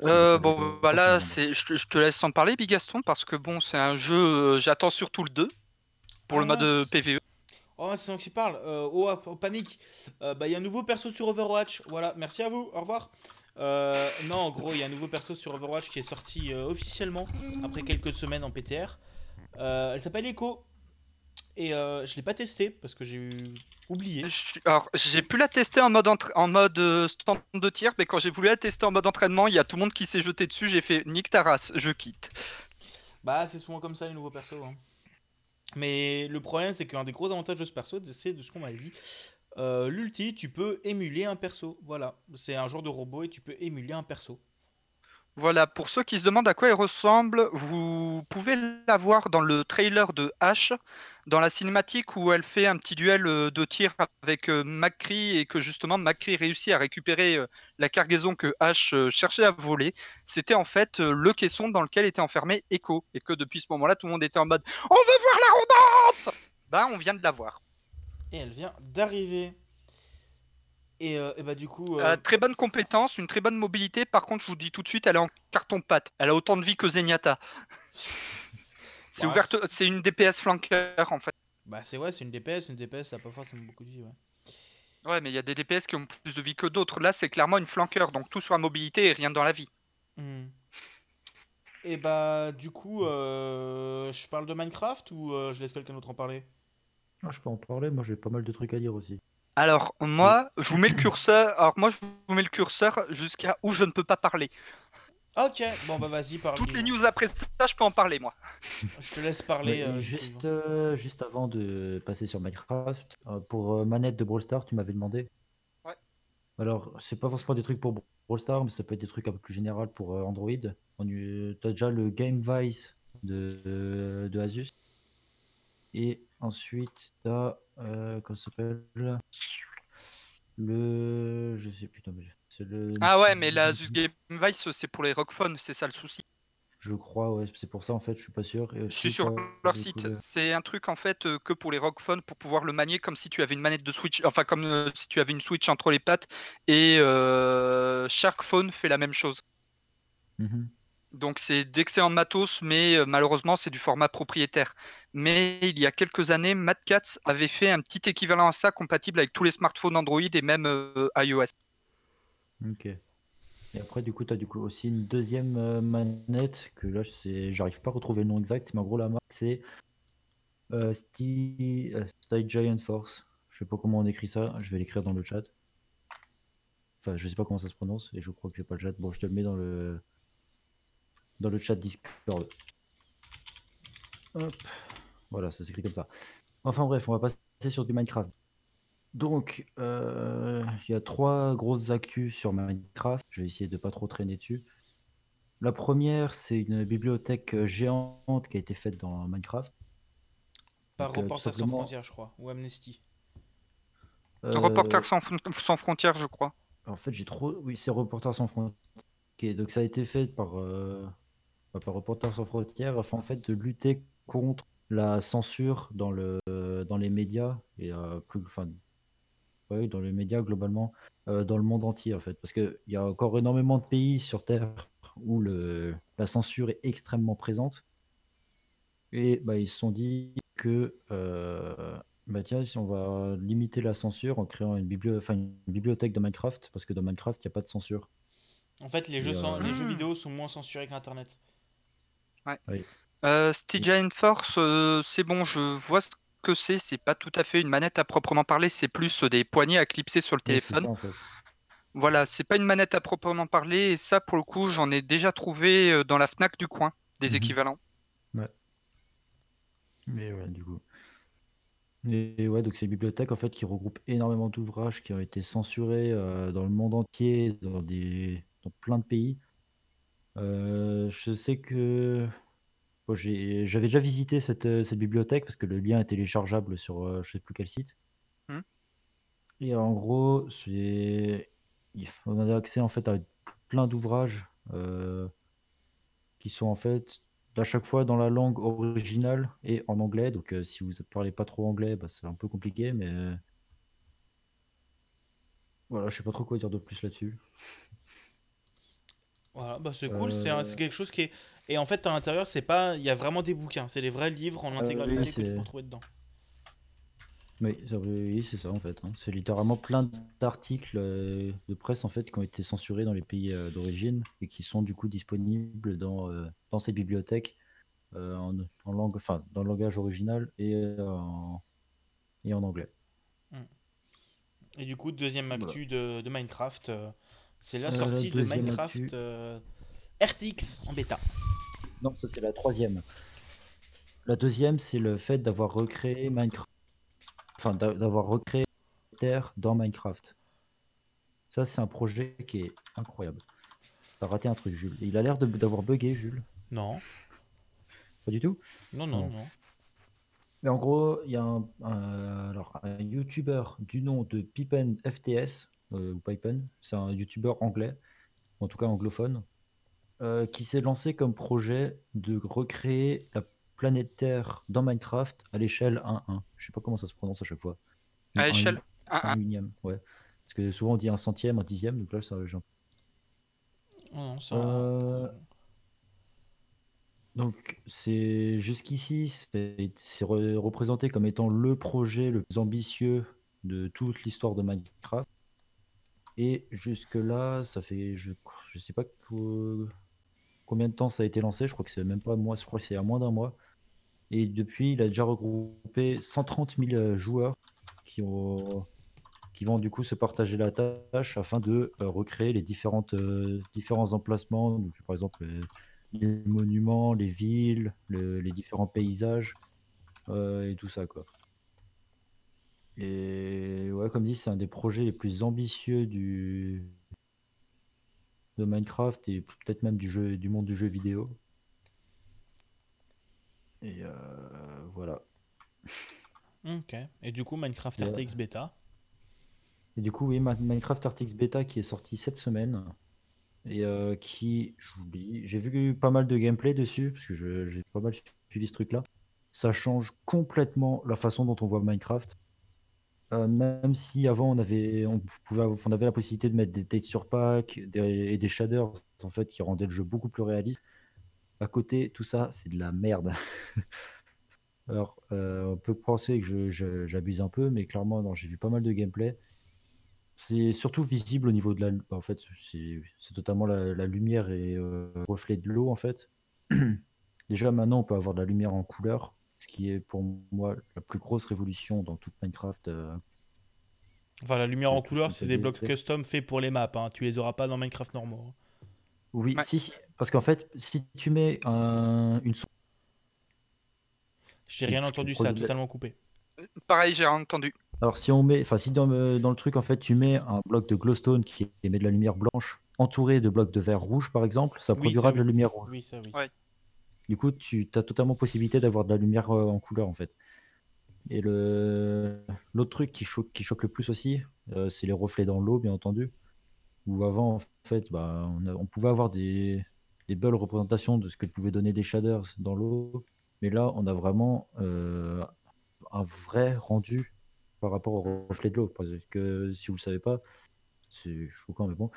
Euh, bon, bah là, c'est, je, te laisse en parler, Bigaston, parce que bon, c'est un jeu, j'attends surtout le 2 pour le ah mode PVE. Oh, c'est donc qui parle. Euh, oh, oh, panique. Euh, bah, il y a un nouveau perso sur Overwatch. Voilà, merci à vous. Au revoir. Euh, non, en gros, il y a un nouveau perso sur Overwatch qui est sorti officiellement après quelques semaines en PTR. elle s'appelle Echo. Et je l'ai pas testé parce que j'ai oublié. Alors, j'ai pu la tester en mode, en mode stand de tir, mais quand j'ai voulu la tester en mode entraînement, il y a tout le monde qui s'est jeté dessus. J'ai fait Nick Taras, je quitte. Bah, c'est souvent comme ça les nouveaux persos. Hein. Mais le problème, c'est qu'un des gros avantages de ce perso, c'est de ce qu'on m'a dit. Euh, L'ulti, tu peux émuler un perso. Voilà, c'est un genre de robot et tu peux émuler un perso. Voilà, pour ceux qui se demandent à quoi il ressemble, vous pouvez la voir dans le trailer de H, dans la cinématique où elle fait un petit duel euh, de tir avec euh, McCree et que justement McCree réussit à récupérer euh, la cargaison que H cherchait à voler. C'était en fait le caisson dans lequel était enfermé Echo et que depuis ce moment-là, tout le monde était en mode On veut voir la robante Bah, on vient de la voir. Et elle vient d'arriver. Et, bah du coup. très bonne compétence, une très bonne mobilité. Par contre, je vous dis tout de suite, elle est en carton-pâte. Elle a autant de vie que Zenyatta. c'est ouvert, c'est une DPS flanqueur en fait. Bah c'est ouais, c'est une DPS, une DPS ça a pas forcément beaucoup de vie. Ouais. Ouais, mais il y a des DPS qui ont plus de vie que d'autres. Là, c'est clairement une flanqueur, donc tout sur la mobilité et rien dans la vie. Hmm. Et bah, du coup, euh, je parle de Minecraft ou euh, je laisse quelqu'un d'autre en parler? Ah, je peux en parler, moi j'ai pas mal de trucs à dire aussi. Alors, moi, je vous mets le curseur. Alors, moi, je vous mets le curseur jusqu'à où je ne peux pas parler. Ok, bon bah vas-y, parle. Toutes les news après ça, je peux en parler, moi. Je te laisse parler. Ouais, euh, juste, euh, juste avant de passer sur Minecraft, euh, pour euh, manette de Brawl Stars, tu m'avais demandé. Ouais. Alors, c'est pas forcément des trucs pour Brawl Stars, mais ça peut être des trucs un peu plus général pour euh, Android. On T'as déjà le Game Vice de, de Asus. Et ensuite, t'as. Euh, comment ça s'appelle Le. Je sais plus, non, mais c'est le. Ah ouais, mais la Asus Game Vice, c'est pour les Rockphones, c'est ça le souci. Je crois, ouais, c'est pour ça en fait, je suis pas sûr. Et Je suis sur leur site. C'est un truc en fait euh, que pour les Rockphones pour pouvoir le manier comme si tu avais une manette de Switch, enfin comme euh, si tu avais une Switch entre les pattes. Et euh, Sharkphone fait la même chose. Mhm. Donc c'est d'excellents matos, mais euh, malheureusement c'est du format propriétaire. Mais il y a quelques années, Mad Cats avait fait un petit équivalent à ça, compatible avec tous les smartphones Android et même euh, iOS. Ok. Et après, du coup, tu as du coup aussi une deuxième euh, manette que là, j'arrive pas à retrouver le nom exact, mais en gros, la marque c'est Style Giant Force. Je sais pas comment on écrit ça, je vais l'écrire dans le chat. Enfin, je sais pas comment ça se prononce et je crois que j'ai pas le chat. Bon, je te le mets dans le dans le chat Discord. Hop. Voilà, ça s'écrit comme ça. Enfin bref, on va passer sur du Minecraft. Donc, euh, il y a trois grosses actus sur Minecraft. Je vais essayer de pas trop traîner dessus. La première, c'est une bibliothèque géante qui a été faite dans Minecraft. Par Donc, euh, Reporters sans frontières, je crois, ou Amnesty. euh, Reporters sans, Fron- sans frontières, je crois. En fait, j'ai trop. Oui, c'est Reporters sans frontières. Ok, donc ça a été fait par, euh, par Reporters sans frontières afin en fait de lutter contre la censure dans le dans les médias et euh, plus enfin ouais, dans les médias globalement euh, dans le monde entier en fait parce que il y a encore énormément de pays sur Terre où le la censure est extrêmement présente et bah, ils se sont dit que euh, bah tiens si on va limiter la censure en créant une, biblio- enfin, une bibliothèque de Minecraft parce que dans Minecraft il n'y a pas de censure En fait, les, Et, jeux, euh, les jeux Hmm. vidéo sont moins censurés qu'Internet. Euh, Stygian Force, euh, c'est bon, je vois ce que c'est. C'est pas tout à fait une manette à proprement parler, c'est plus euh, des poignées à clipser sur le Ouais, téléphone. ça, en fait. Voilà, c'est pas une manette à proprement parler, et ça, pour le coup, j'en ai déjà trouvé dans la Fnac du coin, des Mhm. équivalents. Mais ouais, du coup. Et ouais, donc c'est une bibliothèque en fait qui regroupe énormément d'ouvrages qui ont été censurés euh, dans le monde entier, dans des, dans plein de pays. Euh, je sais que bon, j'ai, j'avais déjà visité cette, euh, cette bibliothèque parce que le lien est téléchargeable sur euh, je sais plus quel site. Mhm. Et en gros, c'est, il faut- on a accès en fait à plein d'ouvrages euh, qui sont en fait à chaque fois dans la langue originale et en anglais. Donc si vous ne parlez pas trop anglais, bah, c'est un peu compliqué, mais voilà, je sais pas trop quoi dire de plus là-dessus. Voilà, bah c'est cool, Euh, c'est quelque chose qui est. Et en fait, à l'intérieur, c'est pas. Il y a vraiment des bouquins, c'est des vrais livres en Euh, intégralité oui, que tu peux trouver dedans. Oui, c'est ça en fait. hein. C'est littéralement plein d'articles euh, de presse en fait qui ont été censurés dans les pays euh, d'origine et qui sont du coup disponibles dans, dans ces bibliothèques en, en langue, enfin dans le langage original et, en, et en anglais. Et du coup, deuxième Voilà. actu de, de Minecraft, euh, c'est la Euh, la sortie de Minecraft euh, RTX en bêta. Non, ça c'est la troisième. La deuxième, c'est le fait d'avoir recréé Minecraft, enfin d'a- d'avoir recréé Terre dans Minecraft. Ça, c'est un projet qui est incroyable. T'as raté un truc, Jules. Il a l'air d'avoir bugué, Jules. Non, Pas du tout? non, non, Non. non. Mais en gros, il y a un, un- alors, un YouTuber du nom de Pipen FTS, euh, ou Pipen, c'est un YouTuber anglais, en tout cas anglophone, euh, qui s'est lancé comme projet de recréer la planète Terre dans Minecraft à l'échelle 1-1. Je sais pas comment ça se prononce à chaque fois. À l'échelle uni- 1-1. un unième, ouais. Parce que souvent on dit un centième, un dixième, donc là ça Non, non, ça. Euh, Donc, c'est jusqu'ici, c'est c'est re- représenté comme étant le projet le plus ambitieux de toute l'histoire de Minecraft. Et jusque-là, ça fait, je, je sais pas combien de temps ça a été lancé. Je crois que c'est même pas moi, je crois que c'est à moins d'un mois. Et depuis, il a déjà regroupé 130 000 euh, joueurs qui, ont, qui vont du coup se partager la tâche afin de euh, recréer les différentes, euh, différents emplacements. Donc, par exemple, les monuments, les villes, les différents paysages et tout ça. Quoi. Et ouais, comme dit, c'est un des projets les plus ambitieux du de Minecraft et peut-être même du jeu du monde du jeu vidéo. Et euh, voilà. Ok. Et du coup, Minecraft RTX Beta. Et du coup, oui, Minecraft RTX Beta qui est sorti cette semaine et euh, qui, j'oublie, j'ai vu pas mal de gameplay dessus parce que j'ai pas mal suivi ce truc-là. Ça change complètement la façon dont on voit Minecraft. Euh, même si avant on avait, on pouvait, on avait la possibilité de mettre des textures packs et des shaders en fait qui rendaient le jeu beaucoup plus réaliste. À côté, tout ça, c'est de la merde. Alors, euh, on peut penser que j'abuse un peu, mais clairement, j'ai vu pas mal de gameplay. C'est surtout visible au niveau de la, en fait, c'est totalement la, lumière et euh, reflet de l'eau en fait. Déjà maintenant, on peut avoir de la lumière en couleur ce qui est pour moi la plus grosse révolution dans toute Minecraft. Euh, enfin, la lumière en couleur, c'est des blocs custom faits pour les maps. Hein. Tu les auras pas dans Minecraft normaux. Hein. Oui, si, parce qu'en fait, si tu mets un, une J'ai rien entendu, ça a totalement coupé. Euh, pareil, j'ai rien entendu. Alors si on met, enfin si dans, dans, le truc en fait tu mets un bloc de glowstone qui émet de la lumière blanche entouré de blocs de verre rouge par exemple, ça produira de la lumière rouge. Oui, ça oui. Du coup, tu as totalement possibilité d'avoir de la lumière euh, en couleur en fait. Et l'autre truc qui choque, le plus aussi, euh, c'est les reflets dans l'eau, bien entendu. Où avant, en fait, bah, on, pouvait avoir des, belles représentations de ce que pouvaient donner des shaders dans l'eau. Mais là, on a vraiment euh, un vrai rendu par rapport aux reflets de l'eau. Parce que si vous ne le savez pas, c'est choquant, mais bon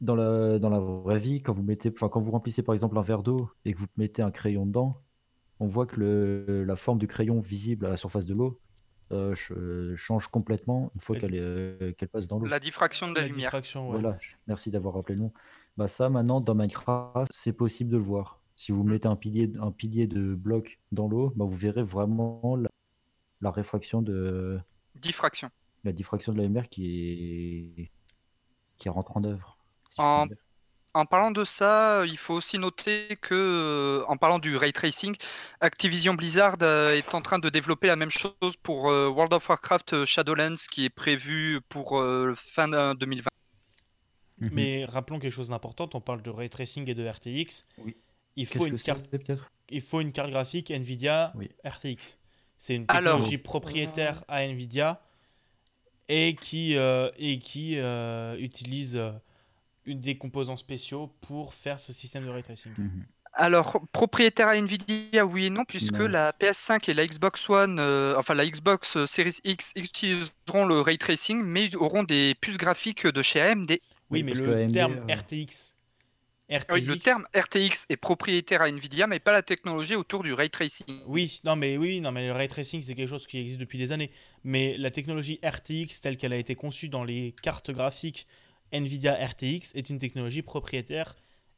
dans la, dans la vraie vie, quand vous mettez, enfin, quand vous remplissez par exemple un verre d'eau et que vous mettez un crayon dedans, on voit que le, la forme du crayon visible à la surface de l'eau euh, change complètement une fois qu'elle euh, qu'elle passe dans l'eau. La diffraction de la, lumière. Voilà, merci d'avoir rappelé le nom. Bah ça, maintenant, dans Minecraft, c'est possible de le voir. Si vous mm. mettez un pilier, un pilier de bloc dans l'eau, bah, vous verrez vraiment la, la réfraction de. Diffraction. La diffraction de la lumière qui est qui rentre en œuvre. En, parlant de ça, il faut aussi noter que, euh, en parlant du ray tracing, Activision Blizzard euh, est en train de développer la même chose pour euh, World of Warcraft Shadowlands, qui est prévu pour fin 2020. Mhm. Mais rappelons quelque chose d'important, on parle de ray tracing et de RTX. Oui. Il faut, une carte, il faut une carte graphique Nvidia RTX. C'est une technologie propriétaire à Nvidia et qui, et qui utilise une des composants spéciaux pour faire ce système de ray tracing mhm. Alors, propriétaire à Nvidia, oui et non, puisque la PS5 et la Xbox One, euh, enfin la Xbox euh, Series X utiliseront le ray tracing, mais auront des puces graphiques de chez AMD. Oui, mais le terme RTX. RTX... le terme RTX est propriétaire à Nvidia, mais pas la technologie autour du ray tracing. Oui, non, mais oui, non, mais le ray tracing c'est quelque chose qui existe depuis des années. Mais la technologie RTX telle qu'elle a été conçue dans les cartes graphiques NVIDIA RTX est une technologie propriétaire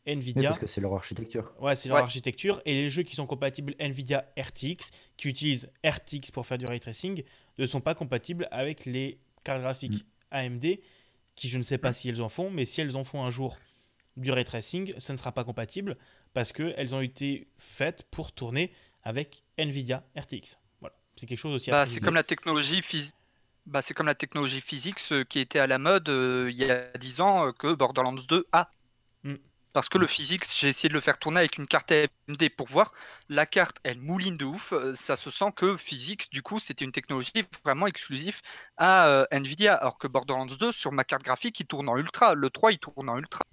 NVIDIA. parce que c'est leur architecture. Ouais, c'est leur architecture. Et les jeux qui sont compatibles NVIDIA RTX, qui utilisent RTX pour faire du ray tracing, ne sont pas compatibles avec les cartes graphiques mm. AMD, qui je ne sais pas si elles en font, mais si elles en font un jour du ray tracing, ça ne sera pas compatible parce qu'elles ont été faites pour tourner avec NVIDIA RTX. Voilà. C'est quelque chose aussi à bah, C'est comme la technologie physique bah, c'est comme la technologie physique qui était à la mode euh, il y a 10 ans euh, que Borderlands 2 a. Mm. Parce que le physique, j'ai essayé de le faire tourner avec une carte AMD pour voir. La carte, elle mouline de ouf. Euh, ça se sent que physique, du coup, c'était une technologie vraiment exclusive à Nvidia. Alors que Borderlands 2, sur ma carte graphique, il tourne en ultra. Le 3, il tourne en ultra.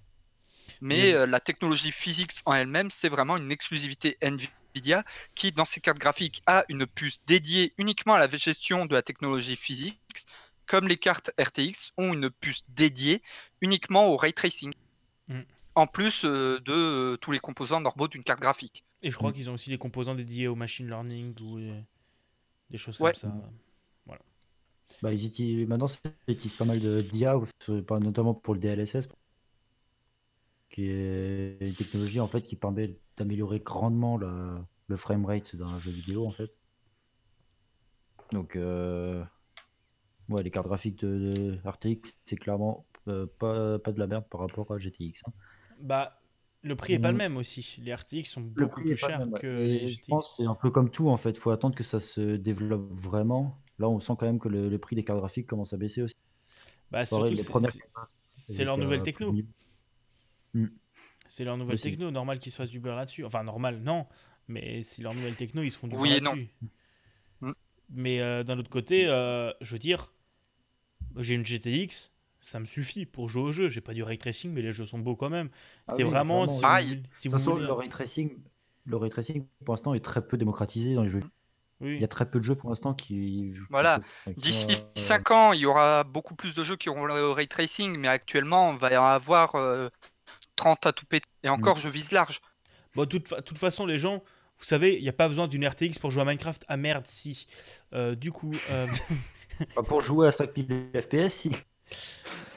Mais la technologie physique en elle-même, c'est vraiment une exclusivité Nvidia Nvidia, qui dans ses cartes graphiques a une puce dédiée uniquement à la gestion de la technologie physique, comme les cartes RTX ont une puce dédiée uniquement au ray tracing. Mm. En plus euh, de euh, tous les composants normaux d'une carte graphique. Et je crois mm. qu'ils ont aussi des composants dédiés au machine learning ou des choses comme ça. Voilà. Bah, ils utilisent, maintenant, ils utilisent pas mal de d'IA, notamment pour le DLSS, qui est une technologie en fait qui permet d'améliorer grandement le, le framerate d'un jeu vidéo en fait. Donc, euh, ouais, les cartes graphiques de, RTX, c'est clairement euh, pas, pas de la merde par rapport à GTX. hein. Bah, le prix est pas le Mm. même aussi. Les RTX sont beaucoup plus chers même, ouais. que Et les je GTX. pense c'est un peu comme tout en fait. Il faut attendre que ça se développe vraiment. Là, on sent quand même que le, le prix des cartes graphiques commence à baisser aussi. Bah, surtout, les c'est- premières c'est- leur nouvelle techno. plus de 1000. c'est leur nouvelle Aussi. techno. Normal qu'ils se fassent du beurre là-dessus. Enfin, normal, non. Mais c'est leur nouvelle techno, ils se font du Oui beurre et non. là-dessus. Mm. Mais euh, d'un autre côté, euh, je veux dire, j'ai une GTX, ça me suffit pour jouer au jeu. J'ai pas du ray tracing, mais les jeux sont beaux quand même. Ah c'est oui, vraiment si vous, si De toute façon, voulez. le ray tracing, le ray tracing pour l'instant est très peu démocratisé dans les jeux. Oui. Il y a très peu de jeux pour l'instant qui. Voilà. D'ici sont, euh, 5 ans, il y aura beaucoup plus de jeux qui auront le ray tracing, mais actuellement, on va y en avoir euh, 30 à tout péter. Et encore, je vise large. Bon, de toute, fa- toute façon, les gens, vous savez, il n'y a pas besoin d'une RTX pour jouer à Minecraft. Ah merde, si. Euh, du coup, euh, Pas pour jouer à 5000 FPS, si.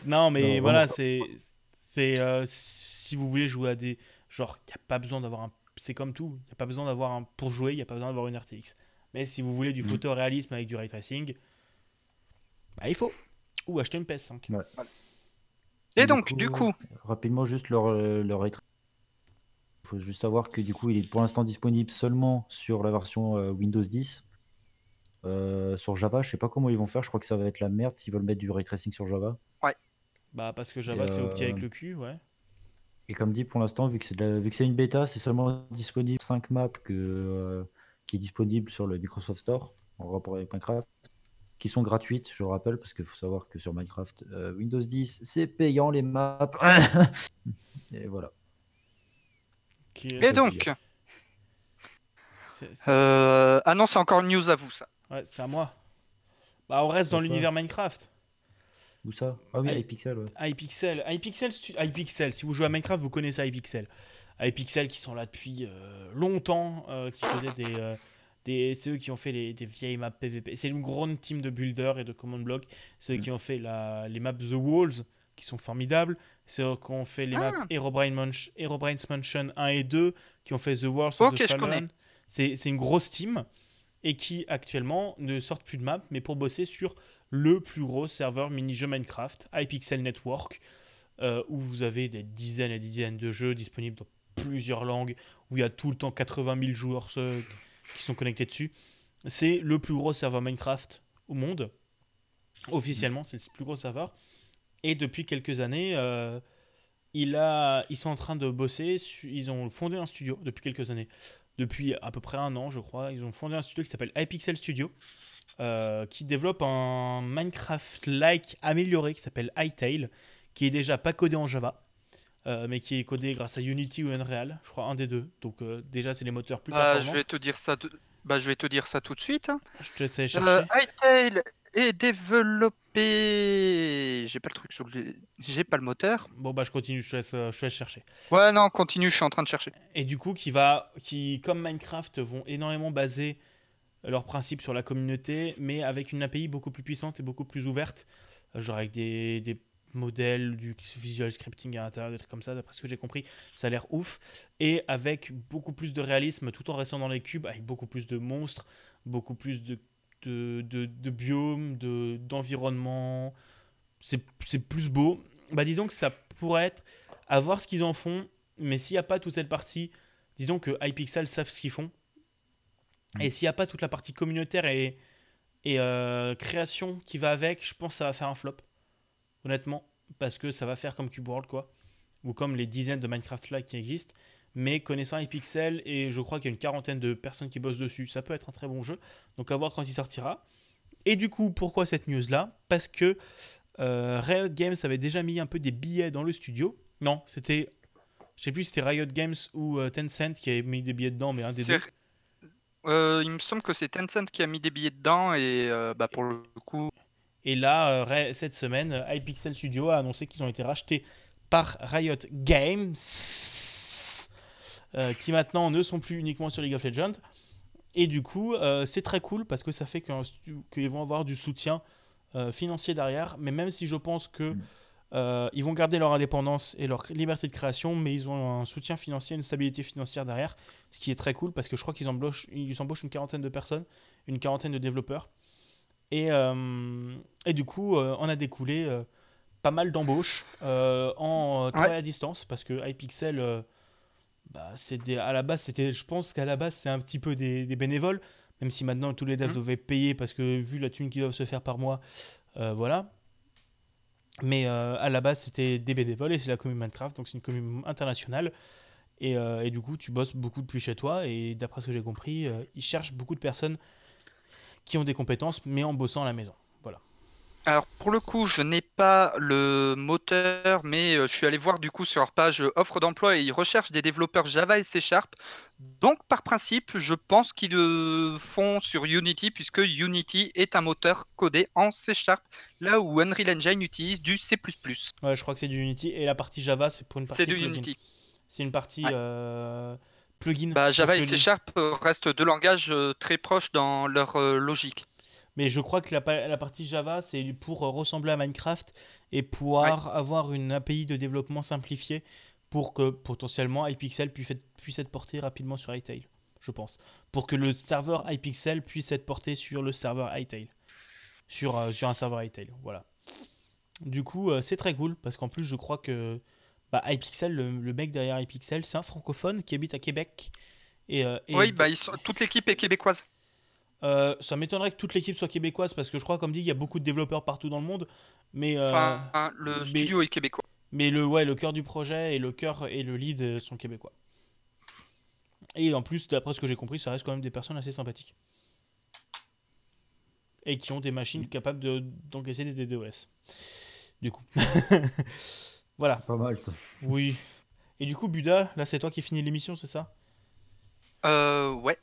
non, mais Non, voilà, c'est. c'est euh, si vous voulez jouer à des. Genre, il n'y a pas besoin d'avoir un. C'est comme tout. Il n'y a pas besoin d'avoir un. Pour jouer, il n'y a pas besoin d'avoir une RTX. Mais si vous voulez du Mm. photoréalisme avec du ray tracing, bah, il faut. Ou acheter une PS5. Et donc, du coup, Rapidement, juste leur, leur ray tracing. Il faut juste savoir que du coup, il est pour l'instant disponible seulement sur la version euh, Windows 10. Euh, sur Java, je sais pas comment ils vont faire. Je crois que ça va être la merde s'ils veulent mettre du ray tracing sur Java. Bah, parce que Java, c'est opti avec euh, le cul, ouais. Et comme dit, pour l'instant, vu que c'est de la- vu que c'est une bêta, c'est seulement disponible 5 maps que, euh, qui est disponible sur le Microsoft Store en rapport avec Minecraft, qui sont gratuites, je rappelle, parce qu'il faut savoir que sur Minecraft, euh, Windows 10, c'est payant les maps. Et voilà. Et donc, c'est- c'est- euh, ah non, c'est encore une news à vous, ça. Ouais, c'est à moi. Bah, on reste dans l'univers Minecraft. Où ça? Ah oui, iPixel, ouais. iPixel, iPixel, stu- iPixel, si vous jouez à Minecraft, vous connaissez iPixel. iPixel qui sont là depuis euh, longtemps, euh, qui faisaient des, euh, des. C'est eux qui ont fait les, des vieilles maps PVP. C'est une grande team de builders et de command block. C'est eux Mm. qui ont fait la, les maps The Walls, qui sont formidables. C'est eux qui ont fait les Ah. maps Herobrine Mansion, Herobrine's Mansion 1 et 2, qui ont fait The Wars of Ok, the je Fallen. connais. C'est c'est une grosse team et qui actuellement ne sortent plus de maps, mais pour bosser sur le plus gros serveur mini-jeu Minecraft, iPixel Network, euh, où vous avez des dizaines et des dizaines de jeux disponibles dans plusieurs langues, où il y a tout le temps 80 000 joueurs euh, qui sont connectés dessus. C'est le plus gros serveur Minecraft au monde. Officiellement, c'est le plus gros serveur. Et depuis quelques années, euh, ils sont en train de bosser. Ils ont fondé un studio depuis quelques années. Depuis à peu près un an, je crois. Ils ont fondé un studio qui s'appelle iPixel Studio. euh, qui développe un Minecraft-like amélioré qui s'appelle iTail, qui est déjà pas codé en Java, euh, mais qui est codé grâce à Unity ou Unreal, je crois un des deux. Donc euh, déjà, c'est les moteurs plus Bah, je performants. vais te dire ça. Bah, je vais te dire ça tout de suite. Je te laisse aller chercher. Hytale est développé. J'ai pas le truc sur le. J'ai pas le moteur. Bon, bah, je continue, je te laisse, euh, je te laisse chercher. Ouais, non, continue, je suis en train de chercher. Et du coup, qui va, qui, comme Minecraft, vont énormément baser leurs principes sur la communauté, mais avec une API beaucoup plus puissante et beaucoup plus ouverte, euh, genre avec des, des modèles, du visual scripting à l'intérieur, des trucs comme ça, d'après ce que j'ai compris, ça a l'air ouf, et avec beaucoup plus de réalisme tout en restant dans les cubes, avec beaucoup plus de monstres, beaucoup plus de, de, de, de biomes, de, d'environnement, c'est, c'est plus beau. Bah, disons que ça pourrait être à voir ce qu'ils en font, mais s'il n'y a pas toute cette partie, disons que iPixel savent ce qu'ils font, et s'il n'y a pas toute la partie communautaire et, et euh, création qui va avec, je pense que ça va faire un flop, honnêtement, parce que ça va faire comme Cube World, quoi, ou comme les dizaines de Minecraft là qui existent. Mais connaissant iPixel, et je crois qu'il y a une quarantaine de personnes qui bossent dessus, ça peut être un très bon jeu. Donc à voir quand il sortira. Et du coup, pourquoi cette news là Parce que euh, Riot Games avait déjà mis un peu des billets dans le studio. Non, c'était. Je sais plus si c'était Riot Games ou euh, Tencent qui avait mis des billets dedans, mais un des deux. Euh, il me semble que c'est Tencent qui a mis des billets dedans et bah, pour le coup, Et là, cette semaine, iPixel Studio a annoncé qu'ils ont été rachetés par Riot Games, qui maintenant ne sont plus uniquement sur League of Legends. Et du coup, euh, c'est très cool parce que ça fait qu'ils vont avoir du soutien euh, financier derrière. Mais même si je pense que Mm. euh, ils vont garder leur indépendance et leur liberté de création, mais ils ont un soutien financier, une stabilité financière derrière, ce qui est très cool parce que je crois qu'ils embauchent, ils embauchent une quarantaine de personnes, une quarantaine de développeurs. Et, euh, et du coup, euh, on a découlé euh, pas mal d'embauches euh, en euh, travail à distance parce que iPixel, euh, bah, c'était à la base, c'était, je pense qu'à la base, c'est un petit peu des, des bénévoles, même si maintenant tous les devs Mhm. devaient payer parce que vu la thune qu'ils doivent se faire par mois, euh, voilà. Mais euh, à la base, c'était des bénévoles et c'est la commune Minecraft, donc c'est une commune internationale. Et, euh, et du coup, tu bosses beaucoup depuis chez toi. Et d'après ce que j'ai compris, ils cherchent beaucoup de personnes qui ont des compétences, mais en bossant à la maison. Alors pour le coup, je n'ai pas le moteur, mais euh, je suis allé voir du coup sur leur page euh, offre d'emploi et ils recherchent des développeurs Java et C Sharp. Donc par principe, je pense qu'ils le font sur Unity puisque Unity est un moteur codé en C Sharp, là où Unreal Engine utilise du C++. Ouais, je crois que c'est du Unity. Et la partie Java, c'est pour une partie C'est du plugin. Unity. C'est une partie Ouais. euh, plugin. Bah, Java et C Sharp restent deux langages très proches dans leur logique. Mais je crois que la, la partie Java, c'est pour euh, ressembler à Minecraft et pouvoir avoir une API de développement simplifiée pour que potentiellement iPixel puisse être, puisse être porté rapidement sur iTail, je pense. Pour que le serveur iPixel puisse être porté sur le serveur iTail. Sur, euh, sur un serveur iTail, voilà. Du coup, euh, c'est très cool parce qu'en plus, je crois que bah, iPixel, le, le mec derrière iPixel, c'est un francophone qui habite à Québec. Et, euh, et Oui, bah, ils sont- toute l'équipe est québécoise. Euh, ça m'étonnerait que toute l'équipe soit québécoise parce que je crois, comme dit, il y a beaucoup de développeurs partout dans le monde. Mais, euh, Enfin, hein, le mais- studio est québécois. mais le, ouais, le cœur du projet et le cœur et le lead sont québécois. Et en plus, d'après ce que j'ai compris, ça reste quand même des personnes assez sympathiques. Et qui ont des machines capables de- d'encaisser des DDoS. Du coup. voilà, Pas mal ça. oui. Et du coup, Buda, là c'est toi qui finis l'émission, c'est ça? Euh, ouais.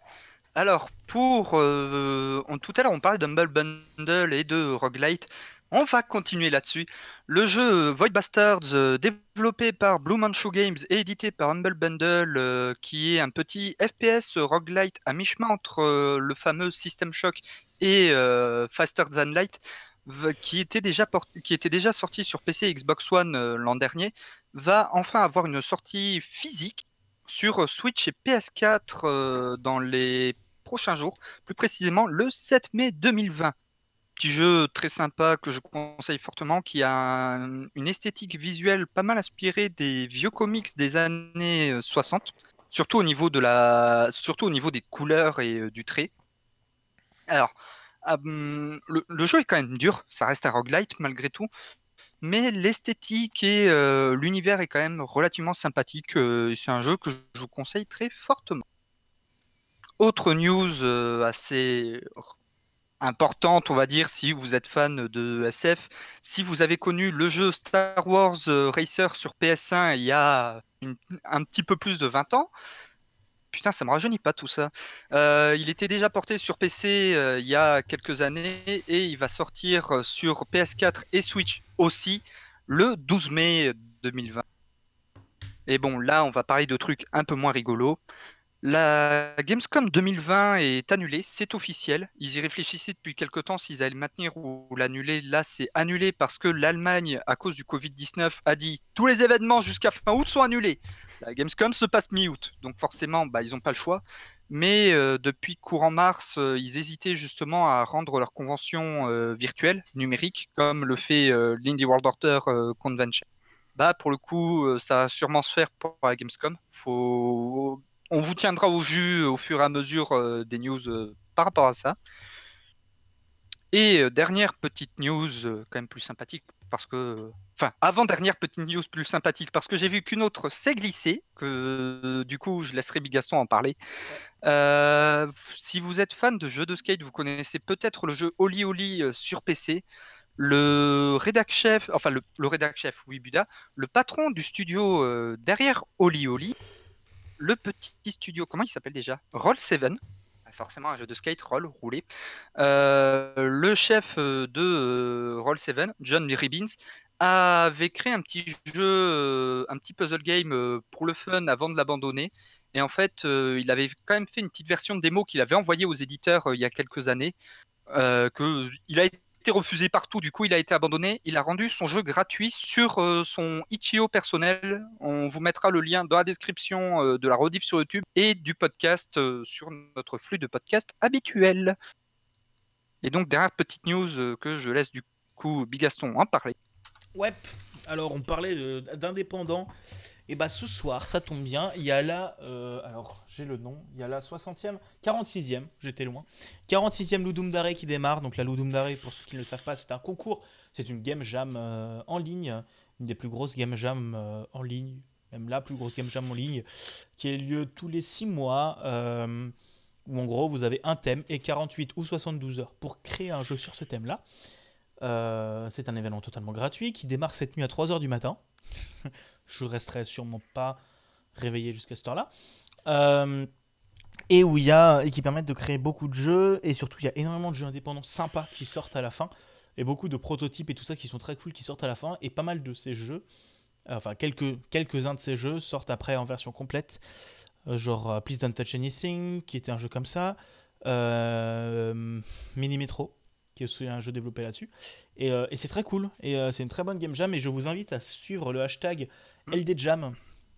Alors, pour. euh, tout à l'heure, on parlait d'Humble Bundle et de Roguelite. On va continuer là-dessus. Le jeu Void Bastards, euh, développé par Blue Manchu Games et édité par Humble Bundle, euh, qui est un petit FPS roguelite à mi-chemin entre le fameux System Shock et Faster Than Light, qui était déjà, sorti sur PC et Xbox One l'an dernier, va enfin avoir une sortie physique sur Switch et PS4 euh, dans les prochains jours, plus précisément le 7 mai 2020. Petit jeu très sympa que je conseille fortement, qui a un- une esthétique visuelle pas mal inspirée des vieux comics des années euh, 60, surtout au niveau, de la... surtout au niveau des couleurs et euh, du trait. Alors, hum, le, le jeu est quand même dur, ça reste un roguelite malgré tout, mais l'esthétique et euh, l'univers est quand même relativement sympathique. euh, c'est un jeu que je vous conseille très fortement. Autre news euh, assez importante, on va dire, si vous êtes fan de SF, si vous avez connu le jeu Star Wars Racer sur PS1 il y a un petit peu plus de 20 ans, putain, ça me rajeunit pas tout ça. Il était déjà porté sur PC il y a quelques années et il va sortir sur PS4 et Switch aussi le 12 mai 2020. Et bon, là, on va parler de trucs un peu moins rigolos. La Gamescom 2020 est annulée, c'est officiel. Ils y réfléchissaient depuis quelque temps s'ils allaient le maintenir ou l'annuler. Là, c'est annulé parce que l'Allemagne, à cause du Covid-19, a dit tous les événements jusqu'à fin août sont annulés. La Gamescom se passe mi-août, donc forcément, bah, ils n'ont pas le choix. Mais euh, depuis courant mars, euh, ils hésitaient justement à rendre leur convention euh, virtuelle, numérique, comme le fait l'Indie World Order Convention. Bah, pour le coup, ça va sûrement se faire pour la Gamescom. Faut... On vous tiendra au jus au fur et à mesure euh, des news euh, par rapport à ça. Et euh, dernière petite news, euh, quand même plus sympathique, parce que. Enfin, avant-dernière petite news plus sympathique, parce que j'ai vu qu'une autre s'est glissée, que euh, du coup, je laisserai Bigaston en parler. Euh, si vous êtes fan de jeux de skate, vous connaissez peut-être le jeu Oli Oli euh, sur PC. Le rédac chef, enfin le, le rédac chef, oui, Buda, le patron du studio euh, derrière Oli Oli, le petit studio, comment il s'appelle déjà? Roll 7, forcément un jeu de skate, roll, rouler. Euh, le chef euh, de euh, Roll 7, John Ribbins, avait créé un petit jeu, un petit puzzle game pour le fun avant de l'abandonner. Et en fait, il avait quand même fait une petite version de démo qu'il avait envoyée aux éditeurs il y a quelques années. que il a été été refusé partout, du coup il a été abandonné. Il a rendu son jeu gratuit sur euh, son Itch.io personnel. On vous mettra le lien dans la description euh, de la rediff sur YouTube et du podcast euh, sur notre flux de podcast habituel. Et donc dernière petite news que je laisse du coup Bigaston en parler. Alors on parlait d'indépendants. Et bah ce soir, ça tombe bien, il y a la. euh, alors j'ai le nom, il y a la 60e, 46e, j'étais loin. 46e Ludum Dare qui démarre. Donc la Ludum Dare, pour ceux qui ne le savent pas, c'est un concours, c'est une game jam euh, en ligne, une des plus grosses game jam euh, en ligne, même la plus grosse game jam en ligne, qui a lieu tous les 6 mois. où en gros vous avez un thème et 48 ou 72 heures pour créer un jeu sur ce thème-là. Euh, c'est un événement totalement gratuit qui démarre cette nuit à 3h du matin. Je resterai sûrement pas réveillé jusqu'à cette heure-là. Euh, et où il y a et qui permettent de créer beaucoup de jeux et surtout il y a énormément de jeux indépendants sympas qui sortent à la fin et beaucoup de prototypes et tout ça qui sont très cool qui sortent à la fin et pas mal de ces jeux enfin quelques quelques-uns de ces jeux sortent après en version complète Euh, genre Please Don't Touch Anything qui était un jeu comme ça euh, Mini Metro qui est aussi un jeu développé là-dessus et, euh, et c'est très cool. Et euh, c'est une très bonne game jam. Et je vous invite à suivre le hashtag LDJam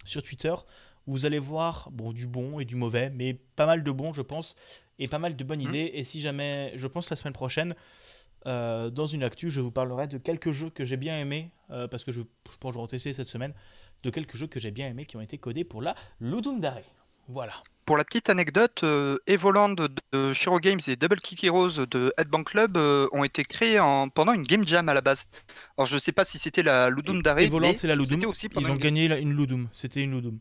sur Twitter. Où vous allez voir bon, du bon et du mauvais, mais pas mal de bons, je pense, et pas mal de bonnes Mhm. idées. Et si jamais, je pense la semaine prochaine, euh, dans une actu, je vous parlerai de quelques jeux que j'ai bien aimés, parce que je, je pense que je vais en tester cette semaine, de quelques jeux que j'ai bien aimés qui ont été codés pour la Ludum Dare. Voilà. Pour la petite anecdote, euh, Evoland de Shiro Games et Double Kick Heroes de Headbang Club euh, ont été créés en, pendant une game jam à la base. Alors je sais pas si c'était la Ludum Volant, mais c'est la Ludum. aussi Ils ont gagné la- une Ludum. C'était une Ludum.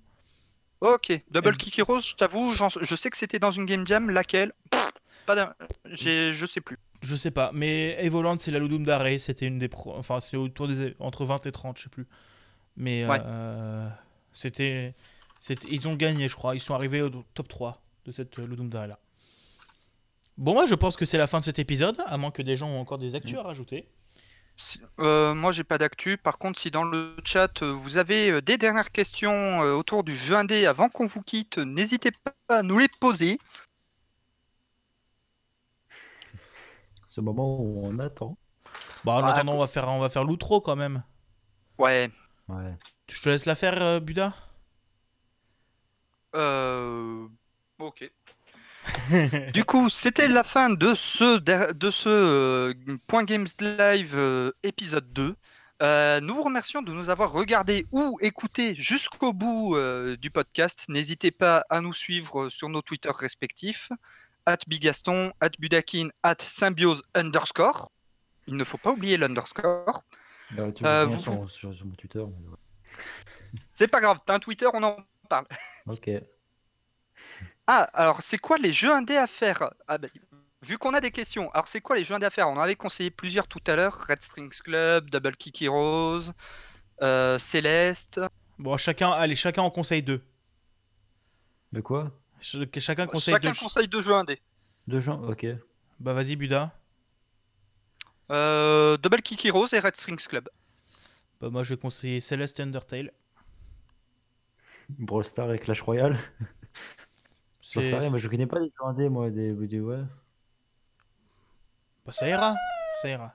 Ok, Double Kick Heroes, je t'avoue, je sais que c'était dans une game jam, laquelle? Pff, Pas Je sais plus. Je sais pas, mais Evoland, c'est la Ludum Dare, c'était une des pro... Enfin, c'est autour des... entre 20 et 30, je sais plus. Mais Ouais. euh, c'était... Ils ont gagné, je crois. Ils sont arrivés au top 3 de cette euh, Ludum Dare là. Bon, moi, je pense que c'est la fin de cet épisode, à moins que des gens ont encore des actus à rajouter. Si- euh, moi, j'ai pas d'actu. Par contre, si dans le chat euh, vous avez des dernières questions autour du jeu indé avant qu'on vous quitte, n'hésitez pas à nous les poser. Ce moment où on attend. Bah, en Ah, attendant, on va faire, on va faire l'outro quand même. Ouais. Ouais. Je te laisse la faire, Buda? Euh... Ok. du coup, c'était la fin de ce, de ce euh, Point Games Live euh, épisode 2. Euh, nous vous remercions de nous avoir regardé ou écouté jusqu'au bout du podcast. N'hésitez pas à nous suivre sur nos Twitter respectifs. At Bigaston, at Budakin, at Symbiose underscore. Il ne faut pas oublier l'underscore. Vous- sur, mon Twitter. mais. C'est pas grave, t'as un Twitter, on en parle. Ok. Ah, alors c'est quoi les jeux indés à faire? Ah, bah, Vu qu'on a des questions, alors c'est quoi les jeux indés à faire? On en avait conseillé plusieurs tout à l'heure Red Strings Club, Double Kick Heroes, euh, Céleste. Bon, chacun, allez, chacun en conseille deux. De quoi? Ch- Chacun conseille Chacun deux. conseille deux jeux indés. Deux gens Ok. Bah, vas-y, Buda. Euh, Double Kick Heroes et Red Strings Club. Bah, moi, je vais conseiller Celeste et Undertale. Brawl Star et Clash Royale. J'en C'est- sais rien, moi je connais pas les jeux indés, moi. Des, des- ouais. Bah, ça ira. Ça ira.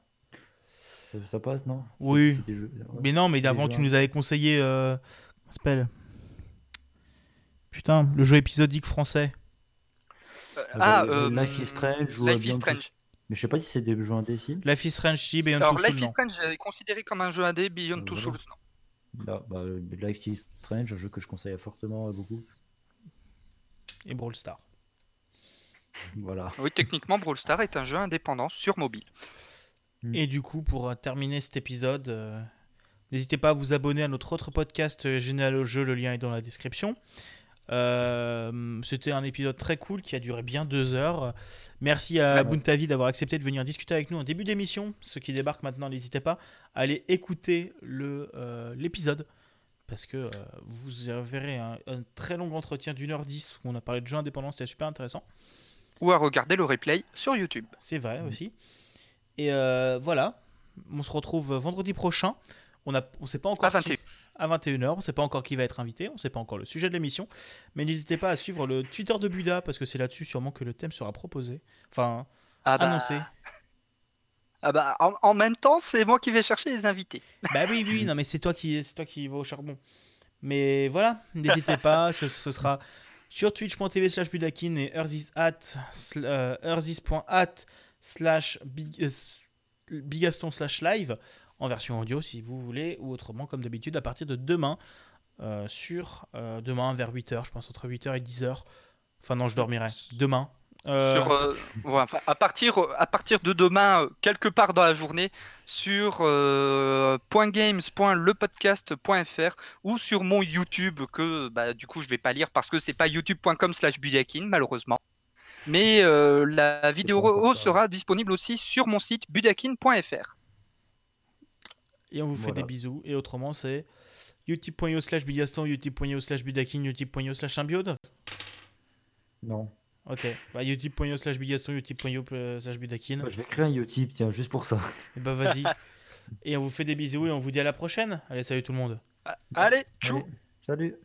Ça, ça passe, non? Oui. c'est des jeux- ouais. Mais non, mais des d'avant, tu nous avais conseillé. Euh... comment ça s'appelle? Putain, le jeu épisodique français. Euh, Ah, ah, euh, euh, Life is Strange Life euh, is Strange. Mais je sais pas si c'est des jeux indés ici. Life is Strange, si, Beyond Alors Two Life Souls, is. Strange est considéré comme un jeu indé, Beyond Euh, Two voilà. Souls, non. Bah, bah, Life is Strange, un jeu que je conseille fortement à beaucoup. Et Brawl Star. Voilà. Oui, techniquement, Brawl Star est un jeu indépendant sur mobile. Mm. Et du coup, pour euh, terminer cet épisode, euh, n'hésitez pas à vous abonner à notre autre podcast euh, Généal au jeu, le lien est dans la description. Euh, C'était un épisode très cool qui a duré bien deux heures. Merci à Ouais. Buntavi d'avoir accepté de venir discuter avec nous en début d'émission. Ceux qui débarquent maintenant, n'hésitez pas à aller écouter euh, l'épisode. Parce que euh, vous verrez un, un très long entretien d'une heure dix où on a parlé de jeux indépendants, c'était super intéressant. Ou à regarder le replay sur YouTube. C'est vrai aussi. Et voilà, on se retrouve vendredi prochain. On a, on sait pas encore À 21. qui- à 21h. On ne sait pas encore qui va être invité. On ne sait pas encore le sujet de l'émission. Mais n'hésitez pas à suivre le Twitter de Buda parce que c'est là-dessus sûrement que le thème sera proposé. Enfin, Ah bah, annoncé. Ah bah, en, en même temps, c'est moi qui vais chercher les invités. Bah oui, oui, non, mais c'est toi qui, c'est toi qui va au charbon. Mais voilà, n'hésitez pas, ce, ce sera sur twitch.tv slash budakin et earthis at, sl- euh, earthis.at slash euh, bigaston slash live en version audio si vous voulez, ou autrement, comme d'habitude, à partir de demain, euh, sur euh, demain vers 8h, je pense entre 8h et 10h. Enfin non, je dormirai. Demain. Euh, Sur, ouais, enfin, à, partir, à partir de demain, quelque part dans la journée, sur .games.lepodcast.fr ou sur mon YouTube que bah, du coup je vais pas lire parce que c'est pas youtube.com slash budakin malheureusement. Mais euh, la vidéo ça. sera disponible aussi sur mon site budakin.fr. Et on vous fait des bisous. Et autrement, c'est youtube.io slash bigaston, youtube.io slash budakin, youtube.io slash symbiode. Non. Ok, bah youtube.io slash bigaston, youtube.io slash budakin. Moi, je vais créer un Utip, tiens, juste pour ça. Et bah vas-y. et on vous fait des bisous et on vous dit à la prochaine. Allez, salut tout le monde. Allez, tchou Allez, salut